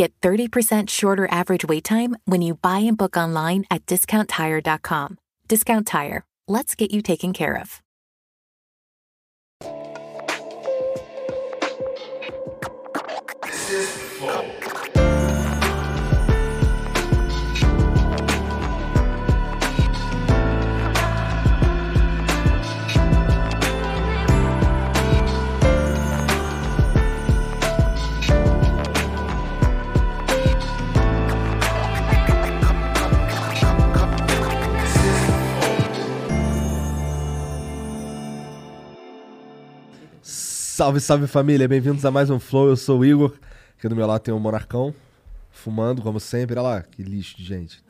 Get 30% shorter average wait time when you buy and book online at discounttire.com. Discount Tire. Let's get you taken care of. Salve, salve família, bem-vindos a mais um Flow. Eu sou o Igor. Aqui do meu lado tem o Monarcão, fumando, como sempre. Olha lá, que lixo de gente.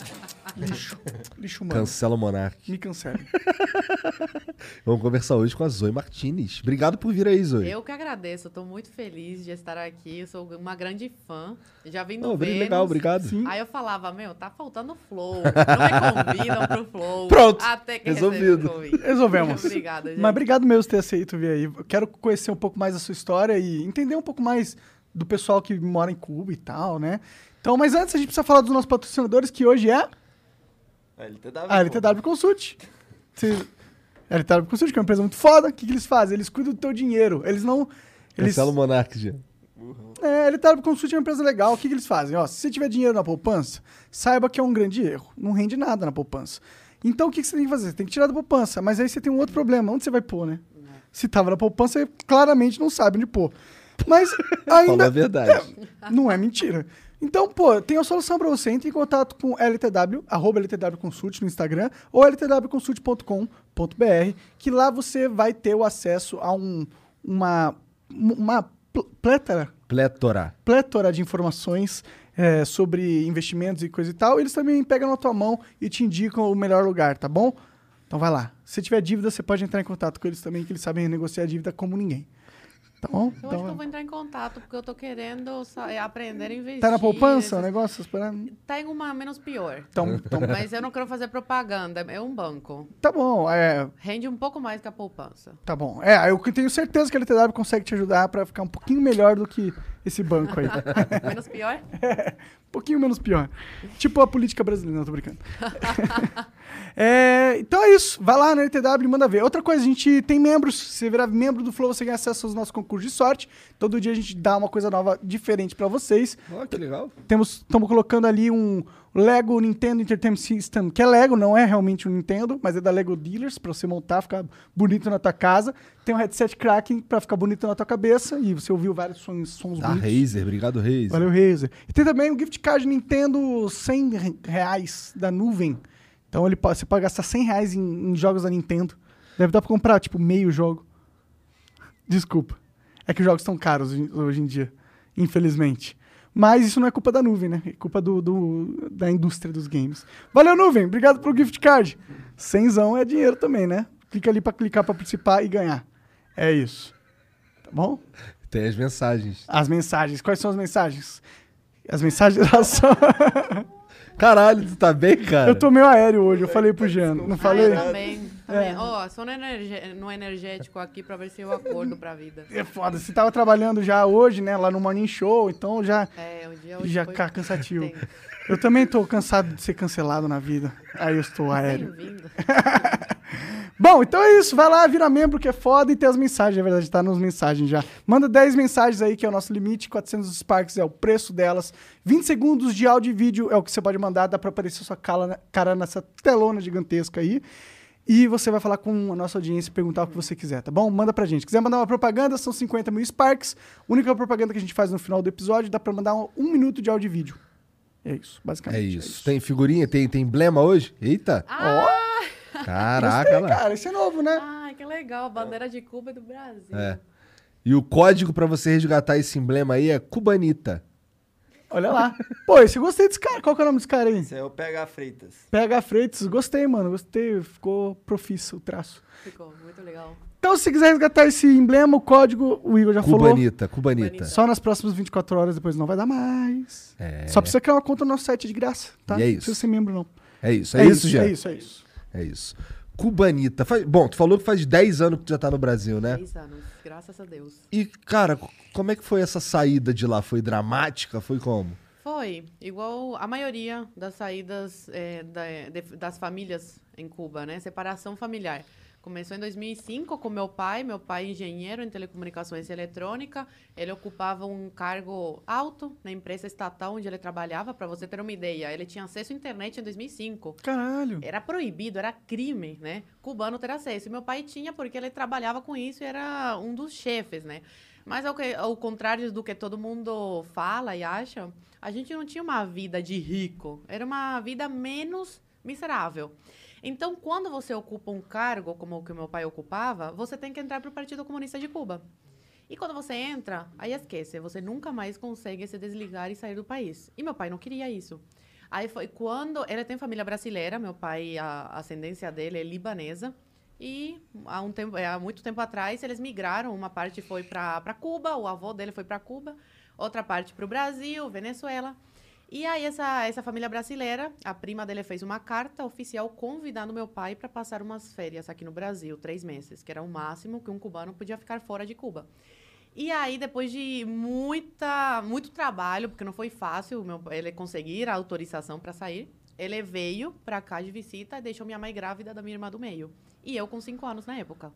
Lixo. Lixo humano. Cancela o Monark. Me cancele. Vamos conversar hoje com a Zoe Martinez. Obrigado por vir aí, Zoe. Eu que agradeço, eu tô muito feliz de estar aqui. Eu sou uma grande fã. Já vim no Oh, Vênus. legal, obrigado. Sim. Aí eu falava, meu, tá faltando flow. Não me convidam pro flow. Pronto, Até que resolvido. recebi o convite. Resolvemos. Obrigada, gente. Mas obrigado mesmo por ter aceito vir aí. Eu quero conhecer um pouco mais da sua história e entender um pouco mais do pessoal que mora em Cuba e tal, né? Então, mas antes a gente precisa falar dos nossos patrocinadores, que hoje é A LTW. a LTW Consult. Se- A LTW Consult, que é uma empresa muito foda. O que, que eles fazem? Eles cuidam do teu dinheiro. Eles não... Eles... Cancela o Monark, já. É, a LTW Consult é uma empresa legal. O que, que eles fazem? Ó, se você tiver dinheiro na poupança, saiba que é um grande erro. Não rende nada na poupança. Então, o que, que você tem que fazer? Você tem que tirar da poupança. Mas aí você tem um outro problema. Onde você vai pôr, né? Se tava na poupança, você claramente não sabe onde pôr. Mas ainda... a verdade. Não é mentira. Então, pô, tem a solução pra você. Entre em contato com LTW, arroba LTW Consult no Instagram, ou ltwconsult.com.br, que lá você vai ter o acesso a um, uma, uma pl- plétora, Plétora. plétora de informações é, sobre investimentos e coisa e tal. Eles também pegam na tua mão e te indicam o melhor lugar, tá bom? Então vai lá. Se tiver dívida, você pode entrar em contato com eles também, que eles sabem negociar a dívida como ninguém. Tá bom? Eu acho que Então, eu vou entrar em contato, porque eu tô querendo sa- aprender a investir. tá na poupança o essas- negócio? Espera- Tem uma menos pior. Então, então Mas eu não quero fazer propaganda, é um banco. tá bom. É, Rende um pouco mais que a poupança. Tá bom. É, eu tenho certeza que a LTW consegue te ajudar pra ficar um pouquinho melhor do que esse banco aí. Menos pior? um pouquinho menos pior. Tipo a política brasileira. Não, tô brincando. É, então é isso. Vai lá na LTW e manda ver. Outra coisa, a gente tem membros. Se você virar membro do Flow, você ganha acesso aos nossos concursos de sorte. Todo dia a gente dá uma coisa nova, diferente pra vocês. Ó, que legal. Temos, estamos colocando ali um Lego Nintendo Entertainment System, que é Lego, não é realmente um Nintendo, mas é da Lego Dealers, pra você montar, ficar bonito na tua casa. Tem um headset Kraken pra ficar bonito na tua cabeça, e você ouviu vários sons, sons Da bonitos. Razer, obrigado, Razer. Valeu, Razer. E tem também um gift card Nintendo 100 re- reais da nuvem. Então ele pode, você pode gastar 100 reais em, em jogos da Nintendo. Deve dar pra comprar, tipo, meio jogo. Desculpa. É que os jogos estão caros hoje- hoje em dia, infelizmente. Mas isso não é culpa da nuvem, né? É culpa do, do- da indústria dos games. Valeu, nuvem. Obrigado pelo gift card. Cenzão é dinheiro também, né? Clica ali pra clicar pra participar e ganhar. É isso. Tá bom? Tem as mensagens. As mensagens. Quais são as mensagens? As mensagens elas são. Caralho, tu tá bem, cara? eu tô meio aéreo hoje, eu falei pro Jean. Não falei? Ah, eu também. É. também. Ó, só no, no energético aqui pra ver se eu acordo pra vida. É foda. Você tava trabalhando já hoje, né? Lá no Morning Show, então já, É, o dia hoje já foi fica cansativo. Eu também tô cansado de ser cancelado na vida. Aí eu estou aéreo. Bem-vindo. Bom, então é isso. Vai lá, vira membro que é foda e tem as mensagens. Na verdade, tá nas mensagens já. Manda 10 mensagens aí, que é o nosso limite. 400 Sparks é o preço delas. 20 segundos de áudio e vídeo é o que você pode mandar. Dá pra aparecer sua cala- cara nessa telona gigantesca aí. E você vai falar com a nossa audiência e perguntar o que você quiser, tá bom? Manda pra gente. Quiser mandar uma propaganda, são 50 mil Sparks. Única propaganda que a gente faz no final do episódio, dá pra mandar um, um minuto de áudio e vídeo. É isso, É basicamente. isso. Tem figurinha? Tem, tem emblema hoje? Eita. Ah, Caraca, Gostei, cara. Esse é novo, né? ai, que legal. A bandeira de Cuba e do Brasil. É. E o código pra você resgatar esse emblema aí é Cubanita. Olha lá. Pô, esse eu gostei desse cara. Qual que é o nome desse cara aí? Esse é o PH Freitas. PH Freitas. Gostei, mano. Gostei. Ficou profício o traço. Ficou muito legal. Então, se quiser resgatar esse emblema, o código, o Igor já falou. Cubanita, Cubanita. Cubanita. Só nas próximas 24 horas, depois não vai dar mais. É. Só precisa criar uma conta no nosso site de graça, tá? E é Não isso. precisa ser membro, não. É isso, é, isso, já. É isso, é isso. É isso. Cubanita. Faz- Bom, tu falou que faz 10 anos que tu já tá no Brasil, né? Seis anos, graças a Deus. E, cara, co- como é que foi essa saída de lá? Foi dramática? Foi como? Foi. Igual a maioria das saídas é, da- de- das famílias em Cuba, né? Separação familiar. Começou em 2005 com meu pai. Meu pai é engenheiro em telecomunicações e eletrônica. Ele ocupava um cargo alto na empresa estatal onde ele trabalhava. Para você ter uma ideia, ele tinha acesso à internet em 2005. Caralho. Era proibido, era crime, né? Cubano ter acesso. E meu pai tinha porque ele trabalhava com isso e era um dos chefes, né? Mas ao, que- ao contrário do que todo mundo fala e acha, a gente não tinha uma vida de rico. Era uma vida menos miserável. Então, quando você ocupa um cargo como o que meu pai ocupava, você tem que entrar para o Partido Comunista de Cuba. E quando você entra, aí esquece, você nunca mais consegue se desligar e sair do país. E meu pai não queria isso. Aí foi quando ele tem família brasileira, meu pai, a ascendência dele é libanesa. E há, um tempo, há muito tempo atrás eles migraram, uma parte foi para Cuba, o avô dele foi para Cuba, outra parte para o Brasil, Venezuela. E aí essa, essa família brasileira, a prima dele fez uma carta oficial convidando meu pai para passar umas férias aqui no Brasil, três meses, que era o máximo que um cubano podia ficar fora de Cuba. E aí, depois de muita, muito trabalho, porque não foi fácil meu, ele conseguir a autorização para sair, ele veio para cá de visita e deixou minha mãe grávida da minha irmã do meio. E eu com cinco anos na época.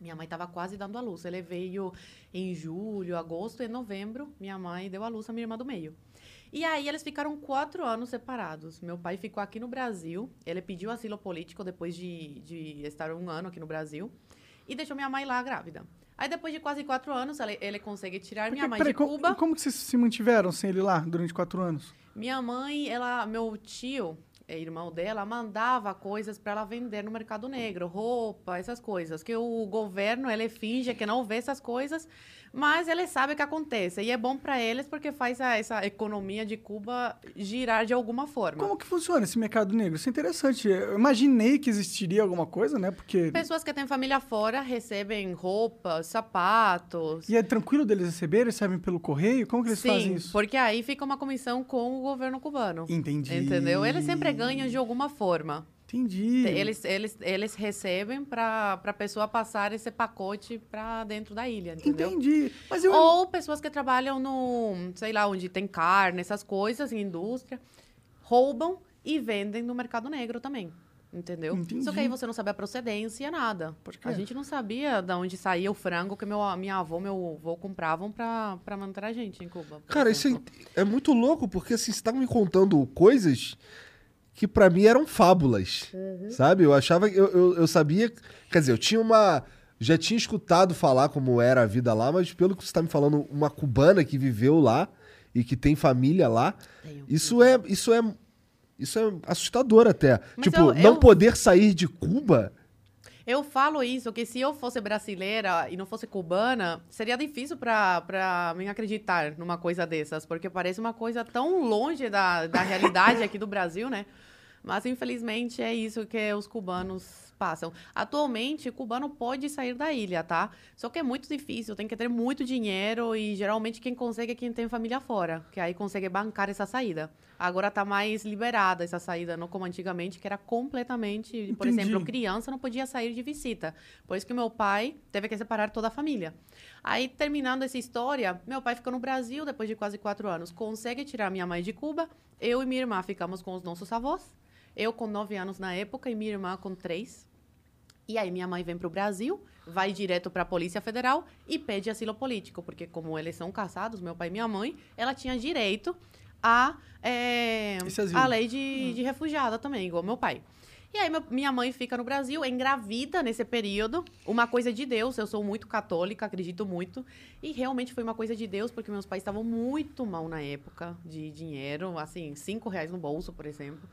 Minha mãe estava quase dando à luz. Ele veio em julho, agosto e novembro. Minha mãe deu à luz a minha irmã do meio. E aí eles ficaram quatro anos separados. Meu pai ficou aqui no Brasil. Ele pediu asilo político depois de, de estar um ano aqui no Brasil. E deixou minha mãe lá grávida. Aí depois de quase quatro anos, ele, ele consegue tirar minha Porque, mãe peraí, de como, Cuba. como que vocês se mantiveram sem ele lá durante quatro anos? Minha mãe, ela, meu tio, irmão dela, mandava coisas para ela vender no mercado negro, roupa, essas coisas. Que o governo, ele finge que não vê essas coisas, mas ele sabe que acontece. E é bom para eles porque faz a- essa economia de Cuba girar de alguma forma. Como que funciona esse mercado negro? Isso é interessante. Eu imaginei que existiria alguma coisa, né? Porque. Pessoas que têm família fora recebem roupas, sapatos. E é tranquilo deles receberem? Recebem pelo correio? Como que eles Sim, fazem isso? porque aí fica uma comissão com o governo cubano. Entendi. Entendeu? Eles sempre ganham de alguma forma. Entendi. Eles, eles, eles recebem para a pessoa passar esse pacote para dentro da ilha, entendeu? Entendi. Mas eu. Ou pessoas que trabalham no, sei lá, onde tem carne, essas coisas, em indústria, roubam e vendem no mercado negro também. Entendeu? Entendi. Só que aí você não sabe a procedência, nada. Porque- A gente não sabia de onde saía o frango que meu, minha avó meu avô compravam para manter a gente em Cuba. Cara, isso é, exemplo. é muito louco, porque assim, você tá me contando coisas que pra mim eram fábulas. Sabe? Eu achava que. Eu, eu, eu sabia. Quer dizer, eu tinha uma. Já tinha escutado falar como era a vida lá, mas pelo que você tá me falando, uma cubana que viveu lá e que tem família lá, Tenho. isso é. Isso é. Isso é assustador até. Mas tipo, eu- não poder sair de Cuba. Eu falo isso, que se eu fosse brasileira e não fosse cubana, seria difícil pra, pra mim acreditar numa coisa dessas, porque parece uma coisa tão longe da, da realidade aqui do Brasil, né? Mas, infelizmente, é isso que os cubanos passam. Atualmente, o cubano pode sair da ilha, tá? Só que é muito difícil, tem que ter muito dinheiro e, geralmente, quem consegue é quem tem família fora, que aí consegue bancar essa saída. Agora tá mais liberada essa saída, não como antigamente, que era completamente... Por Entendi. exemplo, criança não podia sair de visita. Por isso que meu pai teve que separar toda a família. Aí, terminando essa história, meu pai ficou no Brasil depois de quase quatro anos. Consegue tirar minha mãe de Cuba. Eu e minha irmã ficamos com os nossos avós. Eu com nove anos na época e minha irmã com três. E aí minha mãe vem para o Brasil, vai direto para a Polícia Federal e pede asilo político, porque como eles são casados, meu pai e minha mãe, ela tinha direito a, é, a lei de, de refugiada também, igual meu pai. E aí meu- minha mãe fica no Brasil, engravida nesse período, uma coisa de Deus, eu sou muito católica, acredito muito, e realmente foi uma coisa de Deus, porque meus pais estavam muito mal na época de dinheiro, assim, cinco reais no bolso, por exemplo.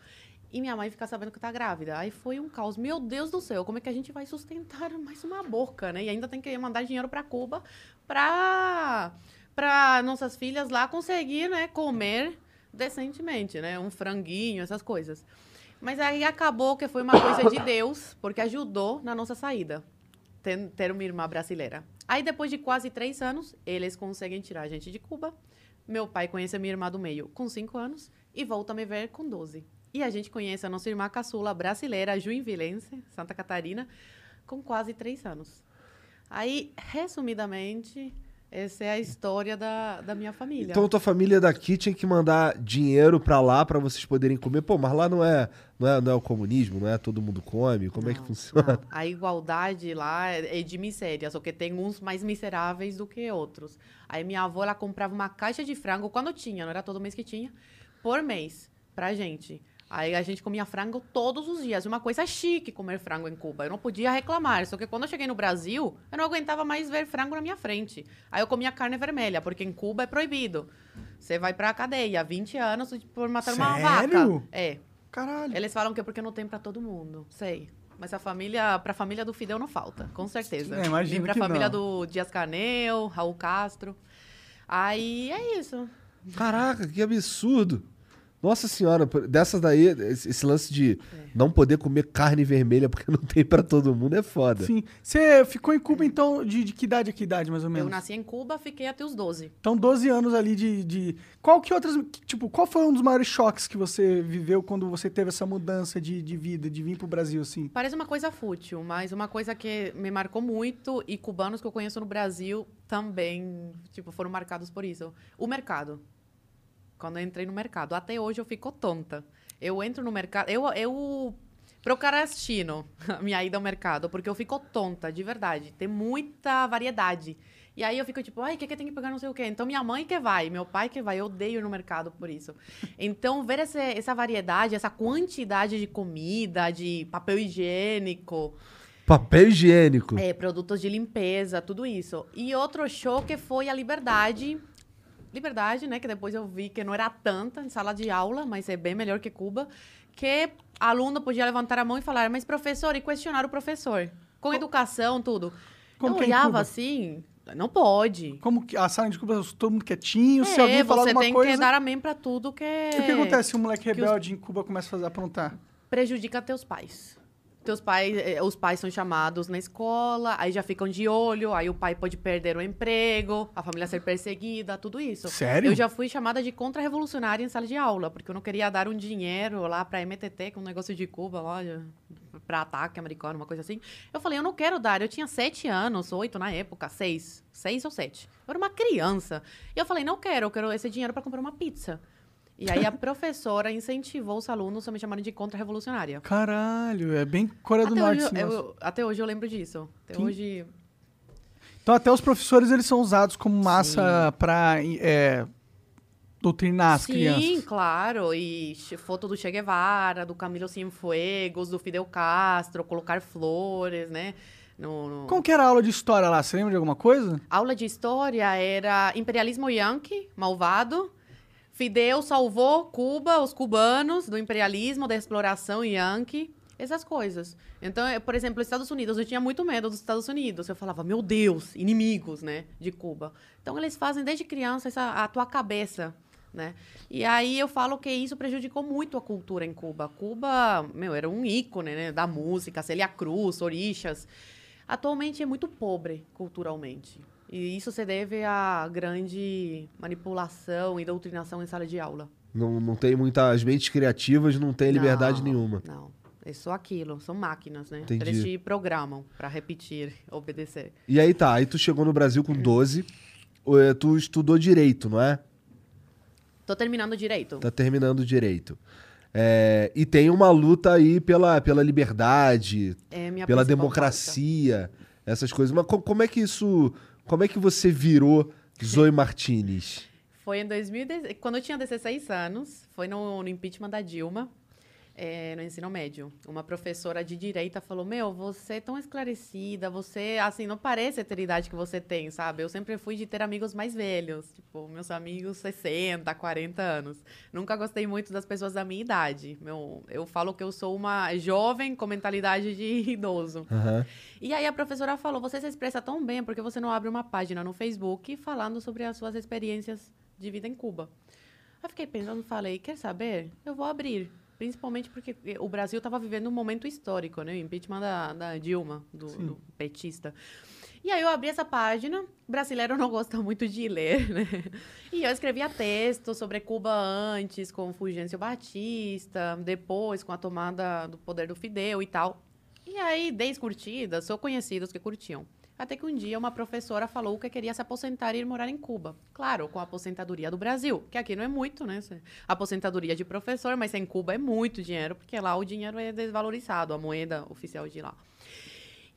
E minha mãe fica sabendo que tá grávida. Aí foi um caos. Meu Deus do céu, como é que a gente vai sustentar mais uma boca, né? E ainda tem que mandar dinheiro para Cuba para para nossas filhas lá conseguir, né, comer decentemente, né? Um franguinho, essas coisas. Mas aí acabou que foi uma coisa de Deus, porque ajudou na nossa saída. Ter, ter uma irmã brasileira. Aí, depois de quase três anos, eles conseguem tirar a gente de Cuba. Meu pai conhece a minha irmã do meio com cinco anos e volta a me ver com 12. E a gente conhece a nossa irmã caçula brasileira, juinvilense, Santa Catarina, com quase três anos. Aí, resumidamente, Essa é a história da, da minha família. Então tua família daqui tinha que mandar dinheiro pra lá pra vocês poderem comer. Pô, mas lá não é, não é, não é o comunismo, não é todo mundo come. Como é que Não, funciona? não. A igualdade lá é é de miséria, só que tem uns mais miseráveis do que outros. Aí minha avó, ela comprava uma caixa de frango, quando tinha, não era todo mês que tinha, por mês, pra gente. Aí a gente comia frango todos os dias. Uma coisa chique comer frango em Cuba. Eu não podia reclamar. Só que quando eu cheguei no Brasil, eu não aguentava mais ver frango na minha frente. Aí eu comia carne vermelha, porque em Cuba é proibido. Você vai pra cadeia, 20 anos por matar uma Sério? vaca. É. Caralho. Eles falam que é porque não tem pra todo mundo. Sei. Mas a família, pra família do Fidel não falta, com certeza. É, imagino pra que família não. do Dias Canel, Raul Castro. Aí é isso. Caraca, que absurdo. Nossa senhora, por- dessas daí, esse lance de É. não poder comer carne vermelha porque não tem pra todo mundo é foda. Sim. Você ficou em Cuba, então, de, de que idade a que idade, mais ou Eu menos? nasci em Cuba, fiquei até os 12. Então, 12 anos ali de, de... Qual que outras... Tipo, qual foi um dos maiores choques que você viveu quando você teve essa mudança de, de vida, de vir pro Brasil, assim? Parece uma coisa fútil, mas uma coisa que me marcou muito e cubanos que eu conheço no Brasil também, tipo, foram marcados por isso. O mercado. Quando eu entrei no mercado. Até hoje eu fico tonta. Eu entro no mercado, eu, eu procrastino a minha ida ao mercado, porque eu fico tonta, de verdade. Tem muita variedade. E aí eu fico tipo, ai, o que, que tem que pegar não sei o quê? Então minha mãe que vai, meu pai que vai, eu odeio no mercado por isso. Então ver essa, essa variedade, essa quantidade de comida, de papel higiênico, Papel higiênico. é, produtos de limpeza, tudo isso. E outro choque foi a liberdade. Liberdade, né? Que depois eu vi que não era tanta em sala de aula, mas é bem melhor que Cuba. Que aluno podia levantar a mão e falar, mas professor, e questionar o professor. Com educação, tudo. Como eu que é olhava assim, não pode. Como que a sala de Cuba, todo mundo quietinho, se é, alguém falar você alguma tem coisa... que dar amém pra tudo que... O que acontece se um moleque que os- rebelde em Cuba começa a fazer, aprontar? prejudica teus pais. Teus pais, eh, os pais são chamados na escola, aí já ficam de olho, aí o pai pode perder o emprego, a família ser perseguida, tudo isso. Sério? Eu já fui chamada de contra-revolucionária em sala de aula, porque eu não queria dar um dinheiro lá pra MTT, que é um negócio de Cuba, lá, pra ataque americano, uma coisa assim. Eu falei, eu não quero dar. Eu tinha sete anos, oito na época, seis, seis ou sete. Eu era uma criança. E eu falei, não quero, eu quero esse dinheiro pra comprar uma pizza. E aí a professora incentivou os alunos a me chamarem de contra-revolucionária. Caralho, é bem Coreia do Até Norte hoje, eu, até hoje eu lembro disso. Até Sim. hoje. Então até os professores, eles são usados como massa pra é, doutrinar as Sim, crianças. claro. E foto do Che Guevara, do Camilo Cienfuegos, do Fidel Castro, colocar flores, né? No, no- Como que era a aula de história lá? Você lembra de alguma coisa? Aula de história era imperialismo yankee, malvado. Fidel salvou Cuba, os cubanos, do imperialismo, da exploração yankee, essas coisas. Então, eh, por exemplo, os Estados Unidos, eu tinha muito medo dos Estados Unidos. Eu falava, meu Deus, inimigos, né, de Cuba. Então, eles fazem desde criança essa, a tua cabeça, né? E aí eu falo que isso prejudicou muito a cultura em Cuba. Cuba, meu, era um ícone, né, da música, Celia Cruz, Orixas. Atualmente é muito pobre culturalmente. E isso se deve à grande manipulação e doutrinação em sala de aula. Não, não tem muitas mentes criativas, não tem liberdade Não, nenhuma. Não, é só aquilo. São máquinas, né? Entendi. Eles te programam para repetir, obedecer. E aí tá, aí tu chegou no Brasil com 12, eh, tu estudou direito, não é? Tô terminando direito. Tá terminando direito. É, e tem uma luta aí pela, pela liberdade, É pela democracia, essas coisas. Mas co- como é que isso. Como é que você virou Zoe Martinez? Foi em 2010, quando eu tinha 16 anos, foi no, no impeachment da Dilma, é, no ensino médio. Uma professora de direita falou: Meu, você é tão esclarecida, você, assim, não parece ter a idade que você tem, sabe? Eu sempre fui de ter amigos mais velhos, tipo, meus amigos 60, 40 anos. Nunca gostei muito das pessoas da minha idade. Meu, eu falo que eu sou uma jovem com mentalidade de idoso. Aham. E aí a professora falou: você se expressa tão bem porque você não abre uma página no Facebook falando sobre as suas experiências de vida em Cuba. Aí fiquei pensando, falei, quer saber? Eu vou abrir. Principalmente porque o Brasil estava vivendo um momento histórico, né? O impeachment da, da Dilma, do, do petista. E aí eu abri essa página. Brasileiro não gosta muito de ler, né? E eu escrevia texto sobre Cuba antes, com Fulgêncio Batista, depois com a tomada do poder do Fidel e tal. E aí, 10 curtidas, sou conhecidos que curtiam. Até que um dia uma professora falou que queria se aposentar e ir morar em Cuba. Claro, com a aposentadoria do Brasil, que aqui não é muito, né? Aposentadoria de professor, mas em Cuba é muito dinheiro, porque lá o dinheiro é desvalorizado, a moeda oficial de lá.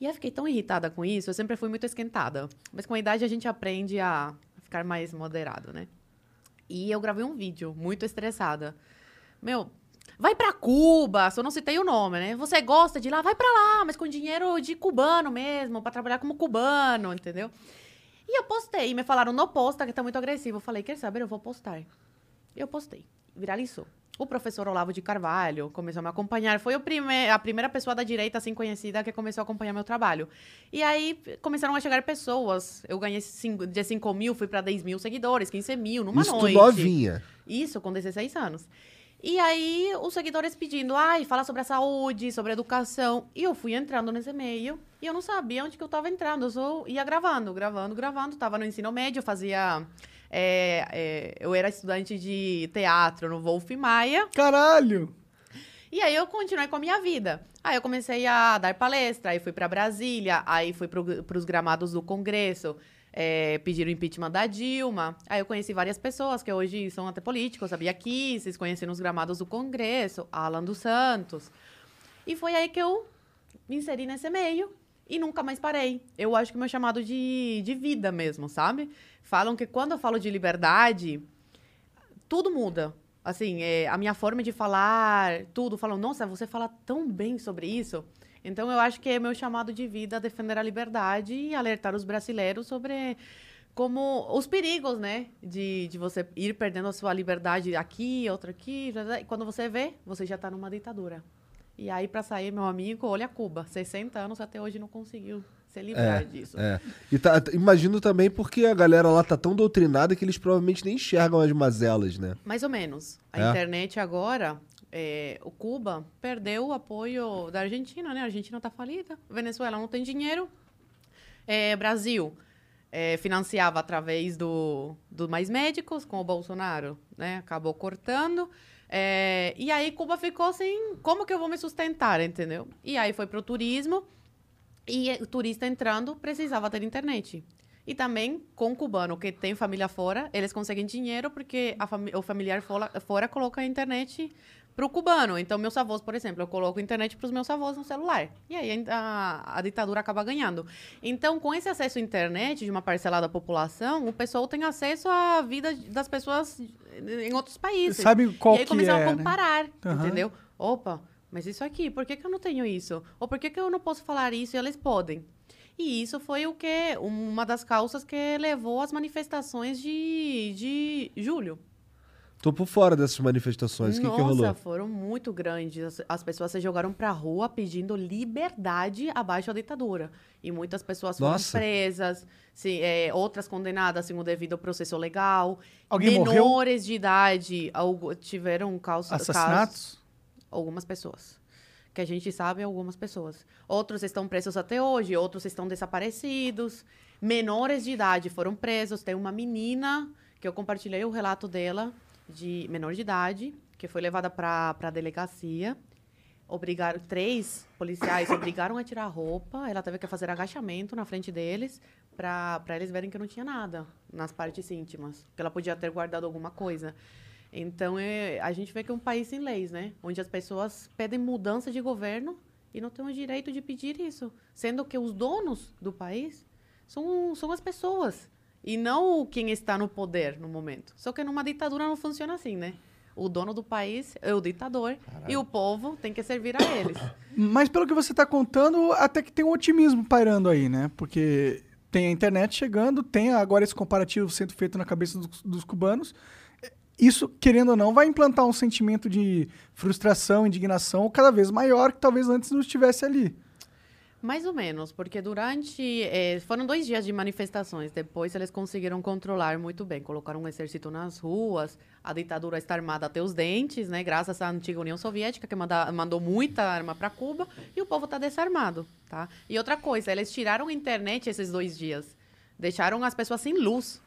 E eu fiquei tão irritada com isso, eu sempre fui muito esquentada. Mas com a idade a gente aprende a ficar mais moderado, né? E eu gravei um vídeo muito estressada. Meu, vai pra Cuba, só não citei o nome, né? Você gosta de lá, vai pra lá, mas com dinheiro de cubano mesmo, pra trabalhar como cubano, entendeu? E eu postei, me falaram, não posta, que tá muito agressivo. Eu falei, quer saber, eu vou postar. Eu postei, viralizou. O professor Olavo de Carvalho começou a me acompanhar. Foi prime a primeira pessoa da direita, assim, conhecida, que começou a acompanhar meu trabalho. E aí, começaram a chegar pessoas. Eu ganhei cinco, de 5 mil, fui pra 10 mil seguidores, 15 mil, numa Isso noite. novinha. Isso, com 16 anos. E aí, os seguidores pedindo, ai, fala sobre a saúde, sobre a educação. E eu fui entrando nesse meio e eu não sabia onde que eu tava entrando. Eu só ia gravando, gravando, gravando. Tava no ensino médio, fazia... é, é, eu era estudante de teatro no Wolf Maia. Caralho! E aí eu continuei com a minha vida. Aí eu comecei a dar palestra, aí fui para Brasília, aí fui para os gramados do Congresso, é, pedir o impeachment da Dilma. Aí eu conheci várias pessoas que hoje são até políticos, sabia aqui, vocês conhecem nos gramados do Congresso, Alan dos Santos. E foi aí que eu me inseri nesse meio e nunca mais parei. Eu acho que meu chamado de, de vida mesmo, sabe? Falam que quando eu falo de liberdade, tudo muda. Assim, é, a minha forma de falar, tudo. Falam, nossa, você fala tão bem sobre isso. Então, eu acho que é meu chamado de vida defender a liberdade e alertar os brasileiros sobre como os perigos, né? De, de você ir perdendo a sua liberdade aqui, outra aqui. E quando você vê, você já está numa ditadura. E aí, para sair, meu amigo, olha Cuba. 60 anos até hoje não conseguiu se livrar É, disso. é. E tá- imagino também porque a galera lá tá tão doutrinada que eles provavelmente nem enxergam as mazelas, né? Mais ou menos. A É? internet agora, é, o Cuba perdeu o apoio da Argentina, né? A Argentina tá falida, Venezuela não tem dinheiro. É, Brasil é, financiava através do, do Mais Médicos com o Bolsonaro, né? Acabou cortando. É, e aí Cuba ficou assim, como que eu vou me sustentar, entendeu? E aí foi pro turismo. E o turista entrando precisava ter internet. E também, com o cubano que tem família fora, eles conseguem dinheiro porque fami- o familiar fora, fora coloca a internet para o cubano. Então, meus avós, por exemplo, eu coloco internet para os meus avós no celular. E aí a, a ditadura acaba ganhando. Então, com esse acesso à internet de uma parcela da população, o pessoal tem acesso à vida das pessoas em outros países. Sabe qual e aí que começaram é, a né? comparar, Aham. entendeu? Opa, mas isso aqui, por que, que eu não tenho isso? Ou por que, que eu não posso falar isso e eles podem? E isso foi o que uma das causas que levou às manifestações de, de julho. Tô por fora dessas manifestações. O que, que Nossa, rolou? foram muito grandes. As, as pessoas se jogaram pra rua pedindo liberdade abaixo da ditadura. E muitas pessoas foram Nossa. presas, se, é, outras condenadas o devido processo legal. Alguém morreu? Menores de idade algu- tiveram causas, Assassinatos? Algumas pessoas. Que a gente sabe, algumas pessoas. Outros estão presos até hoje, outros estão desaparecidos. Menores de idade foram presos. Tem uma menina que eu compartilhei o relato dela, de menor de idade, que foi levada para a delegacia. Obrigaram, três policiais obrigaram a tirar a roupa. Ela teve que fazer agachamento na frente deles para eles verem que não tinha nada nas partes íntimas. Que ela podia ter guardado alguma coisa. Então, é, a gente vê que é um país sem leis, né? Onde as pessoas pedem mudança de governo e não têm o direito de pedir isso. Sendo que os donos do país são, são as pessoas. E não quem está no poder no momento. Só que numa ditadura não funciona assim, né? O dono do país é o ditador e o povo tem que servir a eles. Mas pelo que você tá contando, até que tem um otimismo pairando aí, né? Porque tem a internet chegando, tem agora esse comparativo sendo feito na cabeça dos, dos cubanos. Isso, querendo ou não, vai implantar um sentimento de frustração, indignação cada vez maior que talvez antes não estivesse ali. Mais ou menos, porque durante. eh, foram dois dias de manifestações. Depois eles conseguiram controlar muito bem. Colocaram um exército nas ruas. A ditadura está armada até os dentes, né? Graças à antiga União Soviética, que manda- mandou muita arma para Cuba. E o povo está desarmado, tá? E outra coisa, eles tiraram a internet esses dois dias. Deixaram as pessoas sem luz.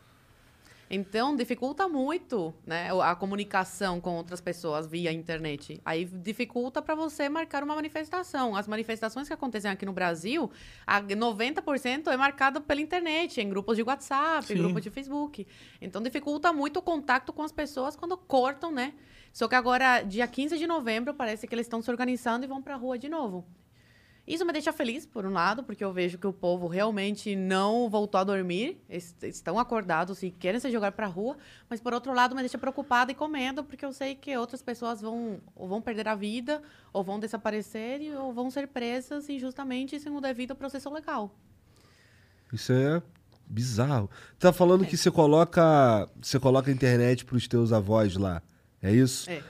Então, dificulta muito né, a comunicação com outras pessoas via internet. Aí dificulta para você marcar uma manifestação. As manifestações que acontecem aqui no Brasil, a 90% é marcado pela internet, em grupos de WhatsApp, em grupos de Facebook. Então, dificulta muito o contato com as pessoas quando cortam, né? Só que agora, dia 15 de novembro, parece que eles estão se organizando e vão para a rua de novo. Isso me deixa feliz, por um lado, porque eu vejo que o povo realmente não voltou a dormir, es- estão acordados e querem se jogar para a rua, mas por outro lado me deixa preocupada e com medo, porque eu sei que outras pessoas vão ou vão perder a vida, ou vão desaparecer, ou vão ser presas injustamente sem o devido processo legal. Isso é bizarro. Tá falando que você coloca, você coloca a internet pros teus avós lá. É isso? É.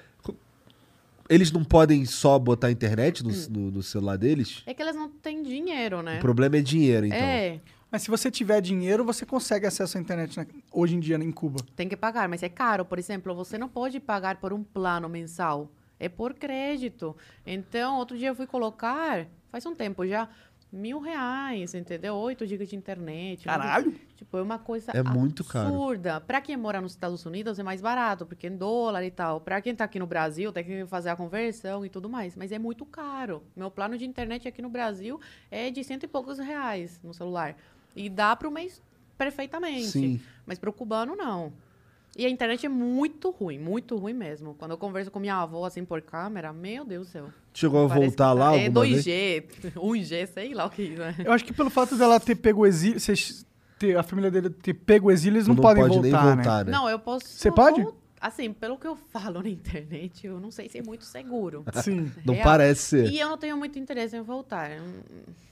Eles não podem só botar a internet no, no- no celular deles? É que elas não têm dinheiro, né? O problema é dinheiro, então. É, Mas se você tiver dinheiro, você consegue acesso à internet na- hoje em dia em Cuba. Tem que pagar, mas é caro. Por exemplo, você não pode pagar por um plano mensal. É por crédito. Então, outro dia eu fui colocar, faz um tempo já, mil reais, entendeu? 8 gigas de internet. Caralho! Tipo, é uma coisa É muito caro. absurda. Pra quem mora nos Estados Unidos é mais barato, porque é em dólar e tal. Pra quem tá aqui no Brasil, tem que fazer a conversão e tudo mais. Mas é muito caro. Meu plano de internet aqui no Brasil é de cento e poucos reais no celular. E dá pro mês perfeitamente. Sim. Mas pro cubano, não. E a internet é muito ruim, muito ruim mesmo. Quando eu converso com minha avó, assim, por câmera, meu Deus do céu. Chegou a voltar lá tá- É alguma vez? 2G, 1G, sei lá o que é. Eu acho que pelo fato dela ter pego o exílio, vocês ter, a família dele ter pego o exílio, eles Tu não, podem pode voltar, nem né? voltar, né? Não, eu posso. Você pode? Assim, pelo que eu falo na internet, eu não sei se é muito seguro. Sim. Não Real. parece ser. E eu não tenho muito interesse em voltar. Eu Não,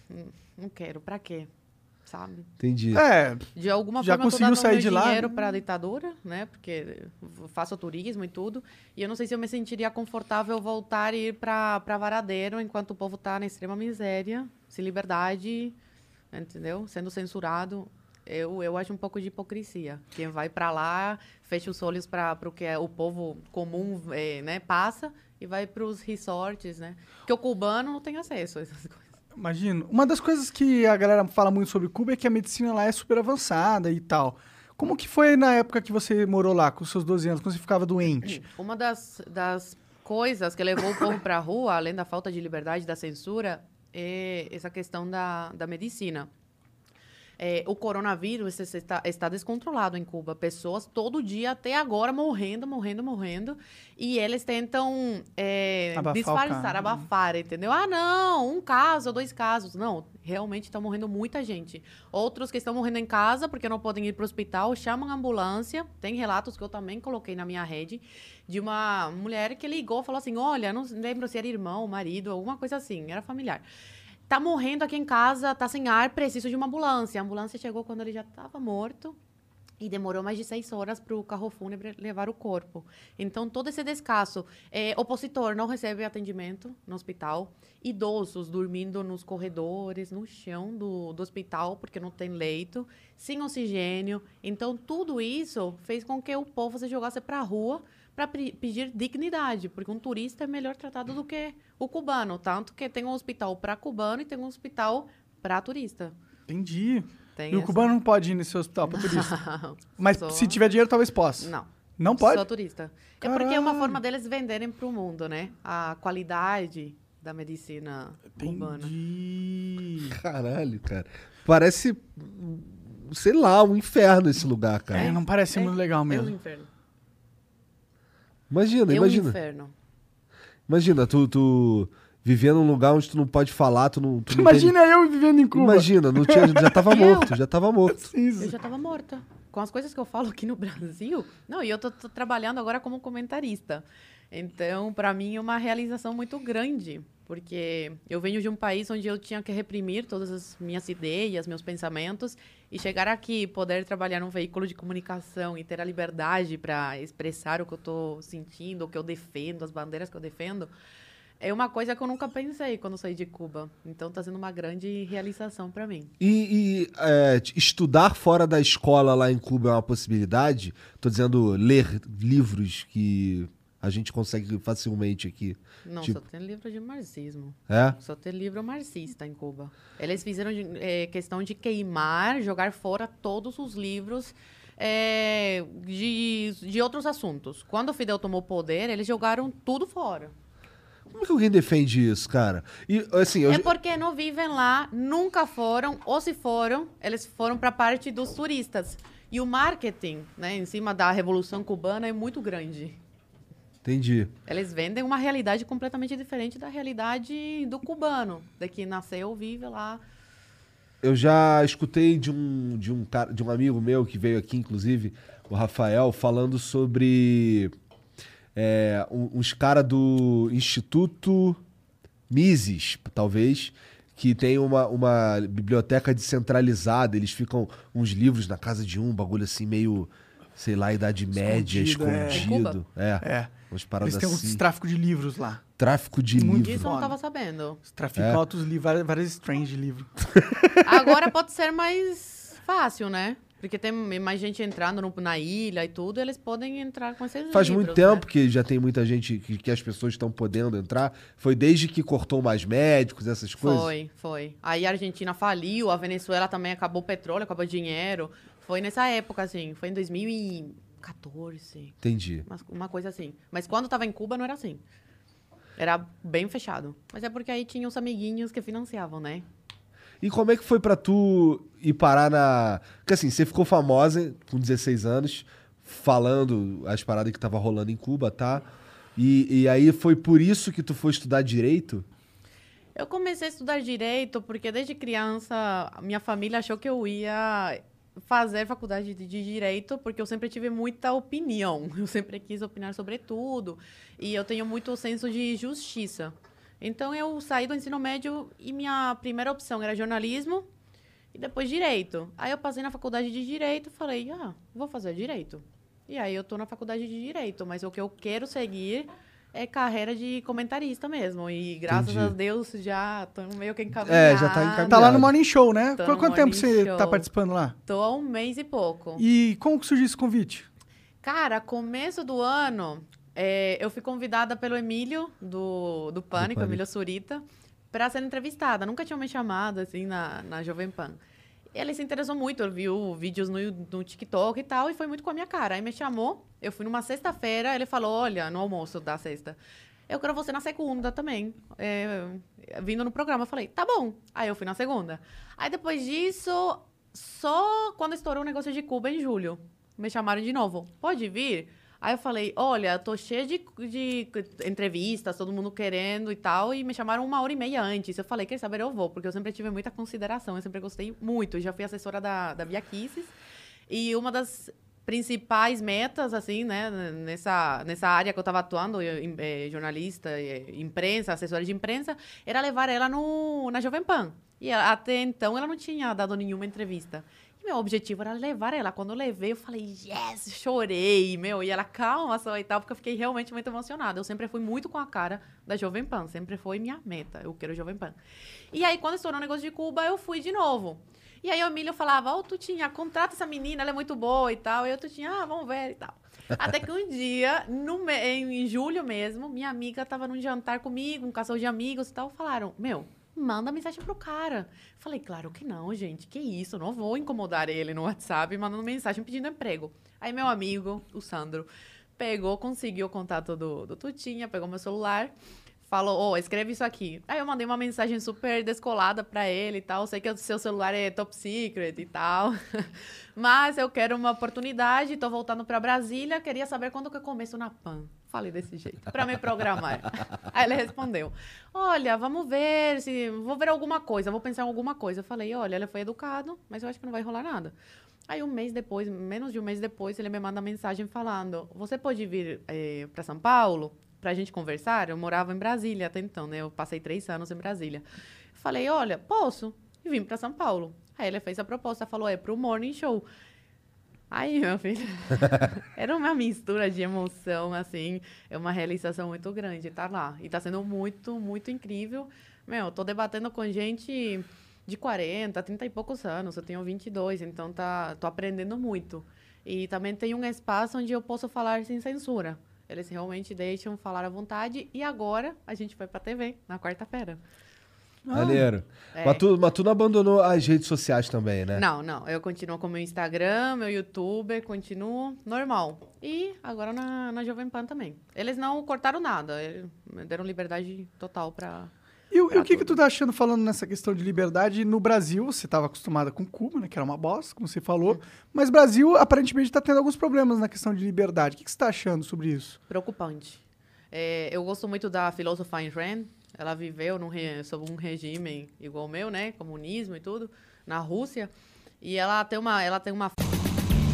não- não quero. Pra quê? Sabe? Entendi. É, De alguma Já forma eu tô conseguiu dando sair meu de lá, dinheiro para a ditadura, né? Porque faço turismo e tudo. E eu não sei se eu me sentiria confortável voltar e ir para Varadeiro enquanto o povo tá na extrema miséria, sem liberdade, entendeu? Sendo censurado. Eu, eu acho um pouco de hipocrisia. Quem vai para lá, fecha os olhos para o que é o povo comum eh, né, passa e vai para os resorts, né? Porque o cubano não tem acesso a essas coisas. Imagino. Uma das coisas que a galera fala muito sobre Cuba é que a medicina lá é super avançada e tal. Como que foi na época que você morou lá, com seus 12 anos, quando você ficava doente? Uma das, das coisas que levou o povo para a rua, além da falta de liberdade, da censura, é essa questão da, da medicina. É, o coronavírus está, está descontrolado em Cuba. Pessoas todo dia, até agora, morrendo, morrendo, morrendo. E eles tentam é, Abafar disfarçar, caso. abafar, entendeu? Ah, não, um caso, dois casos. Não, realmente está morrendo muita gente. Outros que estão morrendo em casa porque não podem ir para o hospital, chamam a ambulância. Tem relatos que eu também coloquei na minha rede de uma mulher que ligou falou assim: Olha, não lembro se era irmão, marido, alguma coisa assim, era familiar. Tá morrendo aqui em casa, tá sem ar, preciso de uma ambulância. A ambulância chegou quando ele já estava morto. E demorou mais de seis horas para o carro fúnebre levar o corpo. Então, todo esse descaso. É, opositor não recebe atendimento no hospital. Idosos dormindo nos corredores, no chão do, do hospital, porque não tem leito. Sem oxigênio. Então, tudo isso fez com que o povo se jogasse para a rua para pedir dignidade. Porque um turista é melhor tratado do que o cubano. Tanto que tem um hospital para cubano e tem um hospital para turista. Entendi. Tem E o essa- cubano não pode ir nesse hospital pra turista. Mas Só- se tiver dinheiro, talvez possa. Não. Não pode? Só turista. É porque é uma Caralho. forma deles venderem para o mundo, né? A qualidade da medicina cubana. Entendi. Caralho, cara. Parece, sei lá, um inferno esse lugar, cara. É, não parece muito legal É um mesmo. inferno. Imagina, É um imagina. inferno. Imagina, tu, tu vivendo num lugar onde tu não pode falar, tu não. Tu não Imagina eu vivendo em tem... Cuba. Imagina, não tinha, já tava morto, já tava morto. Eu já estava morta. Com as coisas que eu falo aqui no Brasil. Não, e eu tô, tô trabalhando agora como comentarista. Então, para mim, é uma realização muito grande. Porque eu venho de um país onde eu tinha que reprimir todas as minhas ideias, meus pensamentos. E chegar aqui, poder trabalhar num veículo de comunicação e ter a liberdade para expressar o que eu estou sentindo, o que eu defendo, as bandeiras que eu defendo. É uma coisa que eu nunca pensei quando saí de Cuba. Então, está sendo uma grande realização para mim. E, e, é, estudar fora da escola lá em Cuba é uma possibilidade? Tô dizendo ler livros que a gente consegue facilmente aqui. Não, Tipo- só tem livro de marxismo. É? Só tem livro marxista em Cuba. Eles fizeram de- eh, questão de queimar, jogar fora todos os livros é, de, de outros assuntos. Quando o Fidel tomou poder, eles jogaram tudo fora. Como é que alguém defende isso, cara? E, assim, eu... É porque não vivem lá, nunca foram, ou se foram, eles foram para a parte dos turistas. E o marketing, né, em cima da Revolução Cubana é muito grande. Entendi. Eles vendem uma realidade completamente diferente da realidade do cubano, da que nasceu, vive lá. Eu já escutei de um, de um cara, de um amigo meu que veio aqui, inclusive, o Rafael, falando sobre é, uns caras do Instituto Mises, talvez, que tem uma, uma biblioteca descentralizada. Eles ficam uns livros na casa de um, bagulho assim, meio, sei lá, Idade Média, Escondido, é. escondido. É, É. umas paradas Eles têm uns assim. tráfico de livros lá. Tráfico de Muito livro. Isso eu não estava sabendo. Eles traficam É. altos livros, várias, várias strange de livro. Agora pode ser mais fácil, né? Porque tem mais gente entrando no- na ilha e tudo, eles podem entrar com esses Faz livros, muito né? tempo que já tem muita gente que, que as pessoas estão podendo entrar. Foi desde que cortou mais médicos, essas coisas? Foi, foi. Aí a Argentina faliu, a Venezuela também acabou o petróleo, acabou o dinheiro. Foi nessa época, assim. Foi em 2014, Entendi. uma, uma coisa assim. Mas quando tava em Cuba não era assim. Era bem fechado. Mas é porque aí tinha os amiguinhos que financiavam, né? E como é que foi pra tu ir parar na. Porque assim, você ficou famosa com 16 anos, falando as paradas que tava rolando em Cuba, tá? E, e aí foi por isso que tu foi estudar direito? Eu comecei a estudar direito porque desde criança minha família achou que eu ia fazer faculdade de de direito porque eu sempre tive muita opinião. Eu sempre quis opinar sobre tudo e eu tenho muito senso de justiça. Então eu saí do ensino médio e minha primeira opção era jornalismo e depois direito. Aí eu passei na faculdade de direito falei: "Ah, vou fazer direito". E aí eu tô na faculdade de direito, mas o que eu quero seguir é carreira de comentarista mesmo. E graças Entendi. a Deus já tô meio que encaminhada. É, já tá encaminhado. Tá lá no Morning Show, né? Tô Qu- no Quanto tempo Morning você Show. tá participando lá? Tô há um mês e pouco. E como que surgiu esse convite? Cara, começo do ano, é, eu fui convidada pelo Emílio, do, do Pânico, Pânico. Emílio Surita, para ser entrevistada. Nunca tinham me chamado, assim, na, na Jovem Pan. Ele se interessou muito, viu vídeos no, no TikTok e tal, e foi muito com a minha cara. Aí me chamou, eu fui numa sexta-feira, ele falou, olha, no almoço da sexta, eu quero você na segunda também, é, vindo no programa. Eu falei, tá bom. Aí eu fui na segunda. Aí depois disso, só quando estourou o negócio de Cuba em julho, me chamaram de novo. Pode vir? Aí eu falei, olha, tô cheia de, de entrevistas, todo mundo querendo e tal, e me chamaram uma hora e meia antes. Eu falei, quer saber, eu vou, porque eu sempre tive muita consideração, eu sempre gostei muito. Eu já fui assessora da, da Kisses, e uma das principais metas, assim, né, nessa, nessa área que eu estava atuando, eu, eh, jornalista, eh, imprensa, assessora de imprensa, era levar ela no, na Jovem Pan. E até então ela não tinha dado nenhuma entrevista. Meu objetivo era levar ela. Quando eu levei, eu falei, yes, chorei, meu. E ela, calma só e tal, porque eu fiquei realmente muito emocionada. Eu sempre fui muito com a cara da Jovem Pan, sempre foi minha meta. Eu quero Jovem Pan. E aí, quando estourou o negócio de Cuba, eu fui de novo. E aí o Emílio falava, ô, Tutinha, contrata essa menina, ela é muito boa e tal. E eu, Tutinha, ah, vamos ver e tal. Até que um dia, no em, julho mesmo, minha amiga tava num jantar comigo, um casal de amigos e tal, falaram, meu, manda mensagem pro cara. Falei, claro que não, gente, que isso, não vou incomodar ele no WhatsApp mandando mensagem pedindo emprego. Aí meu amigo, o Sandro, pegou, conseguiu o contato do, do Tutinha, pegou meu celular, falou, ô, escreve isso aqui. Aí eu mandei uma mensagem super descolada pra ele e tal, sei que o seu celular é top secret e tal, mas eu quero uma oportunidade, tô voltando pra Brasília, queria saber quando que eu começo na PAN. Falei desse jeito, pra me programar. Aí ele respondeu, olha, vamos ver, se vou ver alguma coisa, vou pensar em alguma coisa. Eu falei, olha, ele foi educado, mas eu acho que não vai rolar nada. Aí um mês depois, menos de um mês depois, ele me manda mensagem falando: Você pode vir eh, para São Paulo para a gente conversar? Eu morava em Brasília até então, né? Eu passei três anos em Brasília. Falei: Olha, posso? E vim para São Paulo. Aí ele fez a proposta, falou: É pro Morning Show. Aí, meu filho, era uma mistura de emoção, assim, é uma realização muito grande estar lá. E tá sendo muito, muito incrível. Meu, tô debatendo com gente de 40, 30 e poucos anos, eu tenho 22, então tá, tô aprendendo muito. E também tem um espaço onde eu posso falar sem censura. Eles realmente deixam falar à vontade. E agora a gente vai pra TV, na quarta-feira. Maneiro. É. Mas, tu, mas tu não abandonou as redes sociais também, né? Não, não. Eu continuo com meu Instagram, meu YouTube, continuo normal. E agora na, na Jovem Pan também. Eles não cortaram nada. Deram liberdade total pra. E, o- e o que, que tudo. tu tá achando falando nessa questão de liberdade? No Brasil, você estava acostumada com Cuba, né? Que era uma bosta, como você falou. Mas Brasil, aparentemente, tá tendo alguns problemas na questão de liberdade. O que, que você tá achando sobre isso? preocupante. É, eu gosto muito da filósofa Ayn Rand. Ela viveu num re, sob um regime igual o meu, né? Comunismo e tudo, na Rússia. E ela tem uma, ela tem uma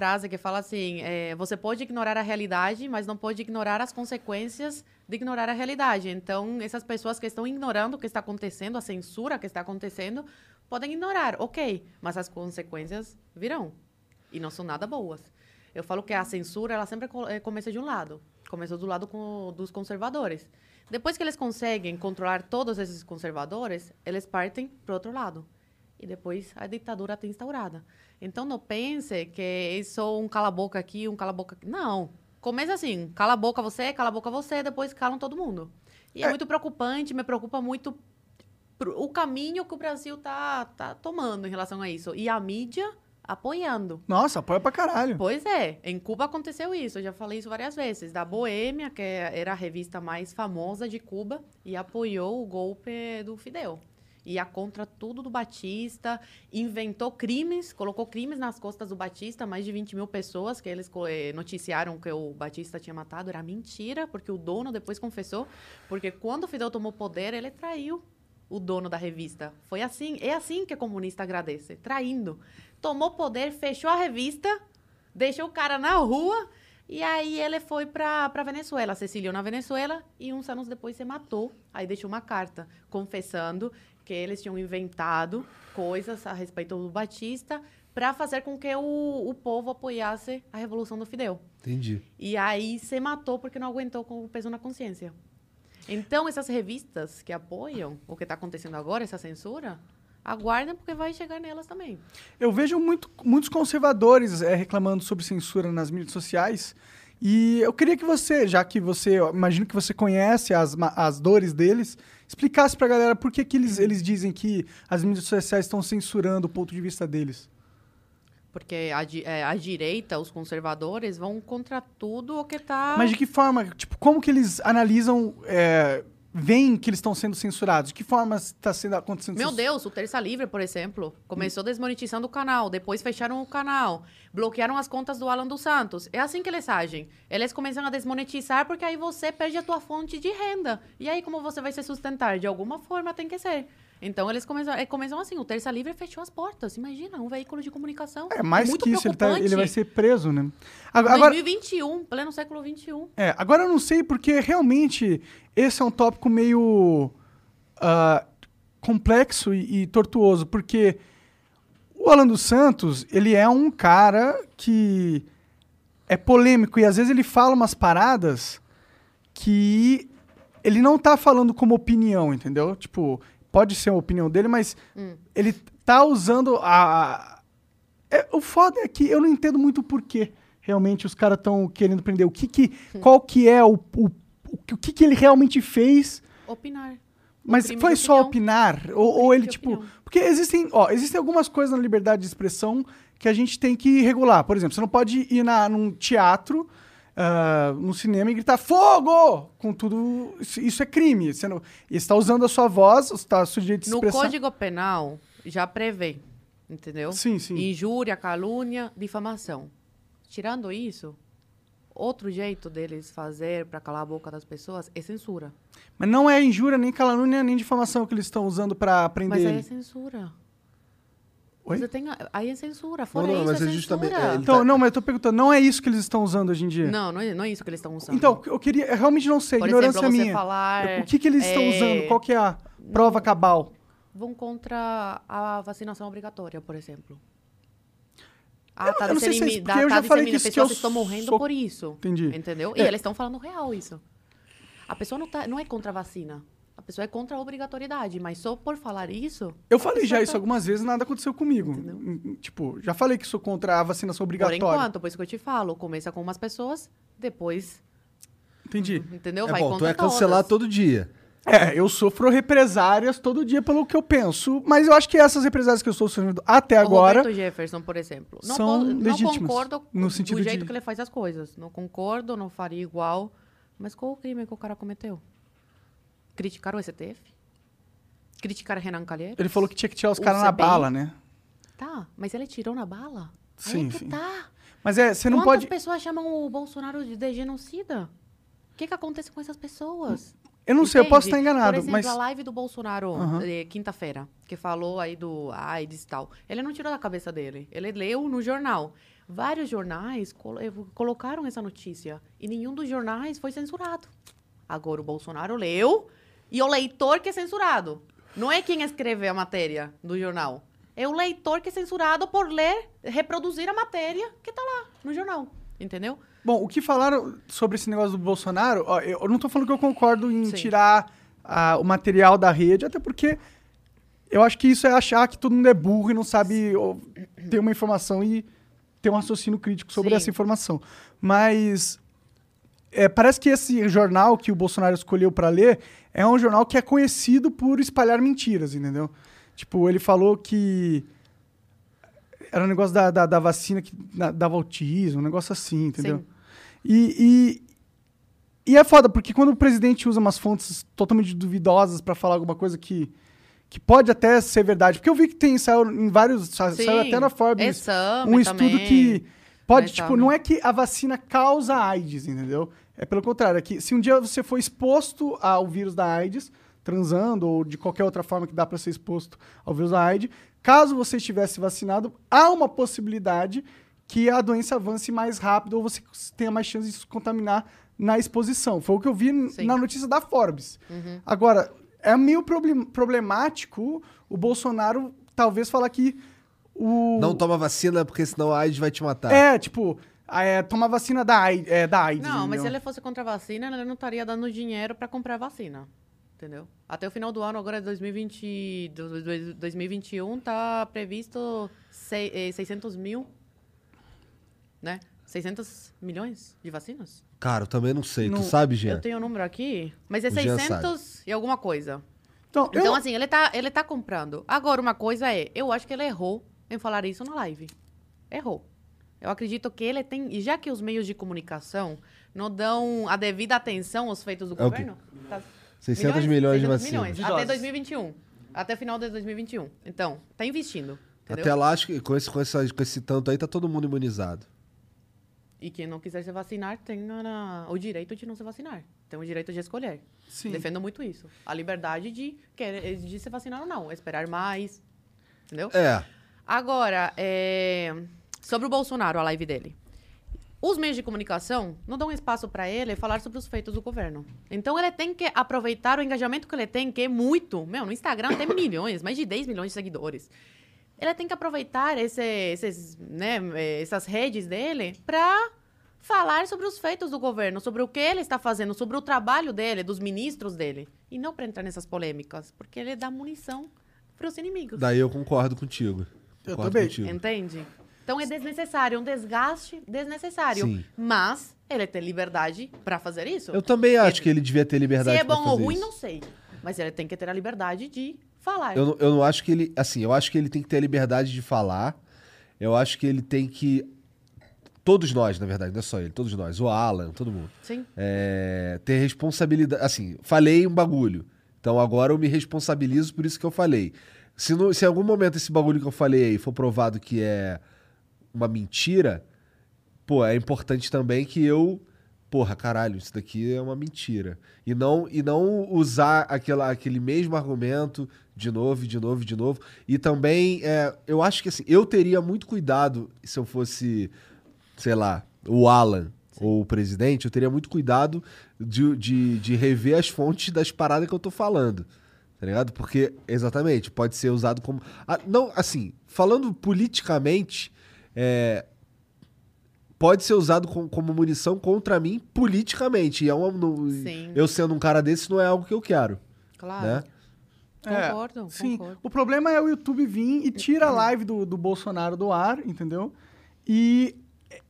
Frase que fala assim: é, você pode ignorar a realidade, mas não pode ignorar as consequências de ignorar a realidade. Então, essas pessoas que estão ignorando o que está acontecendo, a censura que está acontecendo, podem ignorar, ok, mas as consequências virão. E não são nada boas. Eu falo que a censura, ela sempre eh, começa de um lado. Começou do lado com- dos conservadores. Depois que eles conseguem controlar todos esses conservadores, eles partem para outro lado. E depois a ditadura está instaurada. Então não pense que é só um cala-boca aqui, um cala-boca aqui. Não. Começa assim, cala a boca você, cala a boca você, depois calam todo mundo. E é, muito preocupante, me preocupa muito o caminho que o Brasil tá, tá tomando em relação a isso. E a mídia apoiando. Nossa, apoia pra caralho. Pois é, em Cuba aconteceu isso, eu já falei isso várias vezes. Da Boêmia, que era a revista mais famosa de Cuba, e apoiou o golpe do Fidel. Ia contra tudo do Batista, inventou crimes, colocou crimes nas costas do Batista, mais de 20 mil pessoas que eles eh, noticiaram que o Batista tinha matado. Era mentira, porque o dono depois confessou. Porque quando o Fidel tomou poder, ele traiu o dono da revista. Foi assim, é assim que comunista agradece, traindo. Tomou poder, fechou a revista, deixou o cara na rua e aí ele foi pra Venezuela, se na Venezuela e uns anos depois se matou. Aí deixou uma carta confessando que eles tinham inventado coisas a respeito do Batista para fazer com que o, o povo apoiasse a revolução do Fidel. Entendi. E aí se matou porque não aguentou com o peso na consciência. Então, essas revistas que apoiam o que está acontecendo agora, essa censura, aguardem porque vai chegar nelas também. Eu vejo muito- muitos conservadores eh, reclamando sobre censura nas mídias sociais. E eu queria que você, já que você, imagino que você conhece as, as dores deles, explicasse pra galera por que, que eles, eles dizem que as mídias sociais estão censurando o ponto de vista deles. Porque a, é, a direita, os conservadores, vão contra tudo o que está... Mas de que forma? Tipo, como que eles analisam, é, veem que eles estão sendo censurados? De que forma está sendo acontecendo Meu Deus, o Terça Livre, por exemplo, começou desmonetizando o canal, depois fecharam o canal, bloquearam as contas do Alan dos Santos. É assim que eles agem. Eles começam a desmonetizar porque aí você perde a tua fonte de renda. E aí como você vai se sustentar? De alguma forma tem que ser. Então eles começam, é, começam assim, o Terça Livre fechou as portas. Imagina, um veículo de comunicação. É, mais muito que isso, ele, tá- ele vai ser preso, né? Agora, agora- 2021, pleno século 21. É, agora eu não sei porque realmente esse é um tópico meio ah, complexo e, e tortuoso, porque o Alan dos Santos, ele é um cara que é polêmico e às vezes ele fala umas paradas que ele não tá falando como opinião, entendeu? Tipo, pode ser a opinião dele, mas ele tá usando a... É, o foda é que eu não entendo muito o porquê realmente os caras estão querendo prender. O que que... Qual que é o... O, o, que- que que ele realmente fez... Opinar. Mas foi só opinar? Ou, ou ele, tipo. opinião. Porque existem, ó, existem algumas coisas na liberdade de expressão que a gente tem que regular. Por exemplo, você não pode ir na, num teatro, ah, num cinema e gritar fogo! Com tudo. Isso, isso é crime. Você não, está usando a sua voz, está seu direito de No. Código Penal já prevê, entendeu? Sim, sim. Injúria, calúnia, difamação. Tirando isso, outro jeito deles fazer para calar a boca das pessoas é censura. Mas não é injúria, nem calúnia, nem difamação que eles estão usando para prender Mas é censura. Oi? Você tem, a- aí é censura. Fora não, isso, mas é é censura. justamente- é, ele Então, tá- não, mas eu tô perguntando, não é isso que eles estão usando hoje em dia? Não, não é, não é isso que eles estão usando. Então, eu queria, eu realmente não sei, Por ignorância exemplo, minha. falar, o que que eles estão é, usando? Qual que é a prova cabal? vão contra a vacinação obrigatória, por exemplo. Ah, Eu não- tá eu não sei se é isso, porque eu tá já falei que isso que pessoas eu estão morrendo sou- por isso. Entendi. Entendeu? E É. eles estão falando real isso. A pessoa não, tá, não é contra a vacina. A pessoa é contra a obrigatoriedade, mas só por falar isso. Eu falei já isso tá- algumas vezes nada aconteceu comigo. Hum, Tipo, já falei que sou contra a vacinação Por obrigatória. enquanto, por isso que eu te falo, começa com umas pessoas, depois, Entendi. entendeu? É Vai bom, tu é cancelar todas. todo dia. É, eu sofro represárias todo dia pelo que eu penso, mas eu acho que essas represárias que eu estou sofrendo até O agora. Roberto Jefferson, por exemplo. Não, são po- não concordo no do sentido jeito de- que ele faz as coisas. Não concordo, não faria igual. Mas qual o crime que o cara cometeu? Criticar o STF? Criticar Renan Calheiros? Ele falou que tinha que tirar os caras na bala, né? Tá, mas ele tirou na bala? Sim, Aí que sim. tá. Mas é, você não Quantas pode. pessoas chamam o Bolsonaro de, genocida? O que, que acontece com essas pessoas? Eu não sei, eu posso Entende? estar enganado, Por exemplo, mas. a live do Bolsonaro, eh, quinta-feira, que falou aí do AIDS e tal. Ele não tirou da cabeça dele. Ele leu no jornal. Vários jornais colo- eh, colocaram essa notícia. E nenhum dos jornais foi censurado. Agora o Bolsonaro leu e o leitor que é censurado. Não é quem escreveu a matéria do jornal. É o leitor que é censurado por ler, reproduzir a matéria que tá lá no jornal. Entendeu? Bom, o que falaram sobre esse negócio do Bolsonaro, ó, eu não tô falando que eu concordo em Sim. tirar ah, o material da rede, até porque eu acho que isso é achar que todo mundo é burro e não sabe ter uma informação e ter um raciocínio crítico sobre Sim. essa informação. Mas é, parece que esse jornal que o Bolsonaro escolheu para ler é um jornal que é conhecido por espalhar mentiras, entendeu? Tipo, ele falou que era um negócio da, da, da vacina que dava autismo, um negócio assim, entendeu? Sim. E, e, e é foda, porque quando o presidente usa umas fontes totalmente duvidosas pra falar alguma coisa que, que pode até ser verdade, porque eu vi que tem, saiu em vários, Sim. saiu até na Forbes, Exame um estudo também. que pode, tipo, não é que a vacina causa AIDS, entendeu? É pelo contrário, é que se um dia você for exposto ao vírus da AIDS, transando ou de qualquer outra forma que dá pra ser exposto ao vírus da AIDS, caso você estivesse vacinado, há uma possibilidade que a doença avance mais rápido ou você tenha mais chance de se contaminar na exposição. Foi o que eu vi Sim. na notícia da Forbes. Uhum. Agora, é meio problem- problemático o Bolsonaro talvez falar que o... Não toma vacina porque senão a AIDS vai te matar. É, tipo, é, tomar vacina da AIDS. É, da AIDS Não, mas se entendeu? ele fosse contra a vacina, ele não estaria dando dinheiro para comprar vacina. Entendeu? Até o final do ano, agora 2020, do- do- 2021, tá previsto sei- eh, 600 mil, né? 600 milhões de vacinas? Cara, eu também não sei. Não- Tu sabe, Eu Jean? tenho o número aqui, mas é O Jean 600 e alguma coisa. Então, Então, eu, assim, ele tá, ele tá comprando. Agora, uma coisa é, eu acho que ele errou em falar isso na live. Errou. Eu acredito que ele tem. E já que os meios de comunicação não dão a devida atenção aos feitos do É governo. tá- 600 milhões de 600 vacinas. milhões, De até doses. 2021. Até final de 2021. Então, tá investindo. Entendeu? Até lá, acho que com esse, com, essa, com esse tanto aí, tá todo mundo imunizado. E quem não quiser se vacinar tem o direito de não se vacinar. Tem o direito de escolher. sim. Defendo muito isso. A liberdade de, querer, de se vacinar ou não. Esperar mais. Entendeu? É. Agora, é, sobre o Bolsonaro, a live dele. Os meios de comunicação não dão espaço para ele falar sobre os feitos do governo. Então ele tem que aproveitar o engajamento que ele tem, que é muito. Meu, no Instagram tem milhões, mais de 10 milhões de seguidores. Ele tem que aproveitar esse- esses, né, eh, essas redes dele para falar sobre os feitos do governo, sobre o que ele está fazendo, sobre o trabalho dele, dos ministros dele. E não para entrar nessas polêmicas, porque ele dá munição para os inimigos. Daí eu concordo contigo. Eu também. contigo. Entende? Então é desnecessário, é um desgaste desnecessário. Sim. Mas ele tem liberdade pra fazer isso. Eu também acho Ele- que ele devia ter liberdade Se é pra bom ou ruim, isso. não sei. Mas ele tem que ter a liberdade de falar. Eu, não- eu não acho que ele. Assim, eu acho que ele tem que ter a liberdade de falar. Eu acho que ele tem que. Todos nós, na verdade, não é só ele, todos nós, o Alan, todo mundo. Sim. É, ter responsabilidade. Assim, falei um bagulho. Então agora eu me responsabilizo por isso que eu falei. Se, no- se em algum momento esse bagulho que eu falei aí for provado que é uma mentira, pô, é importante também que eu. Porra, caralho, isso daqui é uma mentira. E não, e não usar aquela, aquele mesmo argumento de novo, de novo, de novo. E também, é, eu acho que assim, eu teria muito cuidado se eu fosse, sei lá, o Alan ou o presidente, eu teria muito cuidado de, de, de rever as fontes das paradas que eu tô falando. Tá ligado? Porque, exatamente, pode ser usado como. Ah, não, assim, falando politicamente, é, pode ser usado com- como munição contra mim politicamente. E é uma, Sim. eu sendo um cara desse não é algo que eu quero. Claro. Né? Concordo, Sim. concordo. O problema é o YouTube vir e tira a live do, do Bolsonaro do ar, entendeu? E,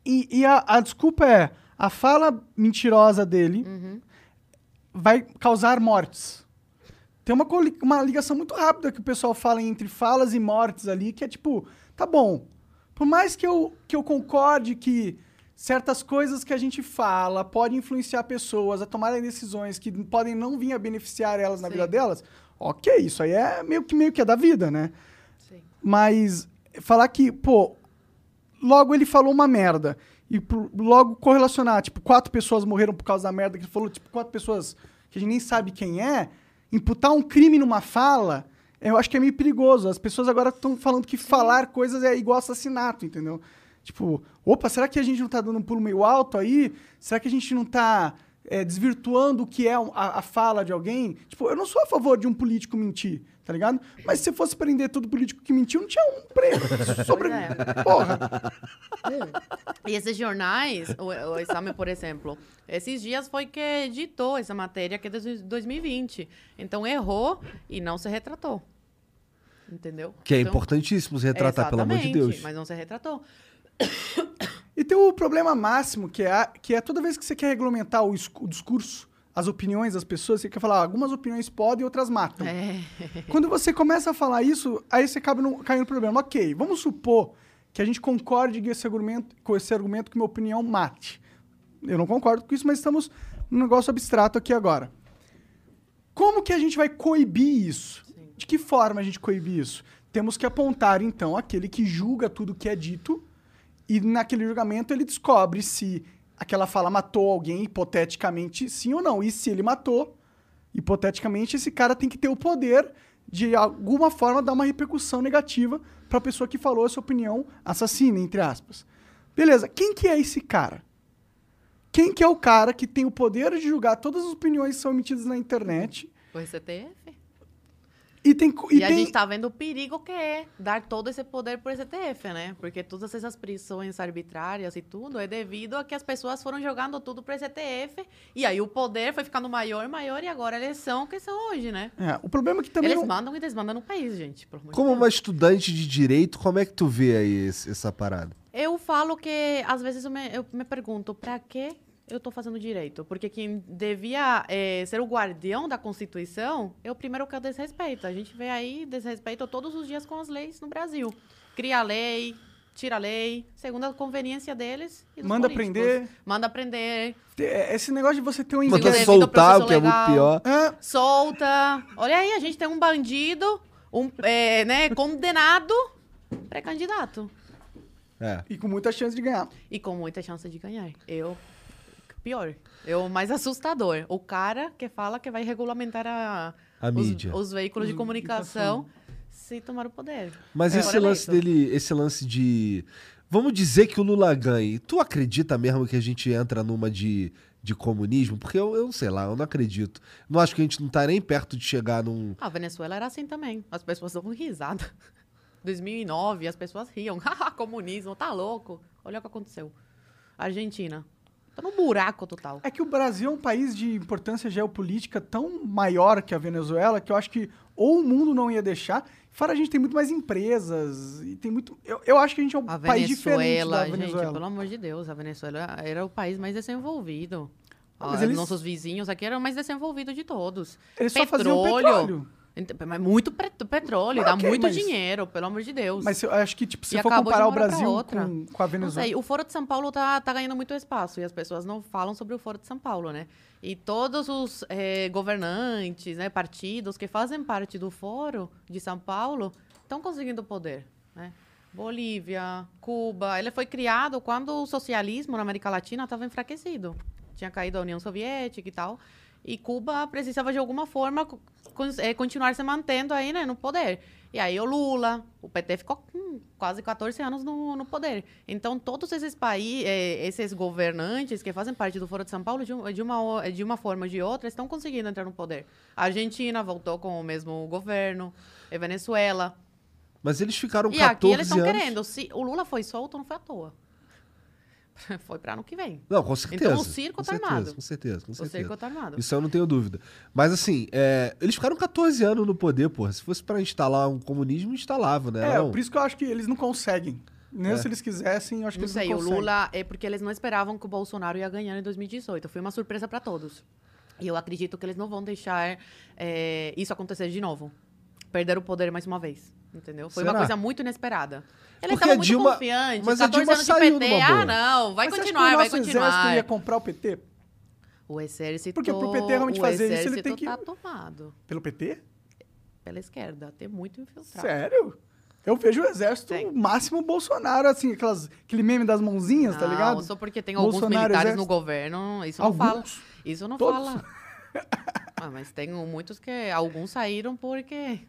e, e a, a desculpa é: a fala mentirosa dele vai causar mortes. Tem uma, uma ligação muito rápida que o pessoal fala entre falas e mortes ali, que é tipo, tá bom. Por mais que eu, que eu concorde que certas coisas que a gente fala podem influenciar pessoas a tomarem decisões que podem não vir a beneficiar elas na Sim. vida delas, ok, isso aí é meio que meio que é da vida, né? Sim. Mas falar que, pô, logo ele falou uma merda. E pro- logo correlacionar, tipo, quatro pessoas morreram por causa da merda que ele falou, tipo, quatro pessoas que a gente nem sabe quem é, imputar um crime numa fala, eu acho que é meio perigoso. As pessoas agora estão falando que falar coisas é igual assassinato, entendeu? Tipo, opa, será que a gente não tá dando um pulo meio alto aí? Será que a gente não tá é, desvirtuando o que é a, a fala de alguém? Tipo, eu não sou a favor de um político mentir, tá ligado? Mas se fosse prender todo político que mentiu, não tinha um preso. Sobre... É. Porra. E esses jornais, o, o exame, por exemplo, esses dias foi que editou essa matéria que é de 2020. Então errou e não se retratou. Entendeu? Que é Então, importantíssimo se retratar, pelo amor de Deus. Mas não se retratou. E tem o problema máximo, que é, a- que é toda vez que você quer regulamentar o discurso, as opiniões das pessoas, você quer falar, "Ah, algumas opiniões podem e outras matam. É. Quando você começa a falar isso, aí você acaba no, caindo no problema. Ok, vamos supor que a gente concorde com esse argumento, com esse argumento que minha opinião mate. Eu não concordo com isso, mas estamos num negócio abstrato aqui agora. Como que a gente vai coibir isso? De que forma a gente coibir isso? Temos que apontar, então, aquele que julga tudo que é dito e naquele julgamento ele descobre se aquela fala matou alguém, hipoteticamente, sim ou não. E se ele matou, hipoteticamente, esse cara tem que ter o poder de alguma forma dar uma repercussão negativa para a pessoa que falou essa opinião assassina, entre aspas. Beleza, quem que é esse cara? Quem que é o cara que tem o poder de julgar todas as opiniões que são emitidas na internet O STF. E tem... E, E, a tem gente tá vendo o perigo que é dar todo esse poder pro STF, né? Porque todas essas prisões arbitrárias e tudo é devido a que as pessoas foram jogando tudo pro STF e aí o poder foi ficando maior, maior e agora eles são o que são hoje, né? É, o problema é que também... Eles não- mandam e desmandam no país, gente. Como uma estudante de direito, como é que tu vê aí esse- essa parada? Eu falo que, às vezes, eu me, eu me pergunto, pra que eu tô fazendo direito? Porque quem devia eh, ser o guardião da Constituição é o primeiro que é o desrespeito. A gente vê aí desrespeito todos os dias com as leis no Brasil. Cria lei, tira lei, segundo a conveniência deles e dos Manda políticos. prender. Manda prender, É, Esse negócio de você ter um Manda soltar, o que é muito pior. É, solta. Olha aí, a gente tem um bandido, um eh, né, condenado pré-candidato. É. e com muita chance de ganhar. E com muita chance de ganhar. Eu. Pior. Eu mais assustador. O cara que fala que vai regulamentar a, A os, mídia. os veículos de comunicação se tomar o poder. Mas É. esse lance eleito. dele, esse lance de. Vamos dizer que o Lula ganhe. Tu acredita mesmo que a gente entra numa de, de comunismo? Porque eu, eu sei lá, eu não acredito. Não acho que a gente não tá nem perto de chegar num. A Venezuela era assim também. As pessoas davam risada. 2009, as pessoas riam. Haha, comunismo, tá louco. Olha o que aconteceu. Argentina. Tá num buraco total. É que o Brasil é um país de importância geopolítica tão maior que a Venezuela que eu acho que ou o mundo não ia deixar. Fora a gente tem muito mais empresas e tem muito. Eu, eu acho que a gente é um A país diferente da Venezuela, gente, pelo amor de Deus, a Venezuela era o país mais desenvolvido. Ah, mas Ah, eles- Nossos vizinhos aqui eram o mais desenvolvido de todos. Eles só faziam petróleo. Mas muito petróleo, dá muito mas- dinheiro, pelo amor de Deus. Mas eu acho que, tipo, se E for comparar o Brasil com, com a Venezuela. sei, o Foro de São Paulo tá, tá ganhando muito espaço e as pessoas não falam sobre o Foro de São Paulo, né? E todos os eh, governantes, né, partidos que fazem parte do Foro de São Paulo estão conseguindo poder, né? Bolívia, Cuba, ele foi criado quando o socialismo na América Latina estava enfraquecido. Tinha caído a União Soviética e tal. E Cuba precisava de alguma forma eh, continuar se mantendo aí, né, no poder. E aí o Lula, o PT ficou hum, quase 14 anos no, no poder. Então todos esses países, esses governantes que fazem parte do Foro de São Paulo, de, um- de uma, de uma forma ou de outra, estão conseguindo entrar no poder. A Argentina voltou com o mesmo governo, a Venezuela. Mas eles ficaram E 14 aqui eles estão anos. querendo. Se o Lula foi solto, não foi à toa. foi para ano que vem. Não, com certeza. Então o circo tá certeza, armado. Com certeza, com O certeza. circo tá armado. Isso eu não tenho dúvida. Mas assim, é, eles ficaram 14 anos no poder, porra. Se fosse pra instalar um comunismo, instalava, né? É, Não. por isso que eu acho que eles não conseguem. Mesmo É. se eles quisessem, eu acho que Não eles sei, não o conseguem. Lula é porque eles não esperavam que o Bolsonaro ia ganhar em 2018. Foi uma surpresa para todos. E eu acredito que eles não vão deixar é, isso acontecer de novo. Perder o poder mais uma vez. Entendeu? Foi Será? uma coisa muito inesperada. Eles Porque estavam a muito Dilma- confiantes. mas a 14 Dilma anos saiu de PT. Ah, não, vai Mas continuar, o vai continuar. exército ia comprar o PT? O exército. Porque pro PT realmente o fazer isso, ele tem que- tá tomado Pelo PT? pela esquerda. Tem muito infiltrado. Sério? Eu vejo o exército Tem. o máximo Bolsonaro, assim, aquelas, aquele meme das mãozinhas, tá Não, ligado? Só porque tem alguns Bolsonaro, militares exército. no governo, isso não fala. Isso não Todos? fala. Ah, mas tem muitos que. Alguns saíram porque.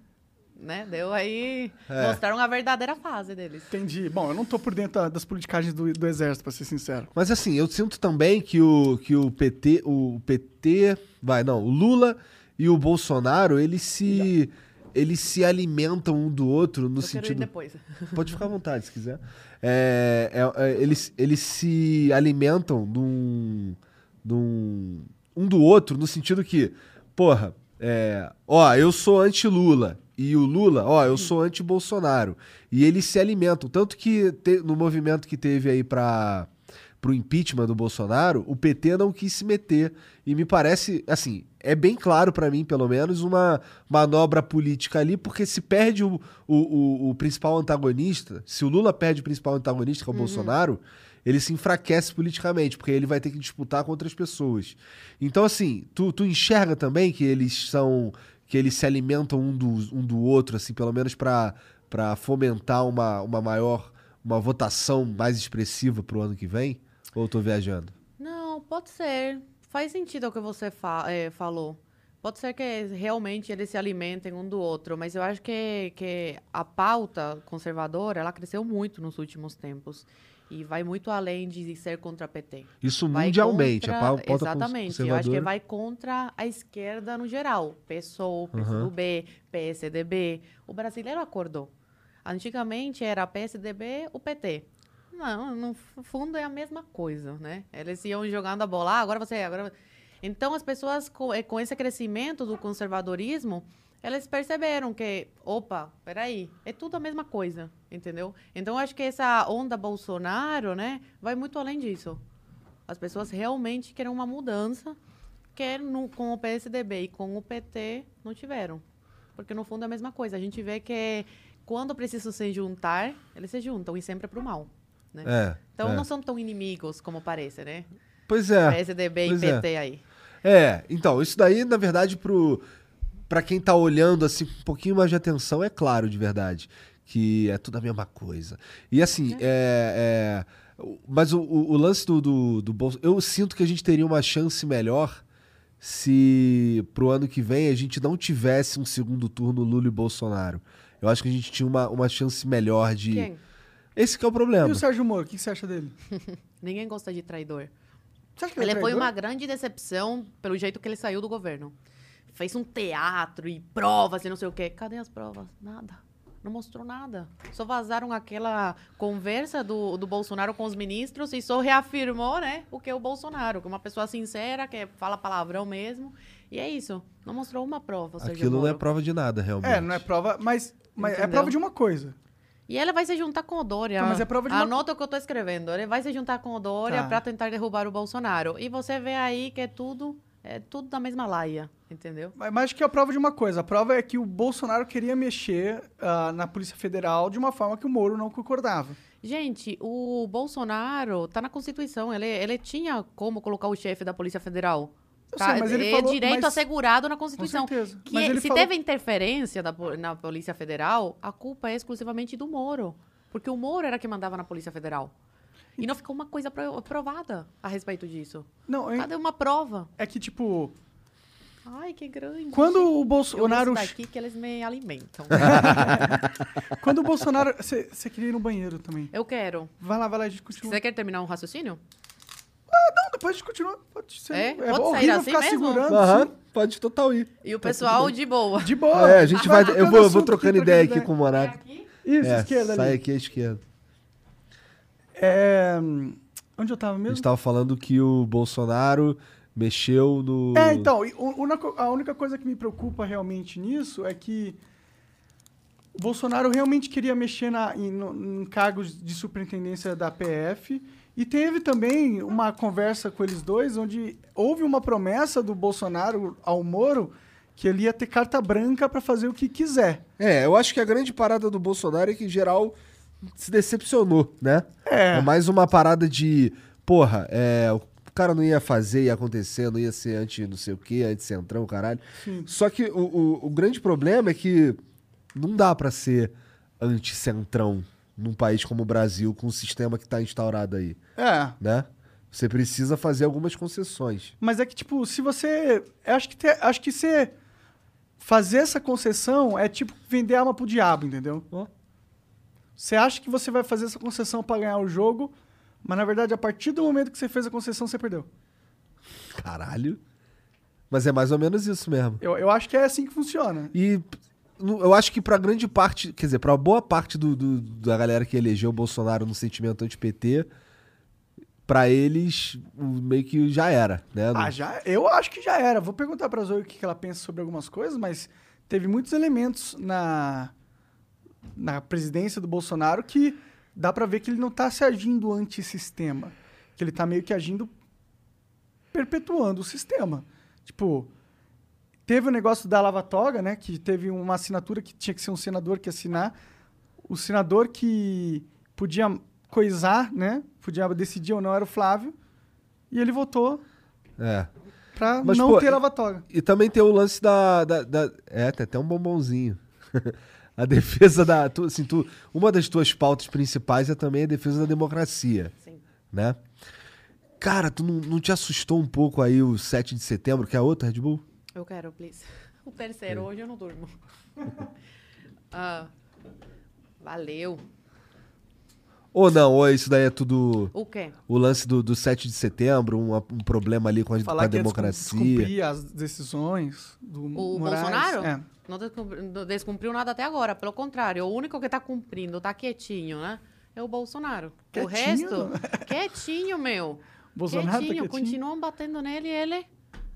Né? Deu aí. É. Mostraram a verdadeira fase deles. Entendi. Bom, eu não tô por dentro da- das politicagens do, do exército, pra ser sincero. Mas assim, eu sinto também que o, que o PT, o PT, vai, não, o Lula e o Bolsonaro, eles se eles se alimentam um do outro no Eu quero ir sentido depois. Pode ficar à vontade se quiser. É, é, é, eles, eles se alimentam de um, de um, um do outro no sentido que, porra, é, ó, eu sou anti-Lula. E o Lula, ó, eu sou anti-Bolsonaro. E eles se alimentam. Tanto que te- no movimento que teve aí para pro impeachment do Bolsonaro, o PT não quis se meter. E me parece, assim, é bem claro pra mim, pelo menos, uma manobra política ali, porque se perde o, o, o- o principal antagonista, se o Lula perde o principal antagonista, que é o Bolsonaro, ele se enfraquece politicamente, porque ele vai ter que disputar com outras pessoas. Então, assim, tu, tu enxerga também que eles são. Que eles se alimentam um do, um do outro, assim, pelo menos pra fomentar uma, uma maior. uma votação mais expressiva pro ano que vem? Ou eu tô viajando? Não, pode ser. Faz sentido o que você fa- eh, falou. Pode ser que realmente eles se alimentem um do outro, mas eu acho que, que a pauta conservadora ela cresceu muito nos últimos tempos. E vai muito além de ser contra a PT. Isso Vai mundialmente. contra- a pau- pauta Exatamente. Eu acho que vai contra a esquerda no geral. PSOL, PSDB, PSDB. O brasileiro acordou. Antigamente era PSDB, o PT. Não, no fundo é a mesma coisa, né? Eles iam jogando a bola, ah, agora você, agora... Então as pessoas com, eh, com esse crescimento do conservadorismo, elas perceberam que, opa, peraí, é tudo a mesma coisa, entendeu? Então eu acho que essa onda Bolsonaro, né, vai muito além disso. As pessoas realmente querem uma mudança que no, com o PSDB e com o PT não tiveram. Porque no fundo é a mesma coisa. A gente vê que quando precisam se juntar, eles se juntam e sempre é pro mal. Né? É. Então é. não são tão inimigos como parece, né? Pois é. PSDB pois e é. PT aí. É, então, isso daí, na verdade, pro, pra quem tá olhando assim com um pouquinho mais de atenção, é claro, de verdade, que é tudo a mesma coisa. E assim, é. é, o- mas o, o- o lance do, do, do Bolso. Eu sinto que a gente teria uma chance melhor se pro ano que vem a gente não tivesse um segundo turno Lula e Bolsonaro. Eu acho que a gente tinha uma, uma chance melhor de. Quem? Esse que é o problema. E o Sérgio Moro, o que você acha dele? Ninguém gosta de traidor. Você acha que Ele é foi traidor? uma grande decepção pelo jeito que ele saiu do governo. Fez um teatro e provas e não sei o quê. Cadê as provas? Nada. Não mostrou nada. Só vazaram aquela conversa do, do Bolsonaro com os ministros e só reafirmou, né, o que é o Bolsonaro, que é uma pessoa sincera, que fala palavrão mesmo. E é isso. Não mostrou uma prova, Aquilo não é prova de nada, realmente. É, não é prova, mas, mas é prova de uma coisa. E ele vai se juntar com o Dória. Tá, mas é prova de uma- Anota o que eu tô escrevendo. Ele vai se juntar com o Dória Tá. pra tentar derrubar o Bolsonaro. E você vê aí que é tudo, é tudo da mesma laia, entendeu? Mas mas acho que é a prova de uma coisa. A prova é que o Bolsonaro queria mexer ah, na Polícia Federal de uma forma que o Moro não concordava. Gente, o Bolsonaro tá na Constituição. Ele, ele tinha como colocar o chefe da Polícia Federal. Tá? sei, mas ele é falou- direito mas- assegurado na Constituição. certeza. Que se falou- teve interferência da na Polícia Federal, a culpa é exclusivamente do Moro. Porque o Moro era que mandava na Polícia Federal. E não ficou uma coisa pro- provada a respeito disso. Não, eu- Cadê uma prova? é que, tipo, Ai, que grande. Quando o Eu Bolsonaro. gosto daqui que eles me alimentam. Quando o Bolsonaro. Você queria ir no banheiro também. Eu quero. Vai lá, vai lá, a gente continua. Você quer terminar um raciocínio? Não, depois a gente continua. Pode ser. É? Pode horrível sair assim ficar mesmo? segurando. Aham, sim. pode total ir. E o pessoal de boa. De boa. É, a gente vai. Eu vou, eu vou trocando aqui, ideia trocando aqui com o Monarca. Isso, É, esquerda sai ali. aqui à esquerda. É, Onde eu tava A mesmo? gente tava falando que o Bolsonaro mexeu no. É, então, a única coisa que me preocupa realmente nisso é que o Bolsonaro realmente queria mexer na, em, em cargos de superintendência da PF e teve também uma conversa com eles dois onde houve uma promessa do Bolsonaro ao Moro que ele ia ter carta branca para fazer o que quiser. É, eu acho que a grande parada do Bolsonaro é que, em geral, se decepcionou, né? É. mais uma parada de. Porra, é, o cara não ia fazer, ia acontecer, não ia ser anti não sei o quê, anti-centrão, caralho. Só que o, o, o grande problema é que não dá pra ser anti-centrão num país como o Brasil, com o sistema que tá instaurado aí, É. né? Você precisa fazer algumas concessões. Mas é que, tipo, se você. Acho que, te- acho que você. Fazer essa concessão é tipo vender alma pro diabo, entendeu? Ó. Você acha que você vai fazer essa concessão pra ganhar o jogo, mas na verdade, a partir do momento que você fez a concessão, você perdeu. Caralho. Mas é mais ou menos isso mesmo. Eu, eu acho que é assim que funciona. E eu acho que pra grande parte, quer dizer, pra boa parte do, do- da galera que elegeu o Bolsonaro no sentimento anti-PT, pra eles meio que já era, né? Ah, já, eu acho que já era. Vou perguntar pra Zoe o que ela pensa sobre algumas coisas, mas teve muitos elementos na, na presidência do Bolsonaro que dá pra ver que ele não tá se agindo antissistema. Que ele tá meio que agindo perpetuando o sistema. Tipo, teve o negócio da Lava Toga, né? Que teve uma assinatura que tinha que ser um senador que assinar. O senador que podia coisar, né? Podia decidir ou não era o Flávio. E ele votou É. pra Mas, não pô, ter e- lava-toga. E também tem o lance da. da- da- é, tem até um bombonzinho. a defesa da. Tu, assim, tu, uma das tuas pautas principais é também a defesa da democracia. Sim. Né? Cara, tu não, não te assustou um pouco aí o 7 de setembro, que é a outra Red Bull? Eu quero, please. O terceiro, hoje eu não durmo. Ah, valeu. Ou não, ou isso daí é tudo. O quê? O lance do, do 7 de setembro, um, um problema ali com a, com a Falar que ia democracia. descumprir as decisões do O Moraes. Bolsonaro? É. Não, descumpri- não descumpriu nada até agora. Pelo contrário, o único que tá cumprindo, tá quietinho, né? É o Bolsonaro. Quietinho? O resto, quietinho, meu. Bolsonaro tá quietinho, quietinho? continuam batendo nele ele,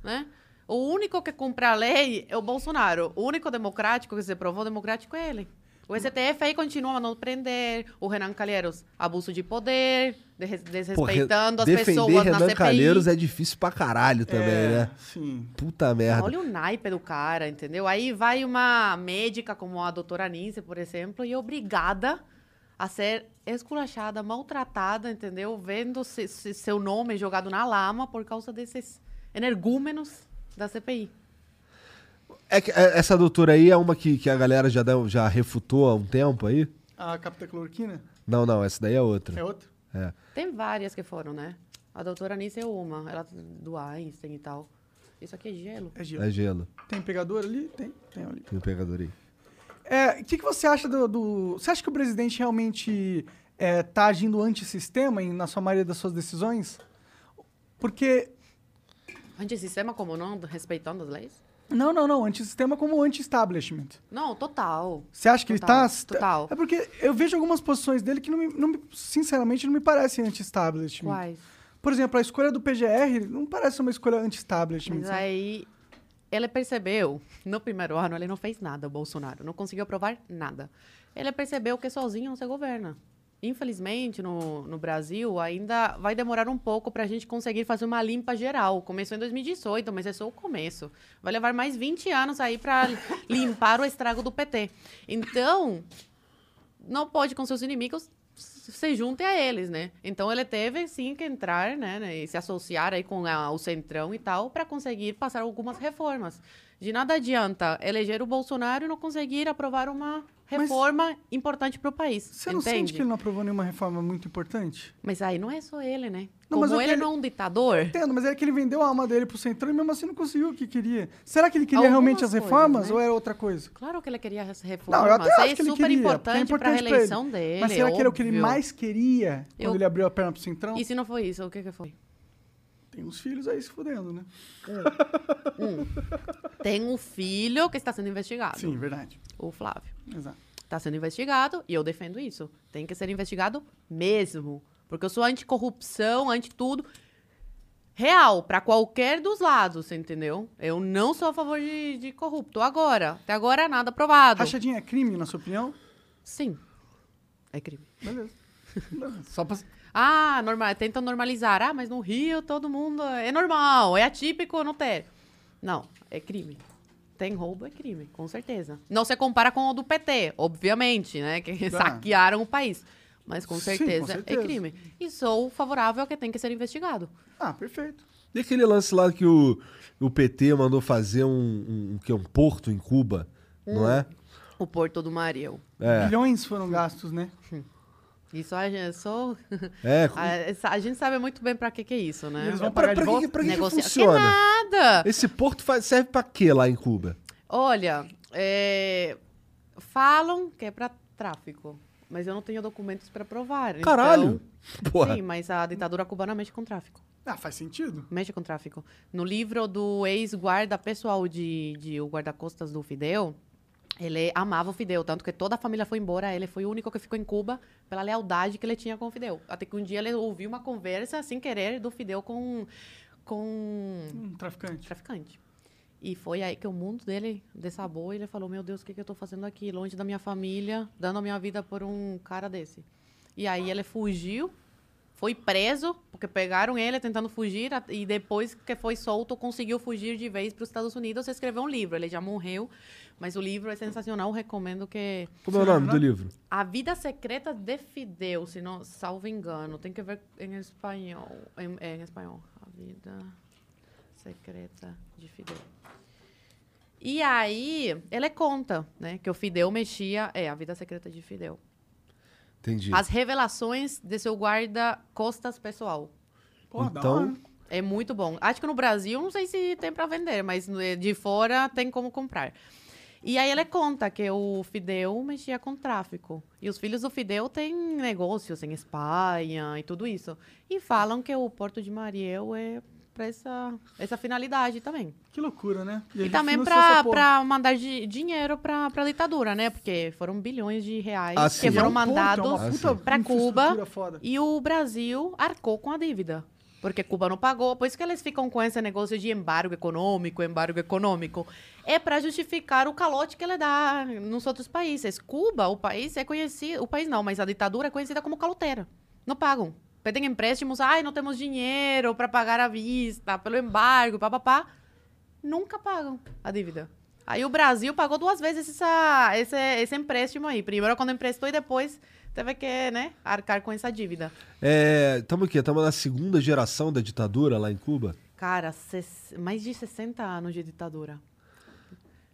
né? O único que cumpre a lei é o Bolsonaro. O único democrático que se provou democrático é ele. O STF aí continua mandando prender, o Renan Calheiros, abuso de poder, de- Pô, re- desrespeitando as defender pessoas Renan na CPI. Calheiros é difícil pra caralho também, É, né? Sim. Puta merda. Olha o naipe do cara, entendeu? Aí vai uma médica como a doutora Nícia, por exemplo, e é obrigada a ser esculachada, maltratada, entendeu? Vendo se- se- seu nome jogado na lama por causa desses energúmenos da CPI. É que é, essa doutora aí é uma que, que a galera já, deu- já refutou há um tempo aí? A captacloroquina Não, não, essa daí é outra. é outra? É. Tem várias que foram, né? A doutora Nícia é uma, ela do Einstein e tal. Isso aqui é gelo. É gelo. É gelo. Tem pegador ali? Tem, tem ali. Tem pegador aí. É, o que, que você acha do, do- Você acha que o presidente realmente é, tá agindo antissistema em, na sua maioria das suas decisões? Porque. Antissistema como não, respeitando as leis? Não, não, não. Antissistema como anti-establishment. Não, total. Você acha que Total, ele tá. total. É porque eu vejo algumas posições dele que, não me, não me- sinceramente, não me parecem anti-establishment. Quais? Por exemplo, a escolha do PGR não parece uma escolha anti-establishment. Mas sabe? aí ele percebeu, no primeiro ano ele não fez nada, o Bolsonaro, não conseguiu aprovar nada. Ele percebeu que sozinho não se governa. Infelizmente, no, no Brasil, ainda vai demorar um pouco para a gente conseguir fazer uma limpa geral. Começou em 2018, mas é só o começo. Vai levar mais 20 anos aí para limpar o estrago do PT. Então, não pode com seus inimigos se junte a eles, né? Então ele teve sim que entrar, né, né, e se associar aí com a- o centrão e tal para conseguir passar algumas reformas. De nada adianta eleger o Bolsonaro e não conseguir aprovar uma reforma importante para o país. Você não entende? sente que ele não aprovou nenhuma reforma muito importante? Mas aí não é só ele, né? Não, mas Como é ele ele- não é um ditador, Entendo, mas é que ele vendeu a alma dele pro Centrão e mesmo assim não conseguiu o que queria. Será que ele queria Algumas realmente as coisas, reformas né? ou era outra coisa? claro que ele queria essa Não, reforma. eu até acho é que ele super queria, é importante para a reeleição ele. dele. Mas será que era o que ele óbvio. mais queria quando Eu- ele abriu a perna pro Centrão? E se não foi isso, o que, que foi? Tem uns filhos aí se fudendo, né? Tem um filho que está sendo investigado, Sim, verdade. o Flávio. Exato. Está sendo investigado e eu defendo isso. Tem que ser investigado mesmo. Porque eu sou anticorrupção, anti tudo. Real, para qualquer dos lados, você entendeu? Eu não sou a favor de, de corrupto. Agora. Até agora nada provado. Rachadinha é crime, na sua opinião? Sim. É crime. Beleza. Só pra... Ah, normal, tentam normalizar. Ah, mas no Rio todo mundo é normal, é atípico, não tem. Não, é crime. Tem roubo, é crime, com certeza. Não se compara com o do PT, obviamente, né? Que Tá. saquearam o país. Mas com Sim, com certeza, certeza. é crime. E sou favorável a que tem que ser investigado. Ah, perfeito. E aquele lance lá que o, o PT mandou fazer um, um, um, que é um porto em Cuba, não é? O Porto do Mariel. É. Bilhões foram gastos, né? Isso a gente, sou... É, a, a gente sabe muito bem pra que que é isso, né? Eles vão pra, pagar pra que, pra que, que funciona? Que nada! Esse porto faz- serve pra quê lá em Cuba? Olha, é, falam que é para tráfico, mas eu não tenho documentos para provar. Caralho! Então, Porra. sim, mas a ditadura cubana mexe com tráfico. Ah, faz sentido. Mexe com tráfico. No livro do ex-guarda pessoal de, de o guarda-costas do Fidel, ele amava o Fidel, tanto que toda a família foi embora, ele foi o único que ficou em Cuba pela lealdade que ele tinha com o Fidel. Até que um dia ele ouviu uma conversa, sem querer, do Fidel com, com Um traficante. traficante. E foi aí que o mundo dele desabou e ele falou: Meu Deus, o que, que eu tô fazendo aqui, longe da minha família, dando a minha vida por um cara desse? E aí ele fugiu, foi preso, porque pegaram ele tentando fugir, e depois que foi solto, conseguiu fugir de vez para os Estados Unidos e escreveu um livro. Ele já morreu, mas o livro é sensacional, recomendo que. Como é o nome do livro? A Vida Secreta de Fidel, se não salvo engano, tem que ver em espanhol. Em, é, em espanhol. A Vida Secreta de Fidel. E aí, ele conta, né, que o Fidel mexia. É, a Vida Secreta de Fidel. Entendi. As revelações de seu guarda-costas pessoal. Pô, Então-. É muito bom. Acho que no Brasil, não sei se tem para vender, mas no- de fora tem como comprar. E aí ele conta que o Fidel mexia com tráfico. E os filhos do Fidel têm negócios em Espanha e tudo isso. E falam que o Porto de Mariel é para essa, essa finalidade também. Que loucura, né? E gente também para mandar di- dinheiro para a ditadura, né? Porque foram bilhões de reais Ah, que. E é foram um ponto, mandados é Ah, para Cuba Foda. e o Brasil arcou com a dívida. Porque Cuba não pagou, por isso que eles ficam com esse negócio de embargo econômico, embargo econômico. É para justificar o calote que ele dá nos outros países. Cuba, o país é conhecido, o país não, mas a ditadura é conhecida como caloteira. Não pagam. Pedem empréstimos, ai, não temos dinheiro para pagar à vista, pelo embargo, papapá. Nunca pagam a dívida. Aí o Brasil pagou duas vezes essa, esse, esse empréstimo aí. Primeiro quando emprestou e depois teve que, né, arcar com essa dívida. É, tamo aqui, estamos na segunda geração da ditadura lá em Cuba. Cara, mais de 60 anos de ditadura.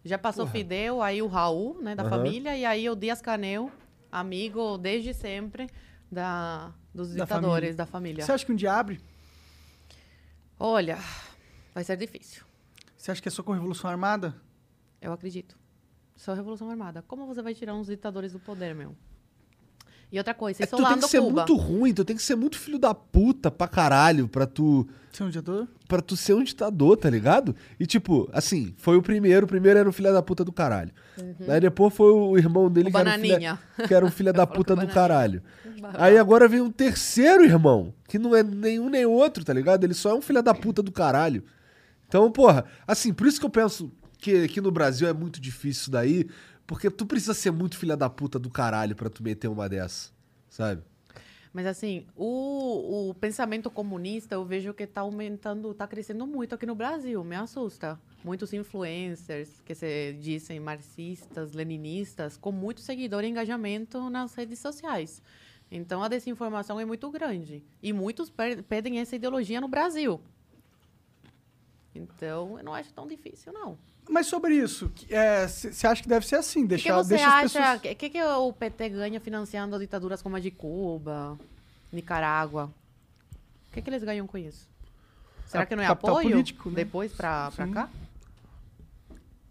Já passou Fidel, aí o Raul, né, da Aham. família, e aí o Dias Canel, amigo desde sempre da, dos Da ditadores família. da família. Você acha que um dia abre? Olha, vai ser difícil. Você acha que é só com Revolução Armada? Eu acredito. Só Revolução Armada. Como você vai tirar uns ditadores do poder, meu? E outra coisa, É tu tem que ser Cuba. muito ruim, tu tem que ser muito filho da puta pra caralho pra tu, Você é um ditador? pra tu ser um ditador, tá ligado? E tipo, assim, foi o primeiro, o primeiro era o filho da puta do caralho. Aí depois foi o irmão dele O que, era um Bananinha. filho, que era um filho da puta o do Bananinha. caralho. Aí agora vem um terceiro irmão, que não é nenhum nem outro, tá ligado? Ele só é um filho da puta do caralho. Então, porra, assim, por isso que eu penso que aqui no Brasil é muito difícil isso daí, porque tu precisa ser muito filha da puta do caralho pra tu meter uma dessa, sabe? Mas assim, o, o pensamento comunista eu vejo que está aumentando, está crescendo muito aqui no Brasil, me assusta. Muitos influencers que se dizem marxistas, leninistas, com muito seguidor e engajamento nas redes sociais. Então a desinformação é muito grande. E muitos pedem essa ideologia no Brasil. Então, eu não acho tão difícil, não. Mas sobre isso, você acha que deve ser assim? Que, Deixar, que você deixa as acha? pessoas... O que, que, que o PT ganha financiando ditaduras como a de Cuba, Nicarágua? O que, que eles ganham com isso? Será É que não é apoio político, né? depois pra cá?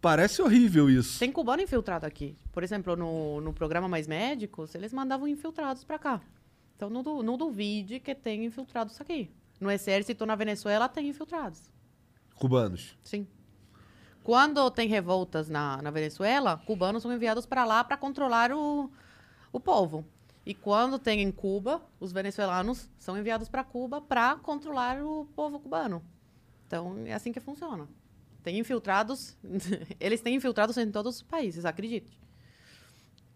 Parece horrível isso. Tem cubano infiltrado aqui. Por exemplo, no, no programa Mais Médicos, eles mandavam infiltrados pra cá. Então não, não duvide que tem infiltrados aqui. No exército na Venezuela tem infiltrados. Cubanos. Sim. Quando tem revoltas na, na Venezuela, cubanos são enviados para lá para controlar o, o povo. E quando tem em Cuba, os venezuelanos são enviados para Cuba para controlar o povo cubano. Então, é assim que funciona. Tem infiltrados, eles têm infiltrados em todos os países, acredite.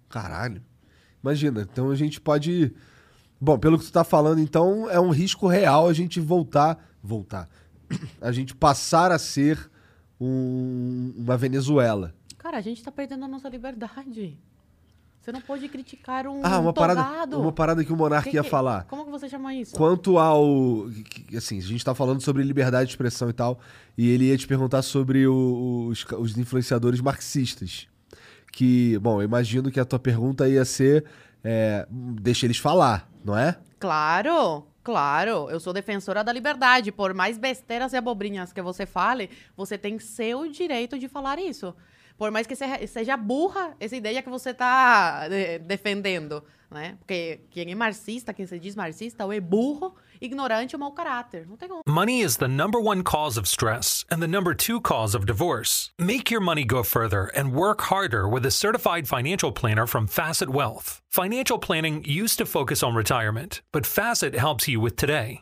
Caralho. Imagina, então a gente pode. Bom, pelo que tu tá falando, então é um risco real a gente voltar. Voltar. A gente passar a ser um- uma Venezuela. Cara, a gente tá perdendo a nossa liberdade. Você não pode criticar um Ah, uma parada, togado. uma parada que o Monark Que ia que- falar. Como que você chama isso? Quanto ao. Assim, a gente tá falando sobre liberdade de expressão e tal, e ele ia te perguntar sobre o- os, os influenciadores marxistas. Que, bom, eu imagino que a tua pergunta ia ser. é, deixa eles falar, não é? Claro, claro. Eu sou defensora da liberdade. Por mais besteiras e abobrinhas que você fale, você tem seu direito de falar isso. Por mais que seja, burra essa ideia que você está defendendo, né? Porque quem é marxista, quem se diz marxista, ou é burro, ignorante ou mau caráter. Não tem como. Money is the number one cause of stress and the number two cause of divorce. Make your money go further and work harder with a certified financial planner from Facet Wealth. Financial planning used to focus on retirement, but Facet helps you with today.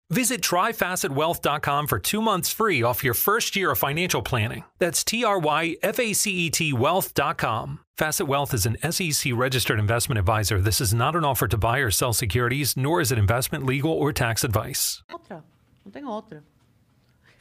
Visit tryfacetwealth.com for two months free off your first year of financial planning. That's T R Y F A C E T wealth.com. Facet Wealth is an SEC registered investment advisor. This is not an offer to buy or sell securities, nor is it investment, legal, or tax advice. outra. Não tem outra.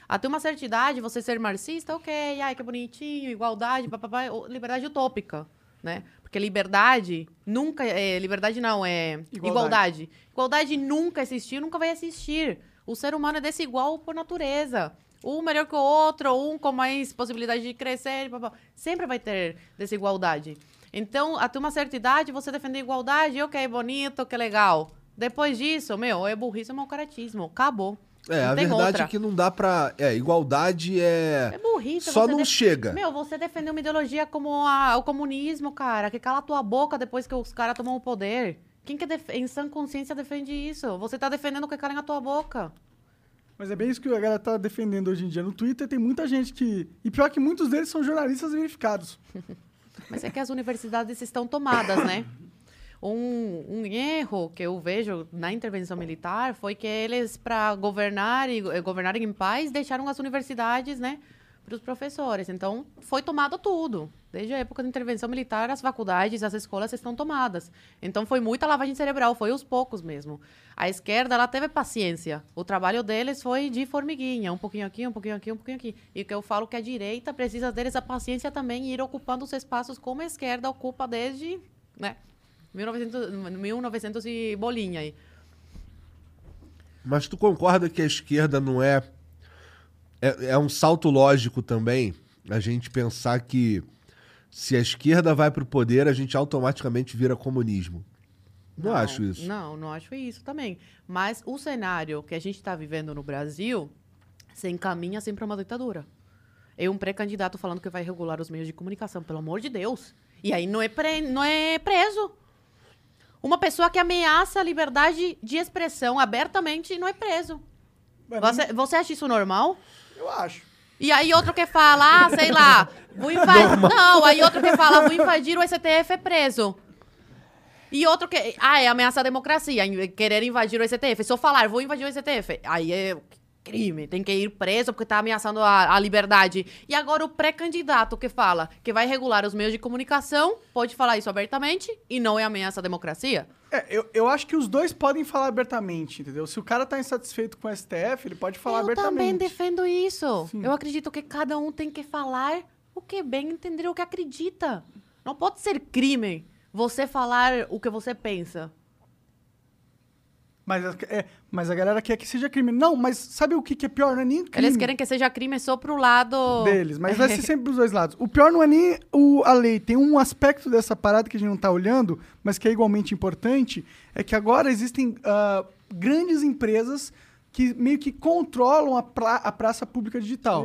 Até uma certa idade, você ser marxista, ok, ai, que bonitinho, igualdade, papapá, liberdade utópica, né? Porque liberdade nunca, é, liberdade não, é Igualdade. igualdade. igualdade. nunca existiu, nunca vai existir. O ser humano é desigual por natureza. Um melhor que o outro, um com mais possibilidade de crescer, papá. sempre vai ter desigualdade. Então, até uma certa idade, você defender igualdade, ok, bonito, que legal. Depois disso, meu, é burrice, é mau caratismo. Acabou. É, Não a verdade outra. é que não dá pra. É, igualdade é. É burrice. Só não def- chega. Meu, você defender uma ideologia como a- o comunismo, cara, que cala a tua boca depois que os caras tomam o poder. Quem que def- em sã consciência defende isso? Você tá defendendo o que cala na tua boca. Mas é bem isso que a galera tá defendendo hoje em dia. No Twitter tem muita gente que... E pior que muitos deles são jornalistas verificados. Mas é que as universidades estão tomadas, né? Um, um erro que eu vejo na intervenção militar foi que eles, para governar e eh, governarem em paz, deixaram as universidades, né, para os professores. Então, foi tomado tudo. Desde a época da intervenção militar, as faculdades, as escolas estão tomadas. Então, foi muita lavagem cerebral, foi os poucos mesmo. A esquerda, ela teve paciência. O trabalho deles foi de formiguinha, um pouquinho aqui, um pouquinho aqui, um pouquinho aqui. E que eu falo que a direita precisa deles a paciência também e ir ocupando os espaços como a esquerda ocupa desde, né, 1900, 1900 e bolinha aí. Mas tu concorda que a esquerda não é. É, é um salto lógico também a gente pensar que se a esquerda vai pro poder, a gente automaticamente vira comunismo. Não, acho isso. Não, não acho isso também. Mas o cenário que a gente está vivendo no Brasil se encaminha sempre a uma ditadura. É um pré-candidato falando que vai regular os meios de comunicação, pelo amor de Deus. E aí não é, pre- não é preso. Uma pessoa que ameaça a liberdade de expressão abertamente não é preso. Você, você acha isso normal? Eu acho. E aí outro que fala, ah, sei lá, vou invadir. Não, aí outro que fala, vou invadir o STF é preso. E outro que. Ah, é ameaçar a democracia, em- querer invadir o STF. Se eu falar, vou invadir o STF. Aí é. Crime, tem que ir preso porque tá ameaçando a, a liberdade. E agora o pré-candidato que fala que vai regular os meios de comunicação pode falar isso abertamente e não é ameaça à democracia? É, eu, eu acho que os dois podem falar abertamente, entendeu? Se o cara tá insatisfeito com o STF, ele pode falar Eu abertamente. também defendo isso. Sim. Eu acredito que cada um tem que falar o que bem entender o que acredita. Não pode ser crime você falar o que você pensa. Mas, a- é, mas a galera quer que seja crime. Não, mas sabe o que, que é pior? Não é nem crime Eles querem que seja crime só pro lado deles, mas vai ser sempre dos dois lados. O pior não é nem o, a lei. Tem um aspecto dessa parada que a gente não tá olhando, mas que é igualmente importante, é que agora existem ah, grandes empresas que meio que controlam a, pra- a praça pública digital.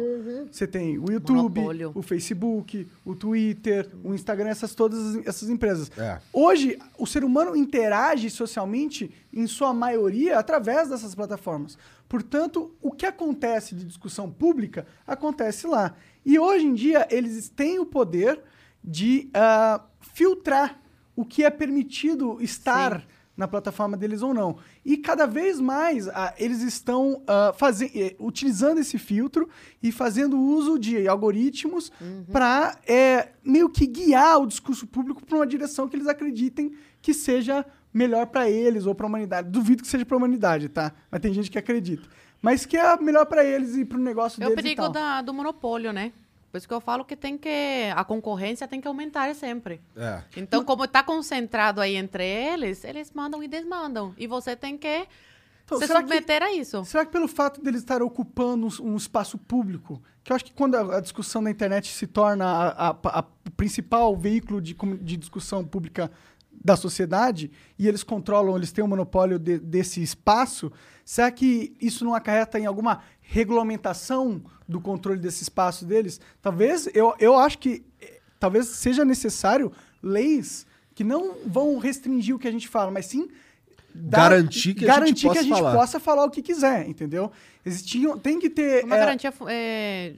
Você tem o YouTube, Monopólio. o Facebook, o Twitter, o Instagram, essas todas essas empresas. É. Hoje, o ser humano interage socialmente, em sua maioria, através dessas plataformas. Portanto, o que acontece de discussão pública acontece lá. E hoje em dia, eles têm o poder de ah, filtrar o que é permitido estar na plataforma deles ou não. E cada vez mais ah, eles estão ah, faze- eh, utilizando esse filtro e fazendo uso de algoritmos para meio que guiar o discurso público para uma direção que eles acreditem que seja melhor para eles ou para a humanidade. Duvido que seja para a humanidade, tá? Mas tem gente que acredita. Mas que é melhor para eles e para o negócio É o deles e perigo tal. da- do monopólio, né? Por isso que eu falo que tem que. A concorrência tem que aumentar sempre. É. Então, como está concentrado aí entre eles, eles mandam e desmandam. E você tem que Então, se será que- submeter a isso. Será que pelo fato deles estarem ocupando um, um espaço público, que eu acho que quando a, a discussão da internet se torna a- a- a- principal veículo de, de discussão pública da sociedade, e eles controlam, eles têm o monopólio de- desse espaço, será que isso não acarreta em alguma regulamentação do controle desse espaço deles? Talvez, eu, eu acho que eh, talvez seja necessário leis que não vão restringir o que a gente fala, mas sim dar- Garantir que a gente garantir que possa a gente falar. possa falar o que quiser, entendeu? Existiam, tem que ter. Uma é, garantia é,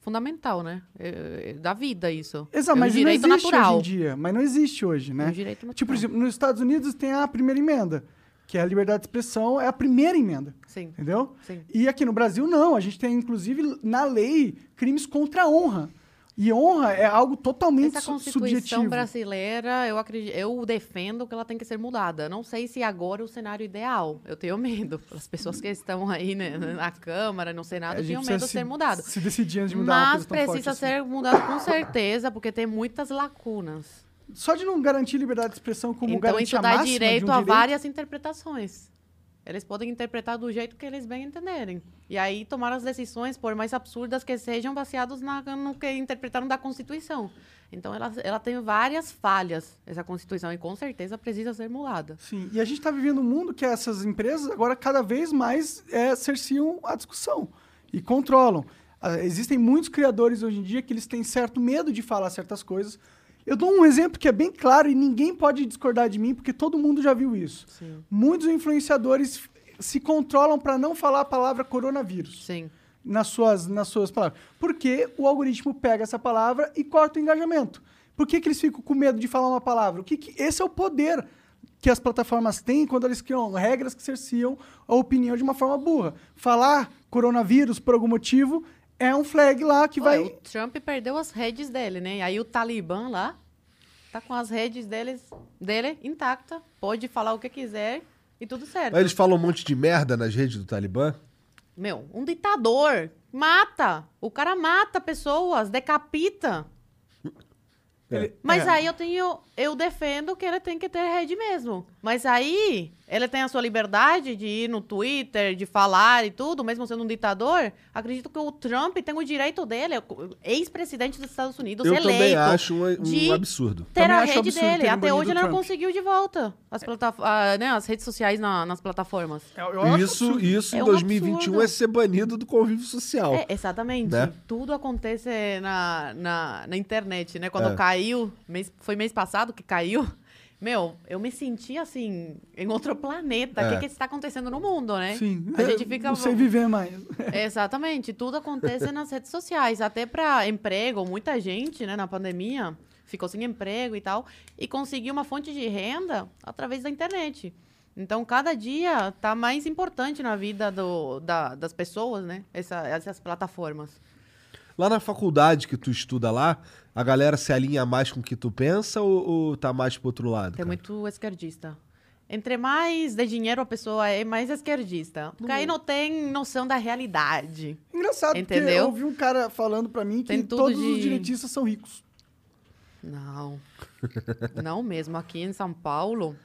fundamental, né? É- é da vida, isso. Exato, é um mas não direito existe natural. hoje em dia. Mas não existe hoje, né? É um direito natural. Tipo, por exemplo, nos Estados Unidos tem a primeira emenda, que é a liberdade de expressão, é a primeira emenda. Sim. Entendeu? Sim. E aqui no Brasil, não. A gente tem, inclusive, na lei, crimes contra a honra. E honra é algo totalmente Essa Constituição subjetivo. brasileira, eu acredito, eu defendo que ela tem que ser mudada. Não sei se agora é o cenário ideal. Eu tenho medo. As pessoas que estão aí né, na Câmara, no Senado, precisa medo de ser mudado. Se decidir antes de mudar Mas precisa assim. ser mudado com certeza, porque tem muitas lacunas. Só de não garantir liberdade de expressão como então garantir isso dá direito um a direito, várias interpretações. Eles podem interpretar do jeito que eles bem entenderem. E aí tomar as decisões, por mais absurdas que sejam, baseados na, no que interpretaram da Constituição. Então ela, ela tem várias falhas, essa Constituição, e com certeza precisa ser mudada. Sim, e a gente está vivendo um mundo que essas empresas agora cada vez mais é, cerciam a discussão e controlam. Ah, existem muitos criadores hoje em dia que eles têm certo medo de falar certas coisas. Eu dou um exemplo que é bem claro e ninguém pode discordar de mim porque todo mundo já viu isso. Sim. Muitos influenciadores se controlam para não falar a palavra coronavírus Sim. nas suas, nas suas palavras. Porque o algoritmo pega essa palavra e corta o engajamento. Por que, que eles ficam com medo de falar uma palavra? O que que- esse é o poder que as plataformas têm quando eles criam regras que cerciam a opinião de uma forma burra. Falar coronavírus por algum motivo é um flag lá que Ué, vai. O Trump perdeu as redes dele, né? Aí o Talibã lá tá com as redes deles, dele intacta, pode falar o que quiser e tudo certo. Aí eles falam um monte de merda nas redes do Talibã. Meu, um ditador mata. O cara mata pessoas, decapita. Ele- Mas é. aí eu tenho. Eu defendo que ele tem que ter rede mesmo. Mas aí ele tem a sua liberdade de ir no Twitter, de falar e tudo, mesmo sendo um ditador. Acredito que o Trump tem o direito dele, é ex-presidente dos Estados Unidos, Eu eleito. também acho um, um de absurdo. Ter Também a rede absurdo dele. Até hoje ele não conseguiu de volta as, ah, né, as redes sociais na- nas plataformas. Eu- eu Isso, isso É em um 2021 absurdo. é ser banido do convívio social. É, exatamente. Né? Tudo acontece na, na, na internet, né? Quando É. caiu, mês, foi mês passado que caiu. Meu, eu me senti assim, em outro planeta. O É. que, que está acontecendo no mundo, né? Sim, A gente fica. não sei viver mais. Exatamente, tudo acontece nas redes sociais. Até para emprego, muita gente, né, na pandemia, ficou sem emprego e tal, e conseguiu uma fonte de renda através da internet. Então, cada dia tá mais importante na vida do, da- das pessoas, né? Essa- essas plataformas. Lá na faculdade que tu estuda lá, a galera se alinha mais com o que tu pensa ou, ou tá mais pro outro lado? Tem cara? muito esquerdista. Entre mais de dinheiro a pessoa é, mais esquerdista. Porque aí não tem noção da realidade. Engraçado, porque Entendeu? eu ouvi um cara falando pra mim que todos os de- direitistas são ricos. Não. Não mesmo. Aqui em São Paulo,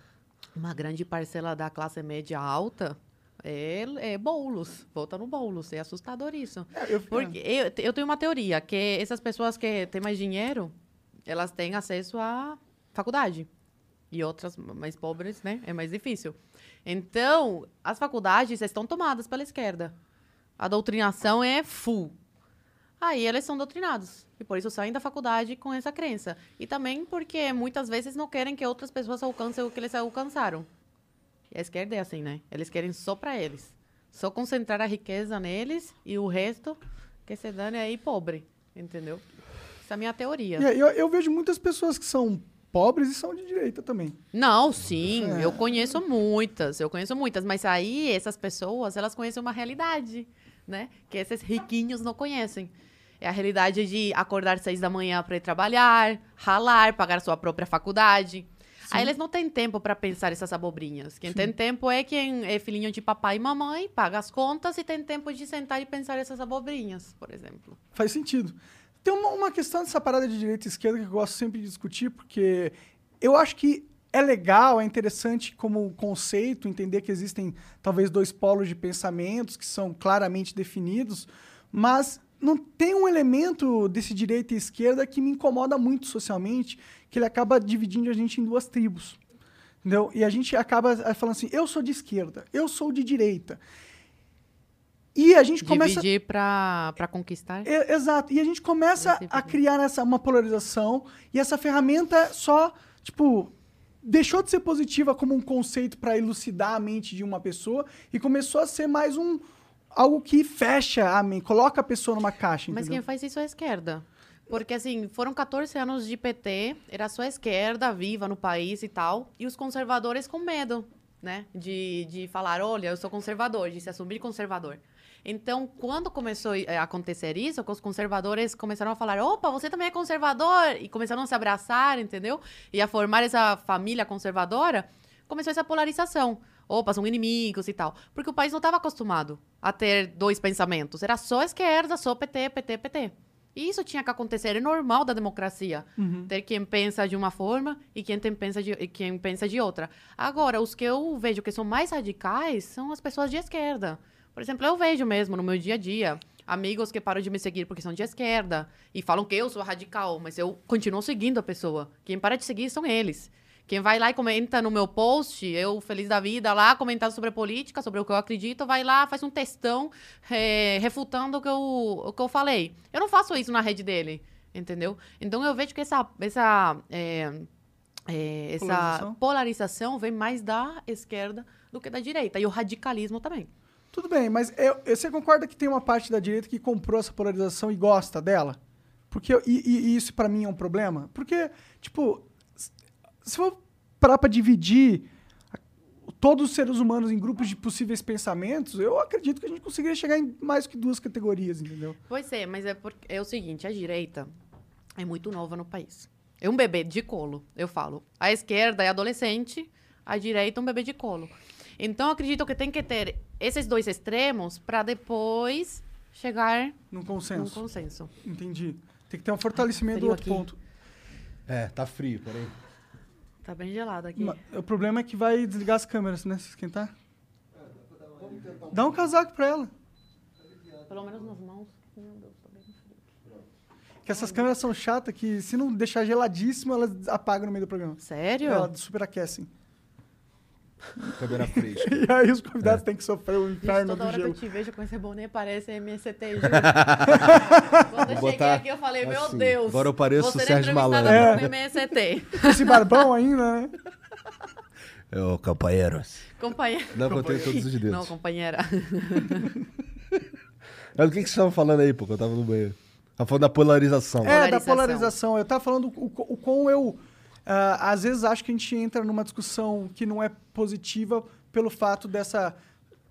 uma grande parcela da classe média alta é, é bolos. Volta no bolos. É assustador isso. É, eu- Porque eu, eu tenho uma teoria, que essas pessoas que têm mais dinheiro, elas têm acesso à faculdade. E outras mais pobres, né? É mais difícil. Então, as faculdades estão tomadas pela esquerda. A doutrinação é full. Aí eles são doutrinados. E por isso saem da faculdade com essa crença. E também porque muitas vezes não querem que outras pessoas alcancem o que eles alcançaram. E a esquerda é assim, né? Eles querem só para eles. Só concentrar a riqueza neles e o resto que se dane aí pobre. Entendeu? Essa é a minha teoria. Aí eu, eu vejo muitas pessoas que são pobres e são de direita também. Não, sim, É. eu conheço muitas, eu conheço muitas, mas aí essas pessoas, elas conhecem uma realidade, né? Que esses riquinhos não conhecem. É a realidade de acordar seis da manhã para ir trabalhar, ralar, pagar sua própria faculdade. Aí eles não têm tempo para pensar essas abobrinhas. Quem tem tempo é quem é filhinho de papai e mamãe, paga as contas e tem tempo de sentar e pensar essas abobrinhas, por exemplo. Faz sentido. Tem uma, uma questão dessa parada de direita e esquerda que eu gosto sempre de discutir, porque eu acho que é legal, é interessante como conceito entender que existem talvez dois polos de pensamentos que são claramente definidos, mas não tem um elemento desse direita e esquerda que me incomoda muito socialmente, que ele acaba dividindo a gente em duas tribos. Entendeu? E a gente acaba eh, falando assim, eu sou de esquerda, eu sou de direita. E a gente começa... Dividir para conquistar. É, exato. E a gente começa Esse a criar essa, uma polarização e essa ferramenta só, tipo, deixou de ser positiva como um conceito para elucidar a mente de uma pessoa e começou a ser mais um algo que fecha a mente, coloca a pessoa numa caixa, Mas quem faz isso é a esquerda. Porque, assim, foram 14 anos de PT, era só a esquerda viva no país e tal, e os conservadores com medo, né? De, de falar, olha, eu sou conservador, de se assumir conservador. Então, quando começou eh, a acontecer isso, os conservadores começaram a falar, opa, você também é conservador, e começaram a se abraçar, entendeu? E a formar essa família conservadora, começou essa polarização. Opa, são inimigos e tal. Porque o país não estava acostumado a ter dois pensamentos. Era só esquerda, só PT, PT, PT. E isso tinha que acontecer, é normal da democracia. Ter quem pensa de uma forma e quem, tem, pensa de, quem pensa de outra. Agora, os que eu vejo que são mais radicais são as pessoas de esquerda. Por exemplo, eu vejo mesmo no meu dia a dia amigos que param de me seguir porque são de esquerda e falam que eu sou radical, mas eu continuo seguindo a pessoa. Quem para de seguir são eles. Quem vai lá e comenta no meu post, eu feliz da vida lá, comentando sobre política, sobre o que eu acredito, vai lá, faz um textão eh, refutando o que, eu, o que eu falei. Eu não faço isso na rede dele, entendeu? Então eu vejo que essa, essa, eh, eh, essa Polarização? polarização vem mais da esquerda do que da direita. E o radicalismo também. Tudo bem, mas você concorda que tem uma parte da direita que comprou essa polarização e gosta dela? Porque e, e- isso pra mim é um problema? Porque, tipo, se for parar pra dividir todos os seres humanos em grupos de possíveis pensamentos, eu acredito que a gente conseguiria chegar em mais que duas categorias, entendeu? Pois é, mas é, porque, é o seguinte, a direita é muito nova no país. É um bebê de colo, eu falo. A esquerda é adolescente, a direita é um bebê de colo. Então, eu acredito que tem que ter esses dois extremos para depois chegar Num num consenso. consenso. Entendi. Tem que ter um fortalecimento do outro aqui. ponto. É, tá frio, peraí. Tá bem gelado aqui. Ma- O problema é que vai desligar as câmeras, né? Se esquentar. Dá um casaco pra ela. Pelo menos nas mãos. Meu Deus, tá bem frio. Que essas câmeras são chatas que se não deixar geladíssimo, elas apagam no meio do programa. Sério? Elas superaquecem. Câmera fresca. E aí os convidados têm que sofrer o inferno toda do hora que eu te vejo com esse boné, parece MST, juro. Quando eu cheguei botar aqui, eu falei, meu assim. Deus. Agora eu pareço o é Sérgio Malandro. por MST. Esse barbão ainda, né? Ô, companheiros. Companheira. Não, que eu tenho todos os dedos. Não, companheira. Mas o que, que vocês estavam falando aí, pô, que eu tava no banheiro? Tava falando da polarização. É, da Polarização. polarização. Eu tava falando o, o, o quão eu, ah, às vezes, acho que a gente entra numa discussão que não é positiva pelo fato dessa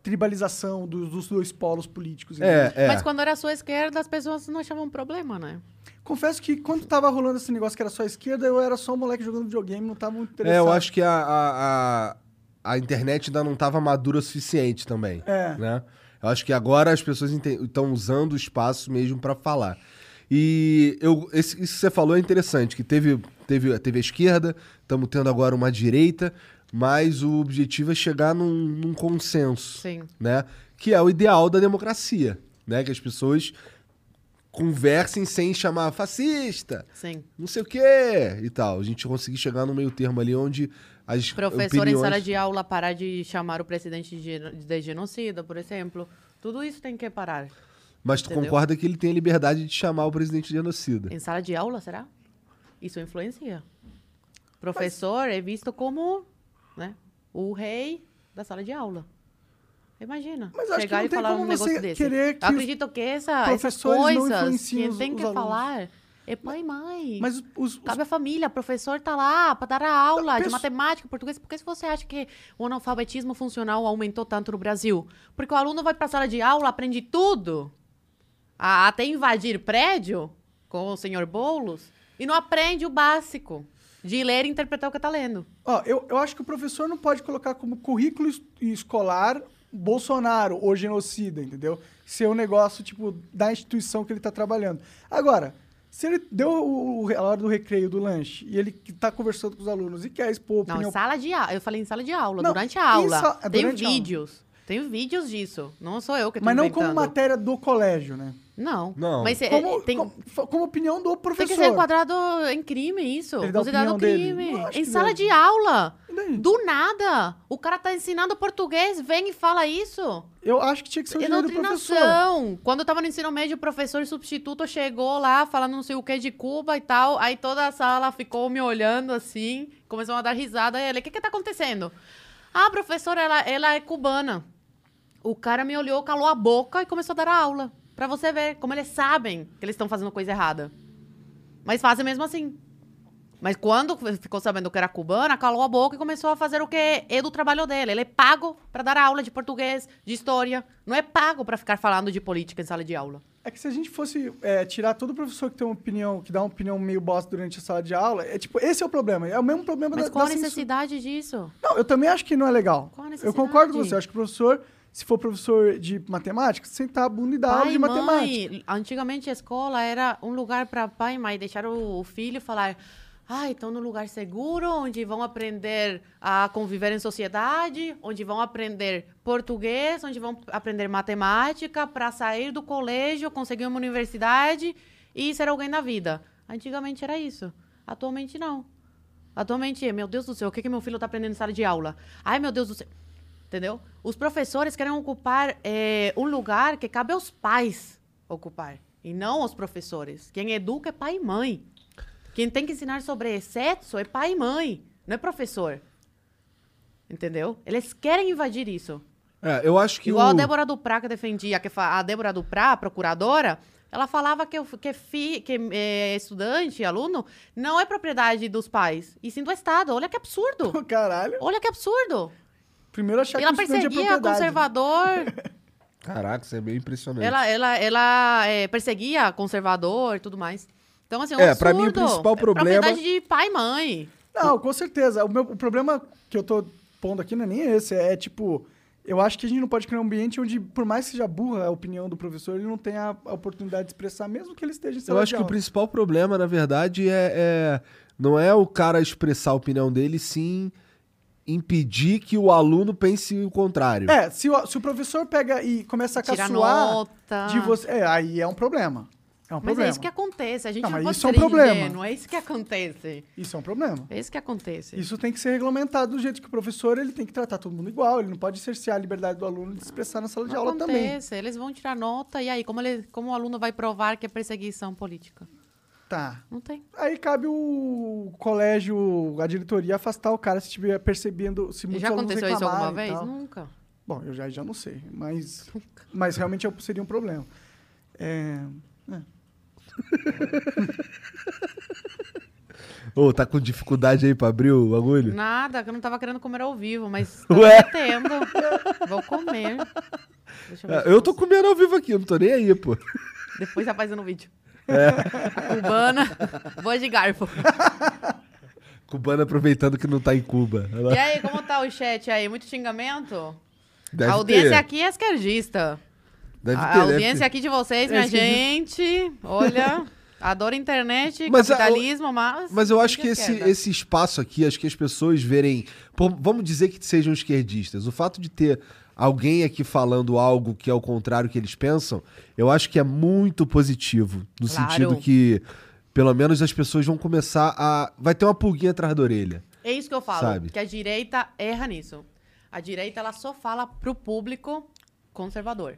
tribalização dos, dos dois polos políticos. É, é. Mas quando era só esquerda, as pessoas não achavam problema, né? Confesso que quando tava rolando esse negócio que era só esquerda, eu era só um moleque jogando videogame, não tava muito interessado. É, eu acho que a, a, a, a internet ainda não estava madura o suficiente também. É. Né? Eu acho que agora as pessoas estão usando o espaço mesmo para falar. E eu, esse- isso que você falou é interessante, que teve, teve, teve a esquerda, estamos tendo agora uma direita, mas o objetivo é chegar num, num consenso, Sim. né? Que é o ideal da democracia, né? Que as pessoas conversem sem chamar fascista, Sim. não sei o quê e tal. A gente conseguir chegar no meio termo ali onde as Professor opiniões... em sala de aula parar de chamar o presidente de, geno- de genocida, por exemplo. Tudo isso tem que parar. Mas tu Entendeu? concorda que ele tem a liberdade de chamar o presidente de genocida. Em sala de aula, será? Isso influencia. Professor é visto como né, o rei da sala de aula. Imagina. Mas acho que chegar não e tem falar como um negócio você desse. querer que acredito que essa, essas coisas que tem que alunos. falar é pai e mãe. Mas os, os- Cabe à família, o professor tá lá para dar a aula de penso- matemática, português. Por que se você acha que o analfabetismo funcional aumentou tanto no Brasil? Porque o aluno vai para a sala de aula, aprende tudo, a- até invadir prédio com o senhor Boulos, e não aprende o básico de ler e interpretar o que tá lendo. Ó, eu, eu acho que o professor não pode colocar como currículo es- escolar Bolsonaro ou genocida, entendeu? Ser um negócio, tipo, da instituição que ele tá trabalhando. Agora, se ele deu o, o- a hora do recreio, do lanche, e ele que tá conversando com os alunos e quer expor Não, opinião... sala de aula. Eu falei em sala de aula, Não, durante a aula. sa- é Tem durante a aula. Tem vídeos disso. Não sou eu que tô mas não inventando. como matéria do colégio, né? Não. Não. Mas é- Como, tem, como, como opinião do Tem professor. que ser enquadrado em crime, isso. Ele dá Considerado crime. Não, Em sala deve. de aula. E daí? Do nada. O cara tá ensinando português, vem e fala isso. Eu acho que tinha que ser o do professor. Doutrinação. Quando eu tava no ensino médio, o professor substituto chegou lá falando não sei o que de Cuba e tal. Aí toda a sala ficou me olhando assim, começou a dar risada. Aí ele, o que que tá acontecendo? Ah, professora, ela, ela é cubana. O cara me olhou, calou a boca e começou a dar a aula. Pra você ver como eles sabem que eles estão fazendo coisa errada. Mas fazem mesmo assim. Mas quando ficou sabendo que era cubana, calou a boca e começou a fazer o que é do trabalho dele. Ele é pago pra dar aula de português, de história. Não é pago pra ficar falando de política em sala de aula. É que se a gente fosse é, tirar todo professor que tem uma opinião, que dá uma opinião meio bosta durante a sala de aula, é tipo, esse é o problema. É o mesmo problema Mas da, qual a da censura. necessidade disso? Não, eu também acho que não é legal. Qual a eu necessidade? concordo com você. Eu acho que o professor, se for professor de matemática, sentar a bunda e dar aula Pai de e matemática. mãe. Antigamente a escola era um lugar para pai e mãe deixar o filho falar. Ah, estão num lugar seguro, onde vão aprender a conviver em sociedade, onde vão aprender português, onde vão aprender matemática, para sair do colégio, conseguir uma universidade e ser alguém na vida. Antigamente era isso. Atualmente não. Atualmente é, meu Deus do céu, o que, que meu filho está aprendendo em sala de aula? Ai, meu Deus do céu. Entendeu? Os professores querem ocupar eh, um lugar que cabe aos pais ocupar, e não aos professores. Quem educa é pai e mãe. Quem tem que ensinar sobre sexo é pai e mãe, não é professor. Entendeu? Eles querem invadir isso. É, eu acho que Igual o... a Débora Duprá, que defendia, que a Débora Duprá, a procuradora, ela falava que, que, fi- que eh, estudante, aluno, não é propriedade dos pais, e sim do Estado. Olha que absurdo. Caralho. Olha que absurdo. Primeiro achar ela que o estudante é perseguia propriedade. conservador. Caraca, isso é bem impressionante. ela ela, ela é, perseguia conservador e tudo mais. Então, assim, é um É, pra mim, o absurdo. principal É problema- propriedade de pai e mãe. Não, com certeza. O, meu, o problema que eu tô pondo aqui não é nem esse. É tipo, eu acho que a gente não pode criar um ambiente onde, por mais que seja burra a opinião do professor, ele não tenha a oportunidade de expressar, mesmo que ele esteja em Eu acho de que o principal problema, na verdade, é, é- não é o cara expressar a opinião dele, sim impedir que o aluno pense o contrário. É, se o, se o professor pega e começa a Tira caçoar nota. de você. É, aí é um problema. É um Mas problema. é isso que acontece. A gente Não, não, mas pode isso é um problema. ingênuo, É isso que acontece. Isso é um problema. É isso que acontece. Isso tem que ser regulamentado do jeito que o professor ele tem que tratar todo mundo igual, ele não pode cercear a liberdade do aluno de se expressar na sala de Não aula também. acontece. Eles vão tirar nota. E aí, como, ele, como o aluno vai provar que é perseguição política? Tá. Não tem. Aí cabe o colégio, a diretoria afastar o cara se estiver percebendo, se muitos Já aconteceu isso alguma vez? Nunca. Bom, eu já, já não sei, mas, mas realmente é- seria um problema. É, é. Ô, Ô, tá com dificuldade aí pra abrir o bagulho? Nada, que eu não tava querendo comer ao vivo, mas tô Ué? Vou comer. Deixa ver Ah, Eu tô consigo. comendo ao vivo aqui, eu não tô nem aí, pô. Depois tá fazendo vídeo. É. A cubana, voz de garfo. Cubano aproveitando que não tá em Cuba. Ela E aí, como tá o chat aí? Muito xingamento? deve a audiência ter. aqui é esquerdista. Deve a ter, deve audiência ter. aqui de vocês, É minha esquerdista. gente, olha, adoro internet, Mas a- capitalismo, mas... Mas eu acho que esse, esquerda. esse espaço aqui, acho que as pessoas verem. pô, vamos dizer que sejam esquerdistas. O fato de ter alguém aqui falando algo que é o contrário que eles pensam, eu acho que é muito positivo. No Claro. sentido que, pelo menos, as pessoas vão começar a. Vai ter uma pulguinha atrás da orelha. É isso que eu falo, Sabe? que a direita erra nisso. A direita, ela só fala pro público conservador.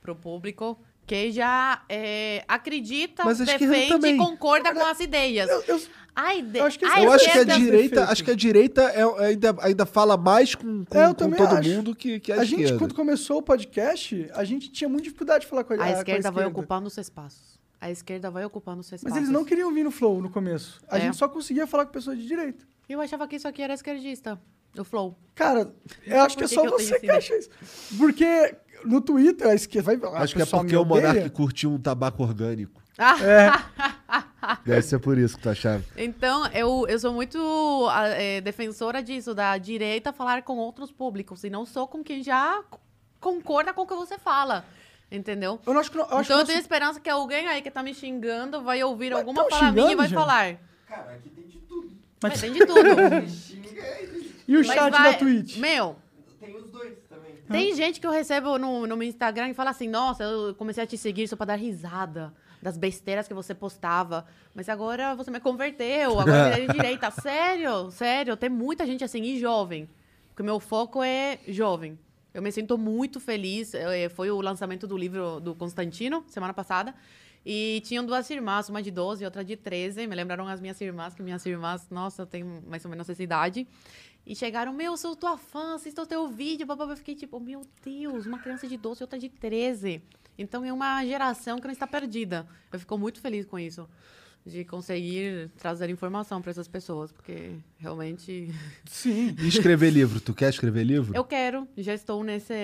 Pro público que já é, acredita, Mas a esquerda defende também. e concorda com as ideias. Eu, eu- Ai, de... eu acho que a eu acho que a esquerda- direita, perfeito. acho que a direita é- ainda, ainda fala mais com, com- É, eu com também todo acho. mundo que, que a, a gente, esquerda. quando começou o podcast, a gente tinha muita dificuldade de falar com a, A com a esquerda vai ocupando os espaços. A esquerda vai ocupando os espaços. Mas eles não queriam vir no Flow no começo. A É. gente só conseguia falar com pessoas de direita. Eu achava que isso aqui era esquerdista. O Flow. Cara, eu acho que é Por que só que eu tenho você esse que acha isso. Porque no Twitter, a esquerda vai. Acho que é porque o Monark curtiu um tabaco orgânico. Ah, Deve ser por isso que tu achava. Então, eu, eu sou muito ah, é, defensora disso, da direita falar com outros públicos, e não só com quem já concorda com o que você fala. Entendeu? Eu não acho que. Eu acho então, eu que tenho nosso- esperança que alguém aí que tá me xingando vai ouvir Mas alguma minha e vai gente? falar. Cara, aqui tem de tudo. Mas tem de tudo. E o Mas chat vai- da Twitch? Meu, Tem os dois. Tem gente que eu recebo no, no meu Instagram e fala assim: Nossa, eu comecei a te seguir só pra dar risada das besteiras que você postava. Mas agora você me converteu, agora virei direita. Sério, sério, tem muita gente assim, e jovem. Porque o meu foco é jovem. Eu me sinto muito feliz. eh, Foi o lançamento do livro do Constantino, semana passada. E tinham duas irmãs, uma de 12 e outra de 13. Me lembraram as minhas irmãs, que minhas irmãs, nossa, têm mais ou menos essa idade. E chegaram, meu, sou tua fã, assisto o teu vídeo. Babá. Eu fiquei tipo, meu Deus, uma criança de 12 e outra de 13. Então é uma geração que não está perdida. Eu fico muito feliz com isso. De conseguir trazer informação para essas pessoas, porque realmente Sim. E escrever livro? Tu quer escrever livro? eu quero, já estou nesse.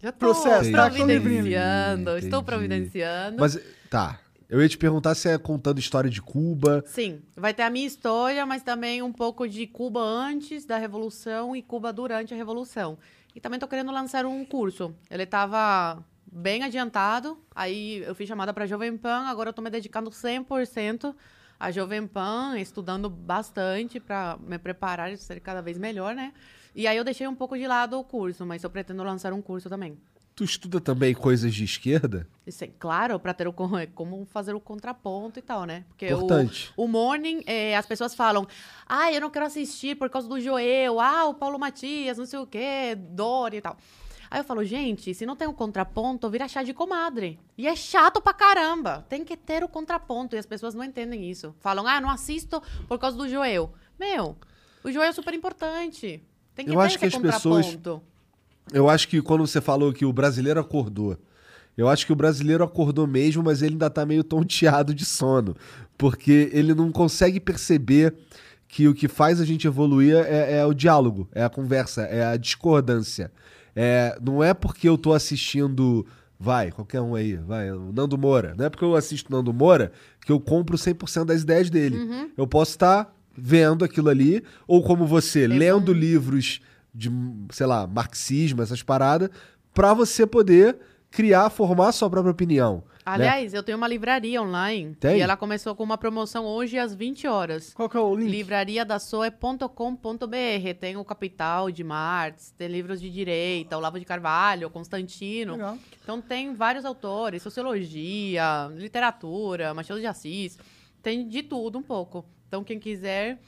Já estou Processo, tá? providenciando, Entendi, estou providenciando. Mas, tá. Eu ia te perguntar se é contando história de Cuba. Sim, vai ter a minha história, mas também um pouco de Cuba antes da Revolução e Cuba durante a Revolução. E também estou querendo lançar um curso. Ele estava bem adiantado, aí eu fiz chamada para Jovem Pan, agora eu estou me dedicando 100% à Jovem Pan, estudando bastante para me preparar e ser cada vez melhor, né? E aí eu deixei um pouco de lado o curso, mas eu pretendo lançar um curso também. Tu estuda também coisas de esquerda? Isso é claro, para ter o con- como fazer o contraponto e tal, né? Porque o- Importante. o, morning, é, as pessoas falam, ah, eu não quero assistir por causa do Joel, ah, o Paulo Matias, não sei o quê, Dori e tal. Aí eu falo, gente, se não tem o contraponto, vira chá de comadre. E é chato pra caramba. Tem que ter o contraponto. E as pessoas não entendem isso. Falam, ah, não assisto por causa do Joel. Meu, o Joel é super importante. Tem que Eu ter acho que esse as pessoas- contraponto. Eu acho que quando você falou que o brasileiro acordou, eu acho que o brasileiro acordou mesmo, mas ele ainda tá meio tonteado de sono. Porque ele não consegue perceber que o que faz a gente evoluir é, é o diálogo, é a conversa, é a discordância. É, não é porque eu tô assistindo. Vai, qualquer um aí, vai, Nando Moura. Não é porque eu assisto Nando Moura que eu compro 100% das ideias dele. Eu posso estar vendo aquilo ali, ou como você, lendo livros de, sei lá, marxismo, essas paradas, pra você poder criar, formar a sua própria opinião. né? Aliás, eu tenho uma livraria online. Tem? E ela começou com uma promoção hoje às 20 horas. Qual que é o link? livrariadasoe.com.br. Tem o Capital de Marx, tem livros de direita, Olavo de Carvalho, Constantino. Legal. Então tem vários autores, sociologia, literatura, Machado de Assis. Tem de tudo um pouco. Então quem quiser,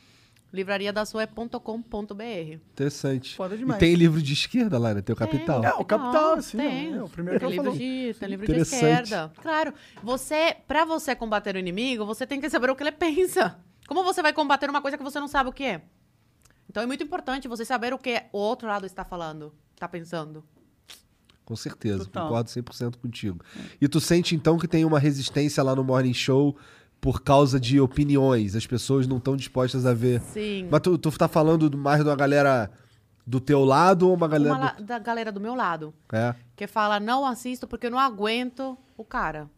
livrariadasoe.com.br. Interessante. Foda E demais. tem livro de esquerda lá, né? Tem o Capital. É, o Capital, assim, tem. é o primeiro que tem ela livro falou. de, tem livro de esquerda. Claro, você, para você combater o inimigo, você tem que saber o que ele pensa. Como você vai combater uma coisa que você não sabe o que é? Então é muito importante você saber o que o outro lado está falando, está pensando. Com certeza, Total. concordo 100% contigo. E tu sente então que tem uma resistência lá no Morning Show por causa de opiniões. As pessoas não estão dispostas a ver. Sim. Mas tu, tu tá falando do- mais de uma galera do teu lado ou uma galera. Uma la- do- da galera do meu lado. É. Que fala, não assisto porque eu não aguento o cara.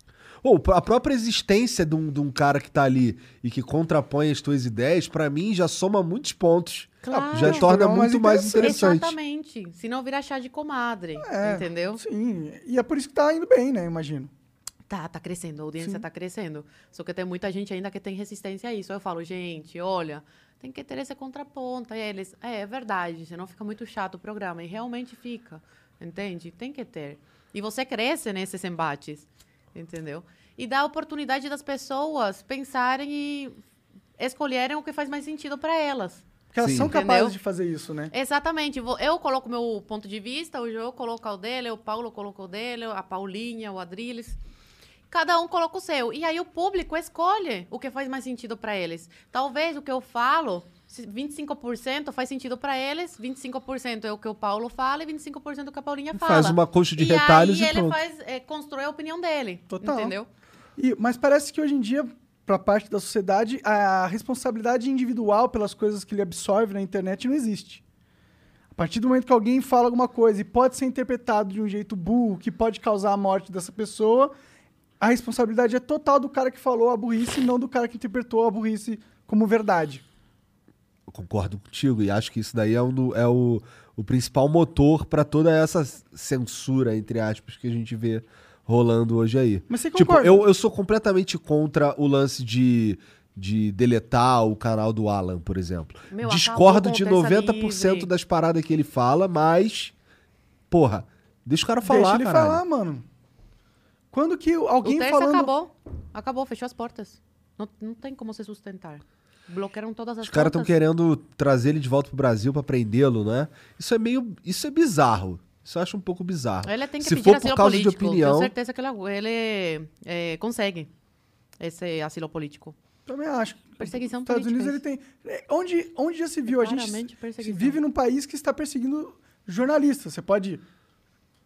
Ou a própria existência de um, de um cara que tá ali e que contrapõe as tuas ideias, pra mim já soma muitos pontos. Claro. Já torna mais muito mais interessante. interessante. Exatamente. Se não virar chá de comadre. É, Entendeu? Sim, e é por isso que tá indo bem, né? Imagino. Tá, tá crescendo, a audiência tá crescendo. Só que tem muita gente ainda que tem resistência a isso. Eu falo, gente, olha, tem que ter esse contraponto. Aí eles, é, é verdade, senão fica muito chato o programa. E realmente fica, entende? Tem que ter. E você cresce nesses embates, entendeu? E dá a oportunidade das pessoas pensarem e escolherem o que faz mais sentido para elas. Porque elas Sim. são Entendeu? capazes de fazer isso, né? Exatamente. Eu coloco meu ponto de vista, o João coloca o dele, o Paulo coloca o dele, a Paulinha, o Adriles. Cada um coloca o seu. E aí o público escolhe o que faz mais sentido para eles. Talvez o que eu falo, se 25% faz sentido para eles, 25% é o que o Paulo fala e 25% é o que a Paulinha fala. Faz uma coxa de e retalhos aí e ele pronto. faz, é, constrói a opinião dele. Total. Entendeu? E- mas parece que hoje em dia, pra parte da sociedade, a responsabilidade individual pelas coisas que ele absorve na internet não existe. A partir do momento que alguém fala alguma coisa e pode ser interpretado de um jeito burro, que pode causar a morte dessa pessoa, a responsabilidade é total do cara que falou a burrice e não do cara que interpretou a burrice como verdade. Eu concordo contigo e acho que isso daí é, um é o, o principal motor pra toda essa censura, entre aspas, que a gente vê rolando hoje aí. Mas você Tipo, concorda? eu, eu sou completamente contra o lance de, de deletar o canal do Alan, por exemplo. Meu, Discordo de com o Terça 90% Livre. das paradas que ele fala, mas. Porra, deixa o cara falar, Deixa ele caralho. falar, mano. Quando que O alguém terço falando... acabou. Acabou, fechou as portas. Não, não tem como se sustentar. Bloquearam todas as Os caras estão querendo trazer ele de volta pro Brasil pra prendê-lo, né? Isso é meio. Isso é bizarro. Isso eu acho um pouco bizarro. Ele tem que Se pedir for asilo por causa político. de opinião. Tenho certeza que ele, ele é, consegue esse asilo político. Também acho. Perseguição Estados política, Unidos ele tem. é, Onde, onde já se viu? A gente vive num país que está perseguindo jornalistas. Você pode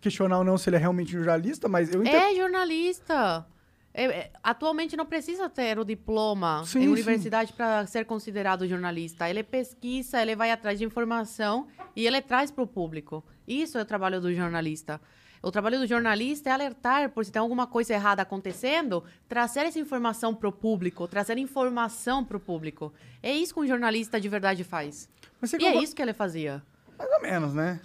questionar ou não se ele é realmente jornalista, mas eu entendo. É jornalista. É, é, atualmente não precisa ter o diploma Sim, em universidade para ser considerado jornalista. Ele pesquisa, ele vai atrás de informação e ele traz para o público. Isso é o trabalho do jornalista. O trabalho do jornalista é alertar por se tem alguma coisa errada acontecendo, trazer essa informação para o público, trazer informação para o público. É isso que um jornalista de verdade faz. E é isso que ele fazia. Mais ou menos, né?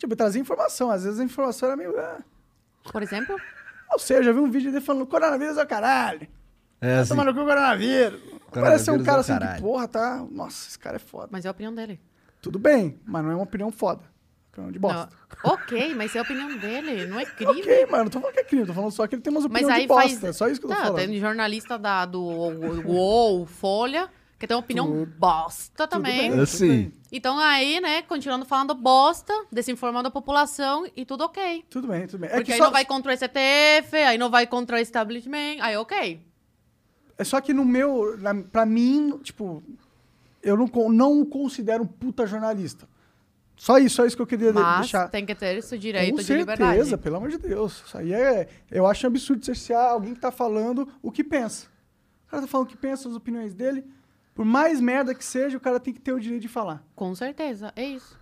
Tipo, trazer informação. Às vezes a informação era meio. ah. Por exemplo, Ou seja, eu vi um vídeo dele falando: coronavírus é o caralho. É, Tá assim, tomando cu coronavírus. Parece ser um Coronavírus é cara o assim que, porra, tá. Nossa, esse cara é foda. mas é a opinião dele. Tudo bem, mas não é uma opinião foda. Opinião de bosta. Não. Ok, mas é a opinião dele, não é crime. Ok, mano, não tô falando que é crime, tô falando só que ele tem umas Mas opiniões aí de bosta. faz. É só isso que eu tô Tá, falando. Tem jornalista da, do UOL, Folha, que tem uma opinião bosta também. bem. assim. Então aí, né, continuando falando bosta, desinformando a população e tudo ok. Tudo bem, tudo bem. É Porque que aí só, não vai contra o STF, aí não vai contra o establishment, aí ok. é só que no meu. Na, pra mim, tipo, eu não, não o considero um puta jornalista. Só isso, só isso que eu queria Mas deixar. tem que ter esse direito Com de certeza, liberdade. pelo amor de Deus. Isso aí é. Eu acho um absurdo cercear alguém que tá falando o que pensa. O cara tá falando o que pensa, as opiniões dele. Por mais merda que seja, o cara tem que ter o direito de falar. Com certeza, é isso.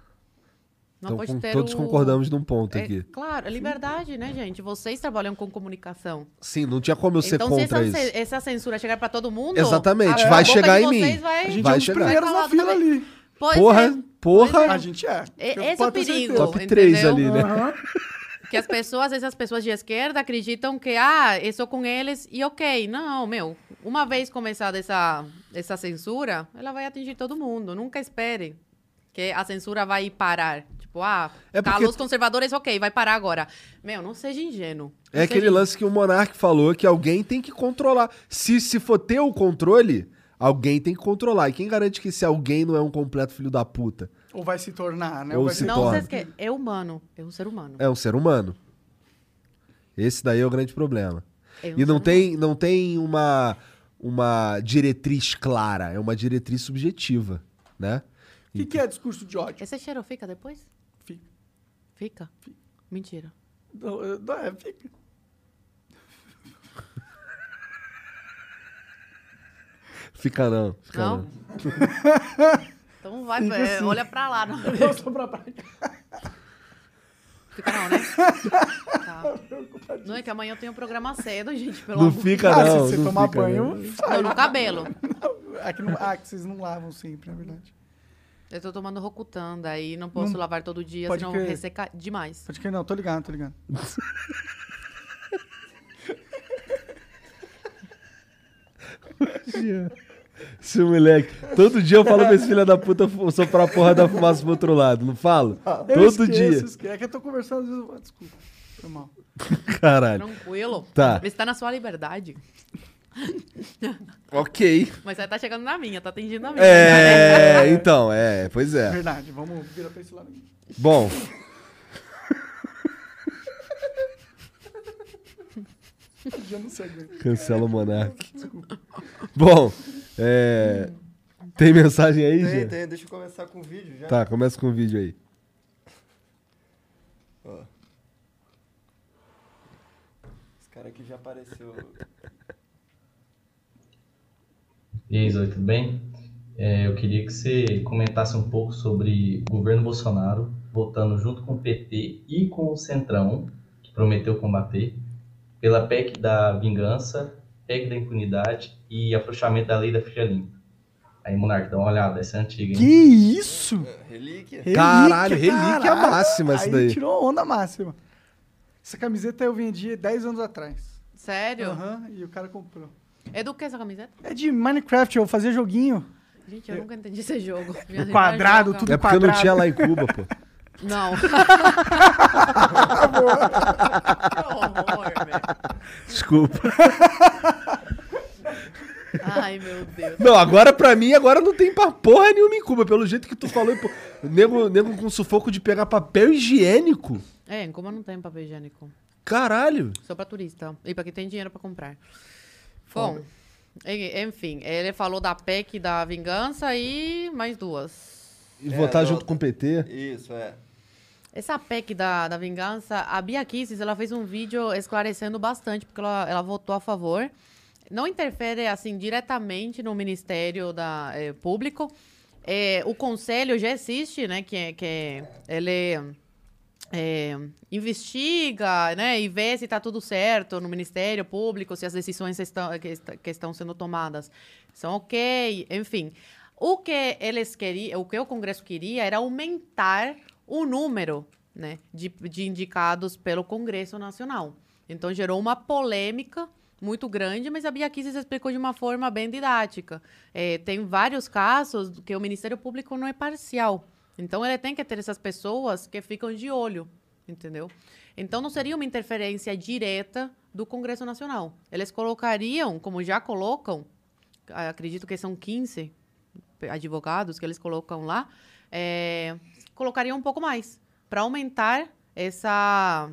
Não Então, pode com- ter todos o- concordamos num ponto É, aqui. claro, é liberdade, né, gente? Vocês trabalham com comunicação. Sim, não tinha como eu ser então, se contra essa, isso. essa censura chegar pra todo mundo. Exatamente, a vai boca chegar em mim. Vai, A gente Vai é um chegar. primeiros Vai na fila também. ali. Pois Porra, é. porra. Pois é. A gente é. E- Esse é o perigo. Top três entendeu? ali, né? Aham. Que as pessoas, às vezes as pessoas de esquerda acreditam que, ah, eu sou com eles e ok. Não, meu, uma vez começada essa, essa censura, ela vai atingir todo mundo. Nunca espere que a censura vai parar. Tipo, ah, É porque- os conservadores, ok, vai parar agora. Meu, não seja ingênuo. É Não aquele seja lance que o Monark falou que alguém tem que controlar. Se, se for ter o controle, alguém tem que controlar. E quem garante que esse alguém não é um completo filho da puta? Ou vai se tornar, né? Ou vai se Não torna. se é humano, é um ser humano. É um ser humano. Esse daí é o grande problema. É um E não tem, não tem uma, uma diretriz clara, é uma diretriz subjetiva, né? O que, que é discurso de ódio? Esse cheiro fica depois? Fica. Fica? Mentira. Não, não, é, fica. Fica não, fica Não? não. Então vai, Fica é, assim. olha pra lá. Não. Eu sou pra praia. Fica não, né? Tá. Não é que amanhã eu tenho programa cedo, gente, pelo Não amor. fica Ah, não. se você não tomar fica, banho, não. Não, no cabelo. Ah, que, não, ah, que vocês não lavam sempre, é verdade. Eu tô tomando Rocutan, daí não posso Não- lavar todo dia, senão crer. resseca demais. Pode que não, tô ligado, tô ligado. Esse moleque. Todo dia eu falo pra esse filho da puta soprar a porra da fumaça pro outro lado, não falo? Eu Todo esqueço, dia. esqueço. É que eu tô conversando, às vezes eu... ah, Desculpa, foi mal. Caralho. Tranquilo. Tá. Você tá na sua liberdade. Ok. Mas você tá chegando na minha, tá atingindo a minha. É, então, é, pois é. Verdade, vamos virar pra esse lado aqui. Bom. Já não sei. Cancela o Monark. Bom, é. Tem mensagem aí, Tem, tem. Deixa eu começar com o vídeo já. Tá, começa com o vídeo aí. Ó. Esse cara aqui já apareceu. E aí, Zoe, tudo bem? É, eu queria que você comentasse um pouco sobre o governo Bolsonaro votando junto com o PT e com o Centrão, que prometeu combater, pela PEC da vingança, PEC da impunidade e afrouxamento da lei da ficha limpa. Aí, Monark, dá uma olhada, essa é antiga, Que hein? isso? Relíquia. Caralho, relíquia máxima isso Aí daí. tirou onda máxima. Essa camiseta eu vendi 10 anos atrás. Sério? Aham, e o cara comprou. É do que essa camiseta? É de Minecraft, eu fazia joguinho. Gente, eu nunca entendi esse jogo. Minha irmã Quadrado, tudo É porque não quadrado. tinha lá em Cuba, pô. Não. Desculpa. Ai, meu Deus. Não, agora pra mim, agora não tem pra porra nenhuma em Cuba. Pelo jeito que tu falou, pô, nego, nego com sufoco de pegar papel higiênico. É, em Cuba não tem papel higiênico. Caralho. Só pra turista. E pra quem tem dinheiro pra comprar. Bom, en- enfim, ele falou da PEC da vingança e mais duas. E É, votar do- junto com o PT? Isso, é. Essa PEC da, da vingança, a Bia Kicis, ela fez um vídeo esclarecendo bastante, porque ela, ela votou a favor. Não interfere, assim, diretamente no Ministério da, eh, Público. Eh, o Conselho já existe, né, que, é- que é- ele eh, investiga, né, e vê se está tudo certo no Ministério Público, se as decisões estão, que, est- que estão sendo tomadas são ok, enfim. O que eles queriam, o que o Congresso queria era aumentar o número né, de, de indicados pelo Congresso Nacional. Então gerou uma polêmica muito grande, mas a Bia Kicis explicou de uma forma bem didática. É, tem vários casos que o Ministério Público não é parcial. Então ele tem que ter essas pessoas que ficam de olho, entendeu? Então não seria uma interferência direta do Congresso Nacional. Eles colocariam, como já colocam, acredito que são 15 advogados que eles colocam lá, é, colocariam um pouco mais para aumentar essa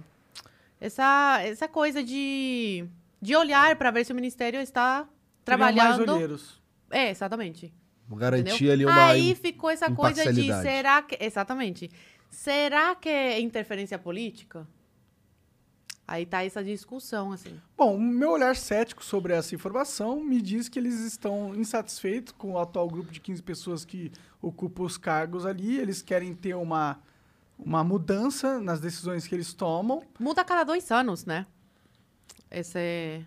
essa essa coisa de de olhar para ver se o ministério está Teriam mais trabalhando. olheiros. É, exatamente. Garantir ali uma. Aí ficou essa coisa de será que exatamente será que é interferência política? Aí tá essa discussão assim. Bom, o meu olhar cético sobre essa informação me diz que eles estão insatisfeitos com o atual grupo de 15 pessoas que ocupam os cargos ali. Eles querem ter uma, uma mudança nas decisões que eles tomam. Muda a cada dois anos, né? Esse,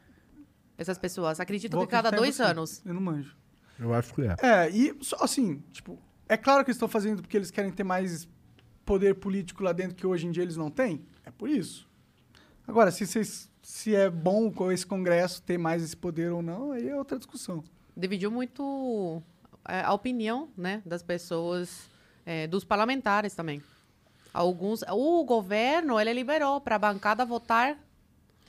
essas pessoas. Acredito Vou que cada dois você. anos. Eu não manjo. Eu acho que é. É, e só assim, tipo, é claro que eles estão fazendo porque eles querem ter mais poder político lá dentro que hoje em dia eles não têm. É por isso. Agora, se, vocês- se é bom com esse Congresso ter mais esse poder ou não, aí é outra discussão. Dividiu muito é, a opinião né, das pessoas, é, dos parlamentares também. Alguns. O governo ele liberou para a bancada votar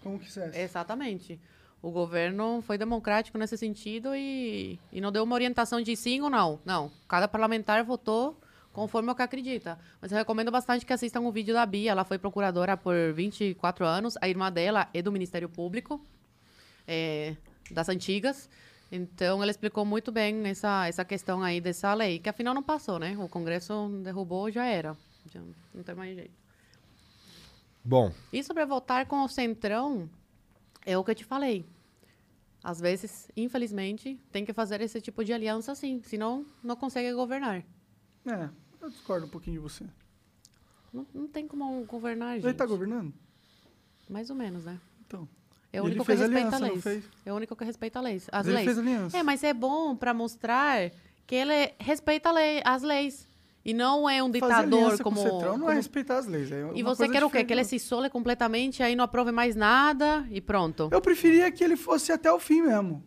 Como quisesse. Exatamente. O governo foi democrático nesse sentido e, e não deu uma orientação de sim ou não. Não. Cada parlamentar votou conforme o que acredita. Mas eu recomendo bastante que assistam o vídeo da Bia. Ela foi procuradora por 24 anos. A irmã dela é do Ministério Público, é, das antigas. Então, ela explicou muito bem essa, essa questão aí dessa lei, que afinal não passou, né? O Congresso derrubou, já era. Já não tem mais jeito. Bom, E sobre votar com o Centrão, é o que eu te falei. Às vezes, infelizmente, tem que fazer esse tipo de aliança sim, senão não consegue governar. É, eu discordo um pouquinho de você. Não, não tem como governar, gente. Ele tá governando? Mais ou menos, né? Então. É o ele único que fez respeita aliança, não leis. fez? É o único que respeita leis. As Ele leis. fez aliança. É, mas é bom pra mostrar que ele respeita a lei- as leis. E não é um Fazer ditador aliança como. com o Centrão não como- é respeitar as leis. É E você quer o quê? Que ele se isole completamente, aí não aprove mais nada e pronto. Eu preferia que ele fosse até o fim mesmo.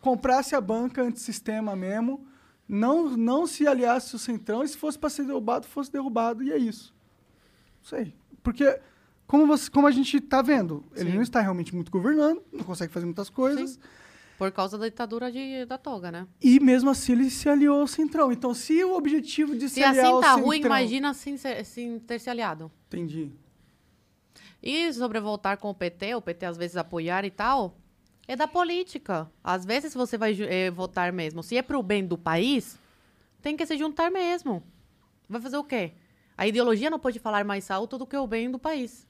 Comprasse a banca antissistema mesmo, não, não se aliasse ao Centrão e se fosse para ser derrubado, fosse derrubado, e é isso. Não sei. Porque, como, você, como a gente tá vendo, ele Sim. não está realmente muito governando, não consegue fazer muitas coisas, Sim. Por causa da ditadura de, da toga, né? e mesmo assim ele se aliou ao Centrão. Então, se o objetivo de se, Se aliar assim tá Centrão... ruim, imagina sem, ser- sem ter se aliado. Entendi. E sobre voltar com o PT, o PT às vezes apoiar e tal, é da política. Às vezes você vai eh, votar mesmo. Se é pro bem do país, tem que se juntar mesmo. Vai fazer o quê? A ideologia não pode falar mais alto do que o bem do país.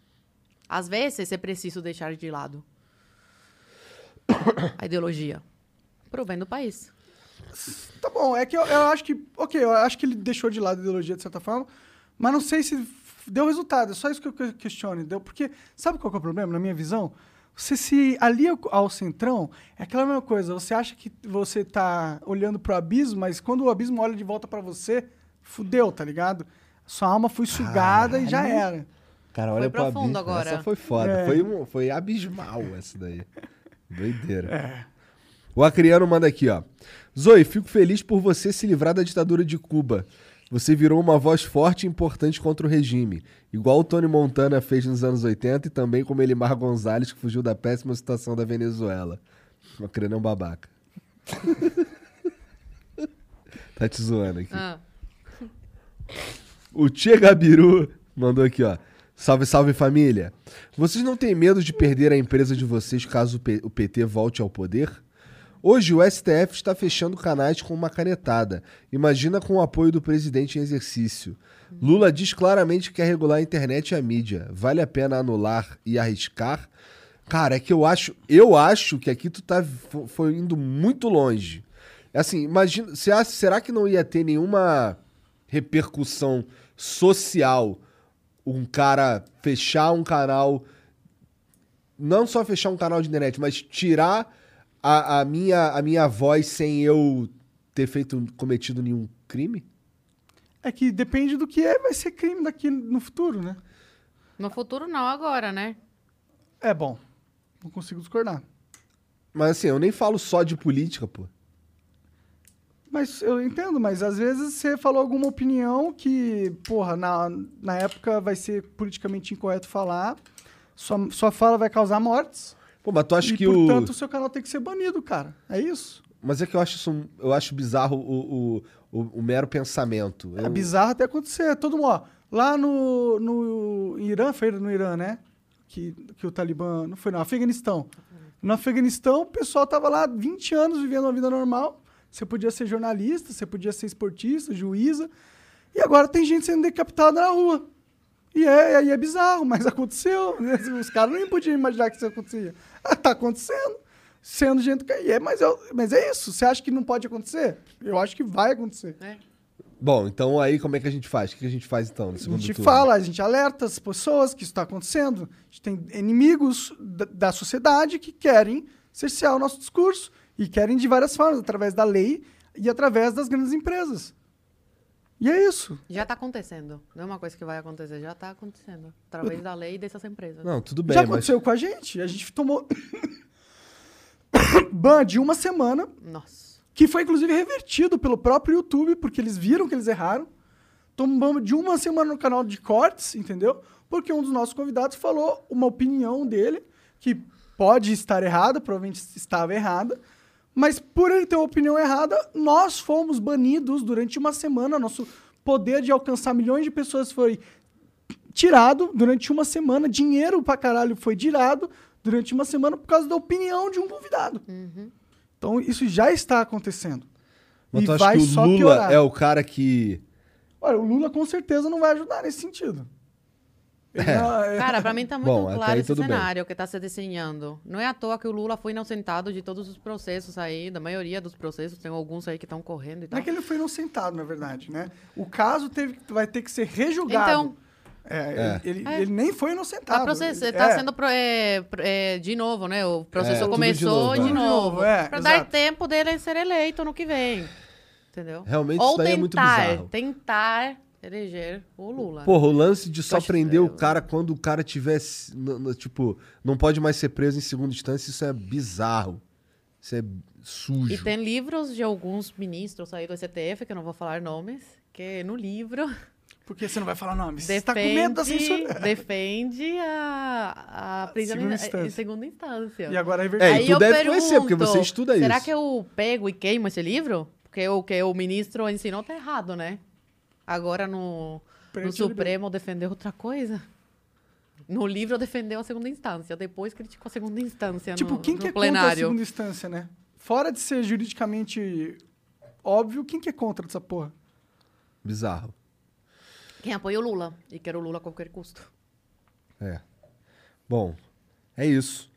Às vezes é preciso deixar de lado a ideologia pro bem do país. Tá bom, é que eu, eu acho que. Ok, eu acho que ele deixou de lado a ideologia de certa forma, mas não sei se deu resultado. É só isso que eu que- questiono. Deu, porque sabe qual é o problema, na minha visão? Você se alia ao centrão, é aquela mesma coisa. Você acha que você tá olhando pro abismo, mas quando o abismo olha de volta pra você, fudeu, tá ligado? Sua alma foi sugada e já era. Cara, olha Foi pro profundo abismo. agora. Essa foi foda. É. Foi, um- foi abismal essa daí. Doideira. O Acriano manda aqui, ó. Zoe, fico feliz por você se livrar da ditadura de Cuba. Você virou uma voz forte e importante contra o regime. Igual o Tony Montana fez nos anos 80 e também como Elimar Gonzalez, que fugiu da péssima situação da Venezuela. Acriano é um babaca. tá te zoando aqui. Ah, O Tia Gabiru mandou aqui, ó. Salve, salve família. Vocês não têm medo de perder a empresa de vocês caso o PT volte ao poder? Hoje o STF está fechando canais com uma canetada. Imagina com o apoio do presidente em exercício. Lula diz claramente que quer regular a internet e a mídia. Vale a pena anular e arriscar? Cara, é que eu acho, eu acho que aqui tu tá fo- foi indo muito longe. Assim, imagina, será que não ia ter nenhuma repercussão social um cara fechar um canal não só fechar um canal de internet, mas tirar a, a minha, a minha voz sem eu ter feito cometido nenhum crime? É que depende do que é, vai ser crime daqui no futuro, né? no futuro não, agora, né? É bom. Não consigo discordar. Mas assim, eu nem falo só de política, pô. Mas eu entendo, mas às vezes você falou alguma opinião que, porra, na, na época vai ser politicamente incorreto falar, sua, sua fala vai causar mortes, Pô, mas tu acha e que portanto o o seu canal tem que ser banido, cara. É isso. Mas é que eu acho isso, um- eu acho bizarro o, o, o, o mero pensamento. É Eu- bizarro até acontecer. Todo mundo, ó, lá no, no Irã, foi no Irã, né? Que, que o Talibã, não foi no Afeganistão. No Afeganistão, o pessoal tava lá 20 anos vivendo uma vida normal. Você podia ser jornalista, você podia ser esportista, juíza. E agora tem gente sendo decapitada na rua. E é, aí é bizarro, mas aconteceu. né? Os caras nem podiam imaginar que isso acontecia. Tá acontecendo. Sendo gente que. É, mas, é, mas é isso. Você acha que não pode acontecer? Eu acho que vai acontecer. É. Bom, então aí como é que a gente faz? O que a gente faz então no A segundo gente turno? fala, a gente alerta as pessoas que isso está acontecendo. A gente tem inimigos da, da sociedade que querem cercear o nosso discurso e querem de várias formas, através da lei e através das grandes empresas. E é isso. Já está acontecendo. Não é uma coisa que vai acontecer, já está acontecendo. Através da lei dessas empresas. Não, tudo bem, Já mas aconteceu com a gente. A gente tomou ban de uma semana, Nossa. que foi inclusive revertido pelo próprio YouTube, porque eles viram que eles erraram. Tomamos de uma semana no canal de cortes, entendeu? Porque um dos nossos convidados falou uma opinião dele, que pode estar errada, provavelmente estava errada, mas por ele ter uma opinião errada, nós fomos banidos durante uma semana. Nosso poder de alcançar milhões de pessoas foi tirado durante uma semana. Dinheiro pra caralho foi tirado durante uma semana por causa da opinião de um convidado. Então isso já está acontecendo. mas e tu acha vai que o só Lula piorar. é o cara que Olha, o Lula com certeza não vai ajudar nesse sentido. Não- é- Cara, pra mim tá muito Bom, claro esse tudo bem. cenário que tá se desenhando. Não é à toa que o Lula foi inocentado de todos os processos aí, da maioria dos processos, tem alguns aí que estão correndo e Não tal. é que ele foi inocentado, na verdade, né? O caso teve, vai ter que ser rejulgado. Então, É, Ele, ele- É. ele nem foi inocentado. tá, process... Ele- tá é. sendo pro- é, pro- é, de novo, né? O processo É, começou de é. novo. De novo, é, pra dar exato. tempo dele ser eleito no que vem. Entendeu? Realmente Ou isso daí tentar, é muito bizarro. tentar eleger o Lula. Porra, o lance de só prender o cara quando o cara tivesse. Tipo, não pode mais ser preso em segunda instância, isso é bizarro. Isso é sujo. E tem livros de alguns ministros aí do STF, que eu não vou falar nomes, que no livro Porque você não vai falar nome. Você tá com medo da defende, censura. defende a, a prisão Segunda em, instância. em segunda instância. E agora é É, verdade. e Aí tu deve conhecer, porque você pergunto, estuda será isso. que eu pego e queimo esse livro? Porque o que o ministro ensinou tá errado, né? Agora no, no Supremo defendeu outra coisa. No livro defendeu a segunda instância, depois criticou a segunda instância Tipo, no, quem no que é contra a plenário. segunda instância, né? Fora de ser juridicamente óbvio, quem que é contra dessa porra? Bizarro. Quem apoia o Lula e quer o Lula a qualquer custo. É. Bom, é isso.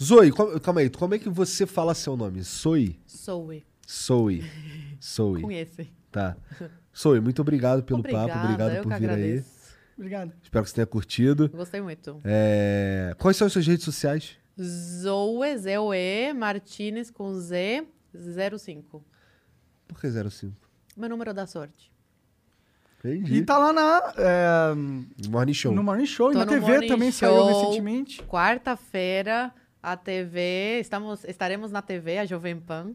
Zoe, calma aí, como é que você fala seu nome? Zoe? Soe, Zoe. Zoe. conhece. Tá. Zoe, muito obrigado pelo Obrigada, papo, obrigado por vir aí. agradeço. Obrigado. Espero que você tenha curtido. Gostei muito. É, Quais são as suas redes sociais? Zoe, Z-O-E, Martinez com Z, 05. Por que 05? Meu número da sorte. Entendi. E tá lá na, é, Morning Show. no Morning Show e Tô na no TV também Show. saiu recentemente. Quarta-feira, a TV, estamos, estaremos na TV, a Jovem Pan.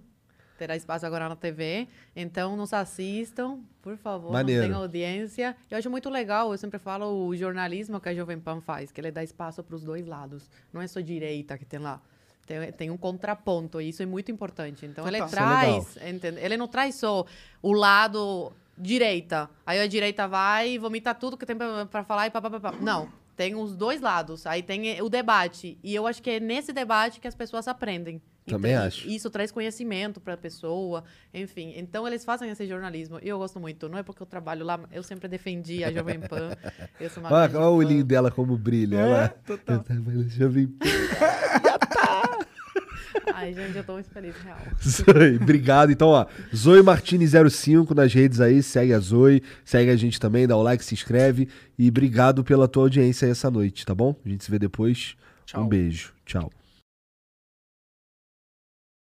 Terá espaço agora na TV. Então, nos assistam, por favor. Maneiro. Não tenham audiência. Eu acho muito legal, eu sempre falo, o jornalismo que a Jovem Pan faz, que ele dá espaço para os dois lados. Não é só direita que tem lá. Tem, tem um contraponto, e isso é muito importante. Então, ele Total. Isso é legal. traz, entende? ele não traz só o lado direita. Aí a direita vai e vomita tudo que tem pra falar e papapá. Não, tem os dois lados. Aí tem o debate. E eu acho que é nesse debate que as pessoas aprendem. Também Então, acho. Isso traz conhecimento pra pessoa, enfim. Então eles fazem esse jornalismo. E eu gosto muito. Não é porque eu trabalho lá, eu sempre defendi a Jovem Pan. Eu sou uma Olha, olha o olhinho dela como brilha. É, ela... total. Eu deixa eu ver. Ai, gente, eu tô muito feliz, real. Zoe, obrigado. Então, ó, Zoe Martini05 nas redes aí, segue a Zoe, segue a gente também, dá o like, se inscreve e obrigado pela tua audiência aí essa noite, tá bom? A gente se vê depois. Tchau. Um beijo. Tchau.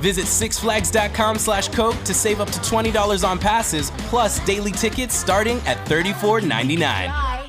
Visit sixflags.com slash Coke to save up to $20 on passes, plus daily tickets starting at $34.99.